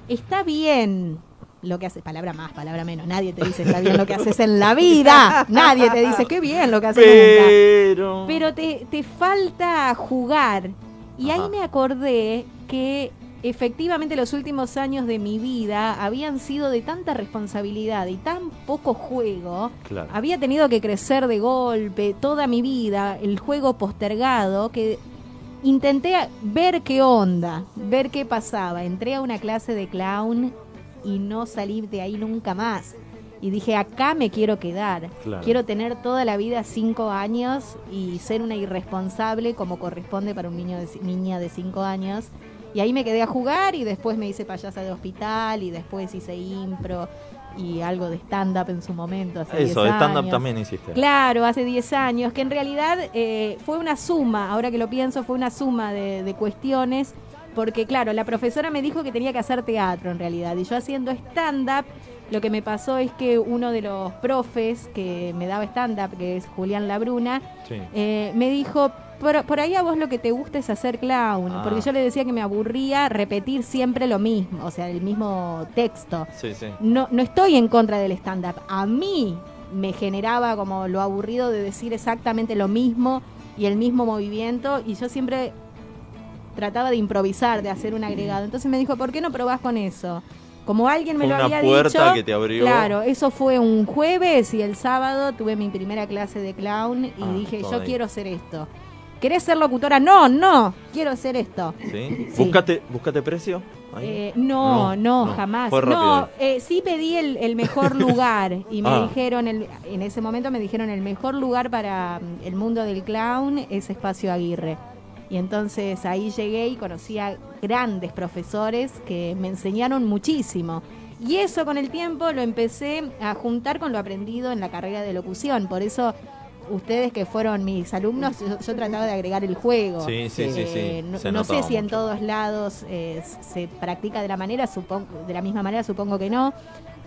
está bien lo que haces, palabra más, palabra menos, nadie te dice está bien lo que haces en la vida, nadie te dice qué bien lo que haces. Pero... Pero te, te falta jugar. Y Ajá. ahí me acordé que efectivamente los últimos años de mi vida habían sido de tanta responsabilidad y tan poco juego. Claro. Había tenido que crecer de golpe toda mi vida, el juego postergado, que intenté ver qué onda, ver qué pasaba. Entré a una clase de clown y no salí de ahí nunca más. Y dije, acá me quiero quedar. Claro. Quiero tener toda la vida cinco años y ser una irresponsable como corresponde para un niño de, niña de cinco años. Y ahí me quedé a jugar y después me hice payasa de hospital y después hice impro y algo de stand-up en su momento. Hace Eso, 10 de stand-up también hiciste. Claro, hace 10 años, que en realidad eh, fue una suma, ahora que lo pienso, fue una suma de, de cuestiones porque claro, la profesora me dijo que tenía que hacer teatro en realidad, y yo haciendo stand-up, lo que me pasó es que uno de los profes que me daba stand-up, que es Julián Labruna, Sí. eh, me dijo, por, por ahí a vos lo que te gusta es hacer clown, Ah. porque yo le decía que me aburría repetir siempre lo mismo, o sea, el mismo texto. Sí, sí. No, no estoy en contra del stand-up. A mí me generaba como lo aburrido de decir exactamente lo mismo y el mismo movimiento y yo siempre trataba de improvisar, de hacer un agregado. Entonces me dijo, ¿por qué no probás con eso? Como alguien me Fue lo una había puerta dicho. que te abrió. Claro, eso fue un jueves y el sábado tuve mi primera clase de clown y Ah, dije, yo ahí. quiero hacer esto. ¿Querés ser locutora? No, no, quiero hacer esto. ¿Sí? Buscate precio. Eh, no, No, no, jamás. No, eh, sí pedí el, el mejor lugar y me Ah. dijeron, el- en ese momento me dijeron el mejor lugar para mm, el mundo del clown es Espacio Aguirre. Y entonces ahí llegué y conocí a grandes profesores que me enseñaron muchísimo. Y eso con el tiempo lo empecé a juntar con lo aprendido en la carrera de locución. Por eso ustedes que fueron mis alumnos, yo, yo trataba de agregar el juego. Sí, sí, sí, sí. Eh, No, sé si en todos lados eh, se practica de la manera, supongo, de la misma manera, supongo que no,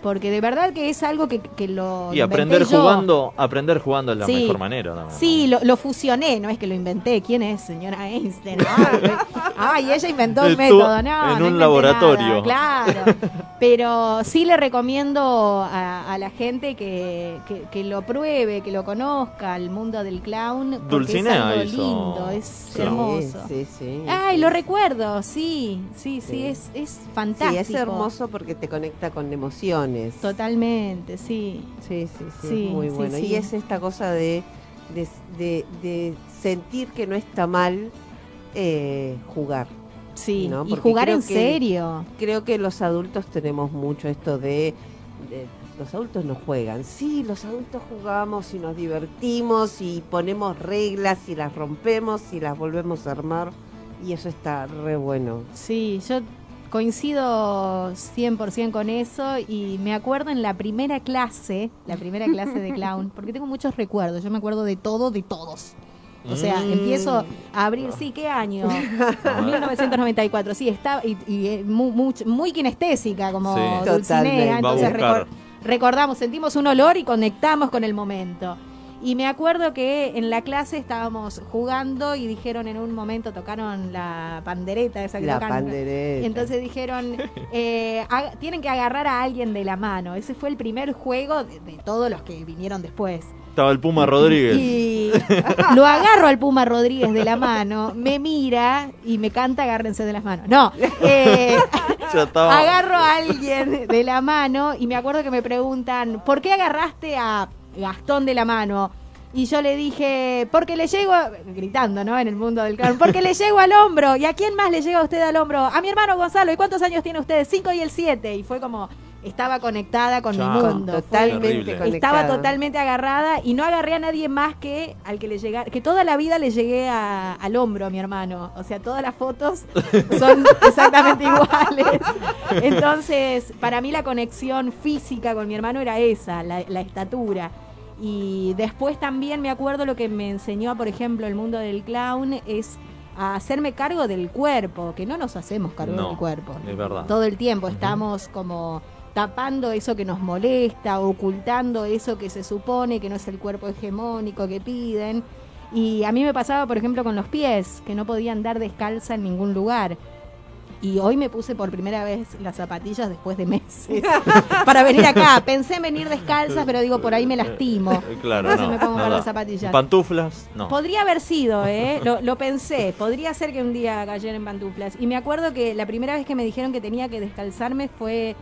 porque de verdad que es algo que, que lo Y aprender yo. jugando, aprender jugando es la Sí. mejor manera. también, Sí, lo, lo fusioné, no es que lo inventé. ¿Quién es, señora Einstein? Ay, ella inventó el método, no. en no un laboratorio. nada, claro. Pero sí le recomiendo a, a la gente que, que, que lo pruebe, que lo conozca, el mundo del clown. Porque Dulcinea es algo hizo- lindo, es Sí. hermoso. Sí, sí. Ay, lo recuerdo, sí, sí, sí, Sí. es, es Sí, fantástico. es hermoso porque te conecta con emociones. Totalmente, sí. Sí, sí, sí, muy bueno. sí. Y es esta cosa de, de, de- de sentir que no está mal eh, jugar. Sí, ¿no? y jugar en que- serio. Creo que los adultos tenemos mucho esto de, de- Los adultos no juegan. Sí, los adultos jugamos y nos divertimos y ponemos reglas y las rompemos y las volvemos a armar. Y eso está re bueno. Sí, yo coincido 100% con eso y me acuerdo en la primera clase, la primera clase de clown, porque tengo muchos recuerdos, yo me acuerdo de todo, de todos. O sea, Mm. empiezo a abrir, sí, ¿qué año? 1994, sí, está y, y, eh, mu- much- muy, kinestésica como Sí. Dulcinea, entonces recor- recordamos, sentimos un olor y conectamos con el momento. Y me acuerdo que en la clase estábamos jugando y dijeron en un momento, tocaron la pandereta esa que La tocan. pandereta. Entonces dijeron, eh, tienen que agarrar a alguien de la mano. Ese fue el primer juego de, de todos los que vinieron después. Estaba el Puma Rodríguez. Y lo agarro al Puma Rodríguez de la mano, me mira y me canta agárrense de las manos. No, eh, Ya estaba. agarro a alguien de la mano y me acuerdo que me preguntan, ¿por qué agarraste a Gastón de la mano? Y yo le dije, porque le llego, a- gritando, ¿no? En el mundo del clown, porque le llego al hombro. ¿Y a quién más le llega a usted al hombro? A mi hermano Gonzalo. ¿Y cuántos años tiene usted? Cinco y el siete. Y fue como, estaba conectada con mi mundo. Totalmente estaba totalmente agarrada y no agarré a nadie más que al que le llegara, que toda la vida le llegué a- al hombro a mi hermano. O sea, todas las fotos son exactamente iguales. Entonces, para mí la conexión física con mi hermano era esa, la, la estatura. Y después también me acuerdo lo que me enseñó, por ejemplo, el mundo del clown es a hacerme cargo del cuerpo, que no nos hacemos cargo No, del cuerpo. es verdad. Todo el tiempo estamos como tapando eso que nos molesta, ocultando eso que se supone que no es el cuerpo hegemónico que piden. Y a mí me pasaba, por ejemplo, con los pies, que no podía andar descalza en ningún lugar. Y hoy me puse por primera vez las zapatillas después de meses para venir acá. Pensé en venir descalzas, pero digo, por ahí me lastimo. Eh, Claro, Entonces no. me pongo un no par de da. zapatillas. Pantuflas, no. Podría haber sido, ¿eh? Lo, lo pensé. Podría ser que un día cayera en pantuflas. Y me acuerdo que la primera vez que me dijeron que tenía que descalzarme fue,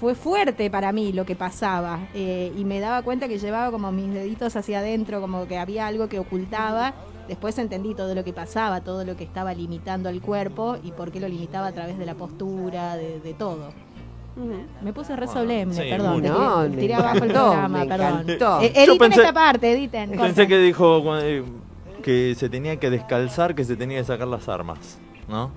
fue fuerte para mí lo que pasaba. Eh, y me daba cuenta que llevaba como mis deditos hacia adentro, como que había algo que ocultaba. Después entendí todo lo que pasaba, todo lo que estaba limitando al cuerpo y por qué lo limitaba a través de la postura, de, de todo. Me puse re solemne, sí, perdón. No, tiré- abajo el programa, me perdón. Eh, editen pensé- esta parte, editen. Pensé corten. que dijo eh, que se tenía que descalzar, que se tenía que sacar las armas, ¿no?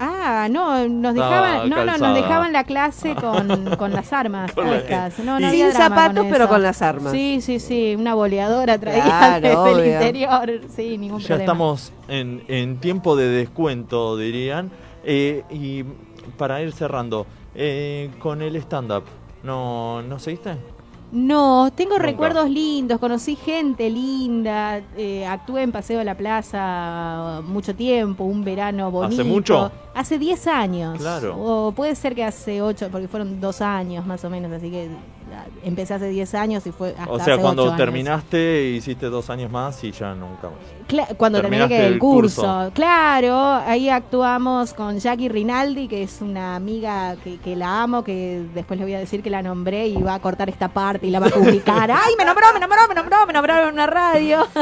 Ah, no, nos dejaban, no, no, nos dejaban la clase con, con las armas puestas. No, Sin zapatos, con pero con las armas. Sí, sí, sí, una boleadora traía Claro, desde el interior, sí, ningún Ya problema. estamos en, en tiempo de descuento, dirían. Eh, y para ir cerrando, eh, con el stand-up, ¿no, ¿no seguiste? No, tengo Nunca. recuerdos lindos, conocí gente linda, eh, actué en Paseo de la Plaza mucho tiempo, un verano bonito. mucho? Hace 10 años. Claro. O puede ser que hace 8, porque fueron dos años más o menos, así que empecé hace 10 años y fue hasta O sea, hace cuando años. terminaste, hiciste dos años más y ya nunca más. Cla- cuando terminé Terminaste que el curso. curso. Claro, ahí actuamos con Jackie Rinaldi, que es una amiga que, que la amo, que después le voy a decir que la nombré y va a cortar esta parte y la va a publicar. ¡Ay, me nombró, me nombró, me nombró, me nombraron en una radio!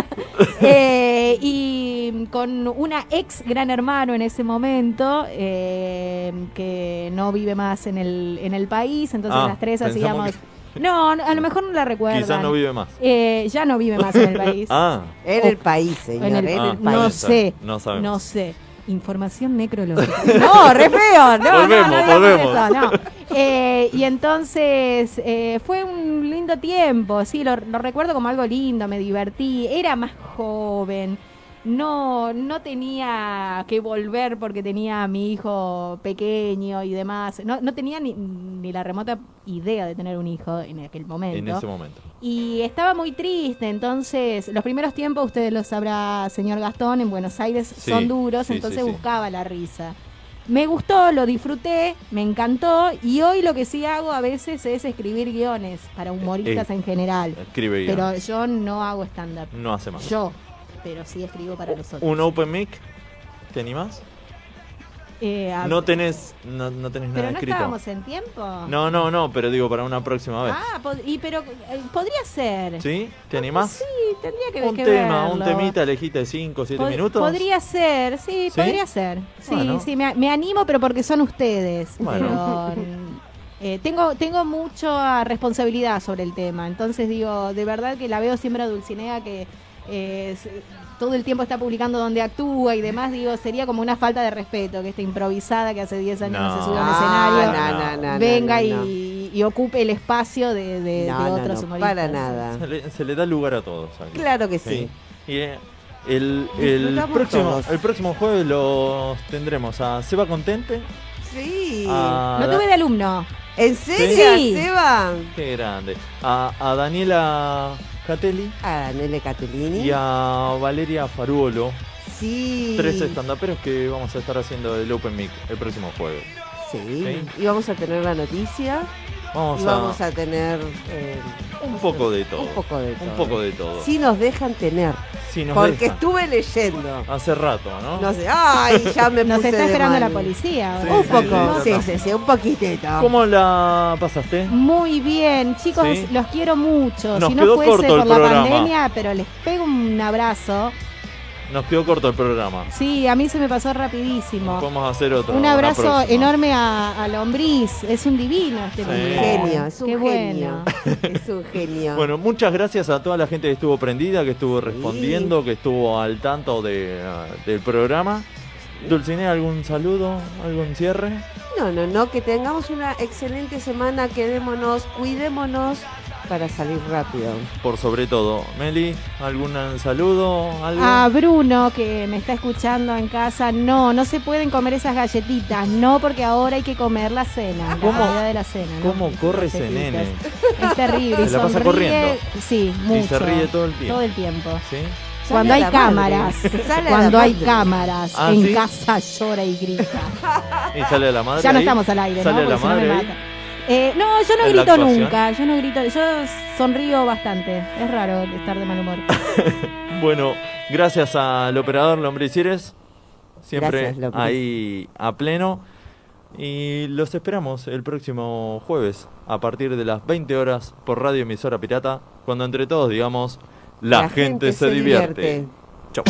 Eh, y con una ex gran hermano en ese momento, eh, que no vive más en el, en el país, entonces Ah, las tres hacíamos... No, a lo mejor no la recuerdan. Quizás no vive más. Eh, ya no vive más en el país. Ah, En el país, señor, En el- en Ah, el no país. sé. No sabemos. No sé. Información necrológica. No, re feo. No, Volvemos, no, no, digamos volvemos. eso, no. Eh, y entonces eh, fue un lindo tiempo, sí, lo, lo recuerdo como algo lindo, me divertí, era más joven, no, no tenía que volver porque tenía a mi hijo pequeño y demás, no, no tenía ni, ni la remota idea de tener un hijo en aquel momento. En ese momento. Y estaba muy triste, entonces los primeros tiempos, ustedes lo sabrá, señor Gastón, en Buenos Aires Sí, son duros, sí, entonces sí, buscaba la risa. Me gustó, lo disfruté, me encantó y hoy lo que sí hago a veces es escribir guiones para humoristas Eh, en general. Escribe Pero guiones. yo no hago stand-up. No hace más. Yo, pero sí escribo para los otros. ¿Un open mic? ¿Te animás? Eh, a- No tenés, no, no tenés nada pero no escrito. estábamos en tiempo. No, no, no, pero digo para una próxima vez. Ah, y pero eh, podría ser. ¿Sí? ¿Te animás? Sí, tendría que, un que tema, un temita, elegiste de 5 7 Pod- minutos. Podría ser, sí, ¿Sí? podría ser. Sí, Bueno. sí, me, me animo, pero porque son ustedes. Bueno. Pero, eh, tengo, tengo mucha responsabilidad sobre el tema. Entonces digo, de verdad que la veo siempre a Dulcinea que eh, todo el tiempo está publicando donde actúa y demás. Digo, sería como una falta de respeto que esta improvisada que hace 10 años no, No. se sube al No, escenario no, no, no, no, venga no, no. y, y ocupe el espacio de, de- No, de no, otros no, humoristas. para nada. Se le, se le da lugar a todos. aquí. Claro que sí. Y eh, el, el, próximo, todos. el próximo jueves los tendremos a Seba Contente. Sí. a Da- tuve de alumno. ¿En serio, Sí. Seba? Qué grande. A, a Daniela Catelli A Nele Catellini. y a Valeria Faruolo. Sí. Tres estandaperos que vamos a estar haciendo el Open Mic el próximo jueves. Sí. Sí. Y vamos a tener la noticia. Vamos, a, tener eh, un poco de todo. un poco de todo. Un poco de todo. Si nos dejan tener. Si nos porque dejan. estuve leyendo. Hace rato, ¿no? No sé. Ay, ya me Nos puse está de esperando mal. la policía. Sí, un sí, poco. sí, Sí, sí, un poquitito. ¿Cómo la pasaste? Muy bien, chicos, Sí. los quiero mucho. Nos si no quedó fuese por la programa. pandemia, pero les pego un abrazo. Nos quedó corto el programa. Sí, a mí se me pasó rapidísimo. Vamos a hacer otro. Un abrazo enorme a, a Lombriz. Es un divino este Sí. Genio, es un Qué genio. bueno. Es un genio. Bueno, muchas gracias a toda la gente que estuvo prendida, que estuvo respondiendo, que estuvo al tanto de, ah, del programa. Dulcinea, ¿algún saludo? ¿Algún cierre? No, no, no, que tengamos una excelente semana, quedémonos, cuidémonos para salir rápido. Por sobre todo. Meli, ¿algún saludo? ¿Algo? A Bruno, que me está escuchando en casa, no, no se pueden comer esas galletitas, no, porque ahora hay que comer la cena, la ¿Cómo- comida de la cena. ¿no? ¿Cómo corre ese nene? Es terrible. Se la pasa sonríe- corriendo. Sí, Y mucho. se ríe todo el tiempo. Todo el tiempo. ¿Sí? Cuando hay la madre. cámaras, cuando la hay madre. cámaras, Ah, en ¿sí? casa llora y grita. ¿Y sale a la madre? Ya no ahí? estamos al aire, ¿Sale ¿no? a la Porque si no me madre ahí? mata. Eh, no, yo no ¿En la grito nunca, yo no grito, yo sonrío bastante. Es raro estar de mal humor. Bueno, gracias al operador Lombricieres. Siempre Gracias, ahí a pleno. Y los esperamos el próximo jueves a partir de las 20 horas por Radio Emisora Pirata, cuando entre todos digamos, la, gente, se, divierte. Chau.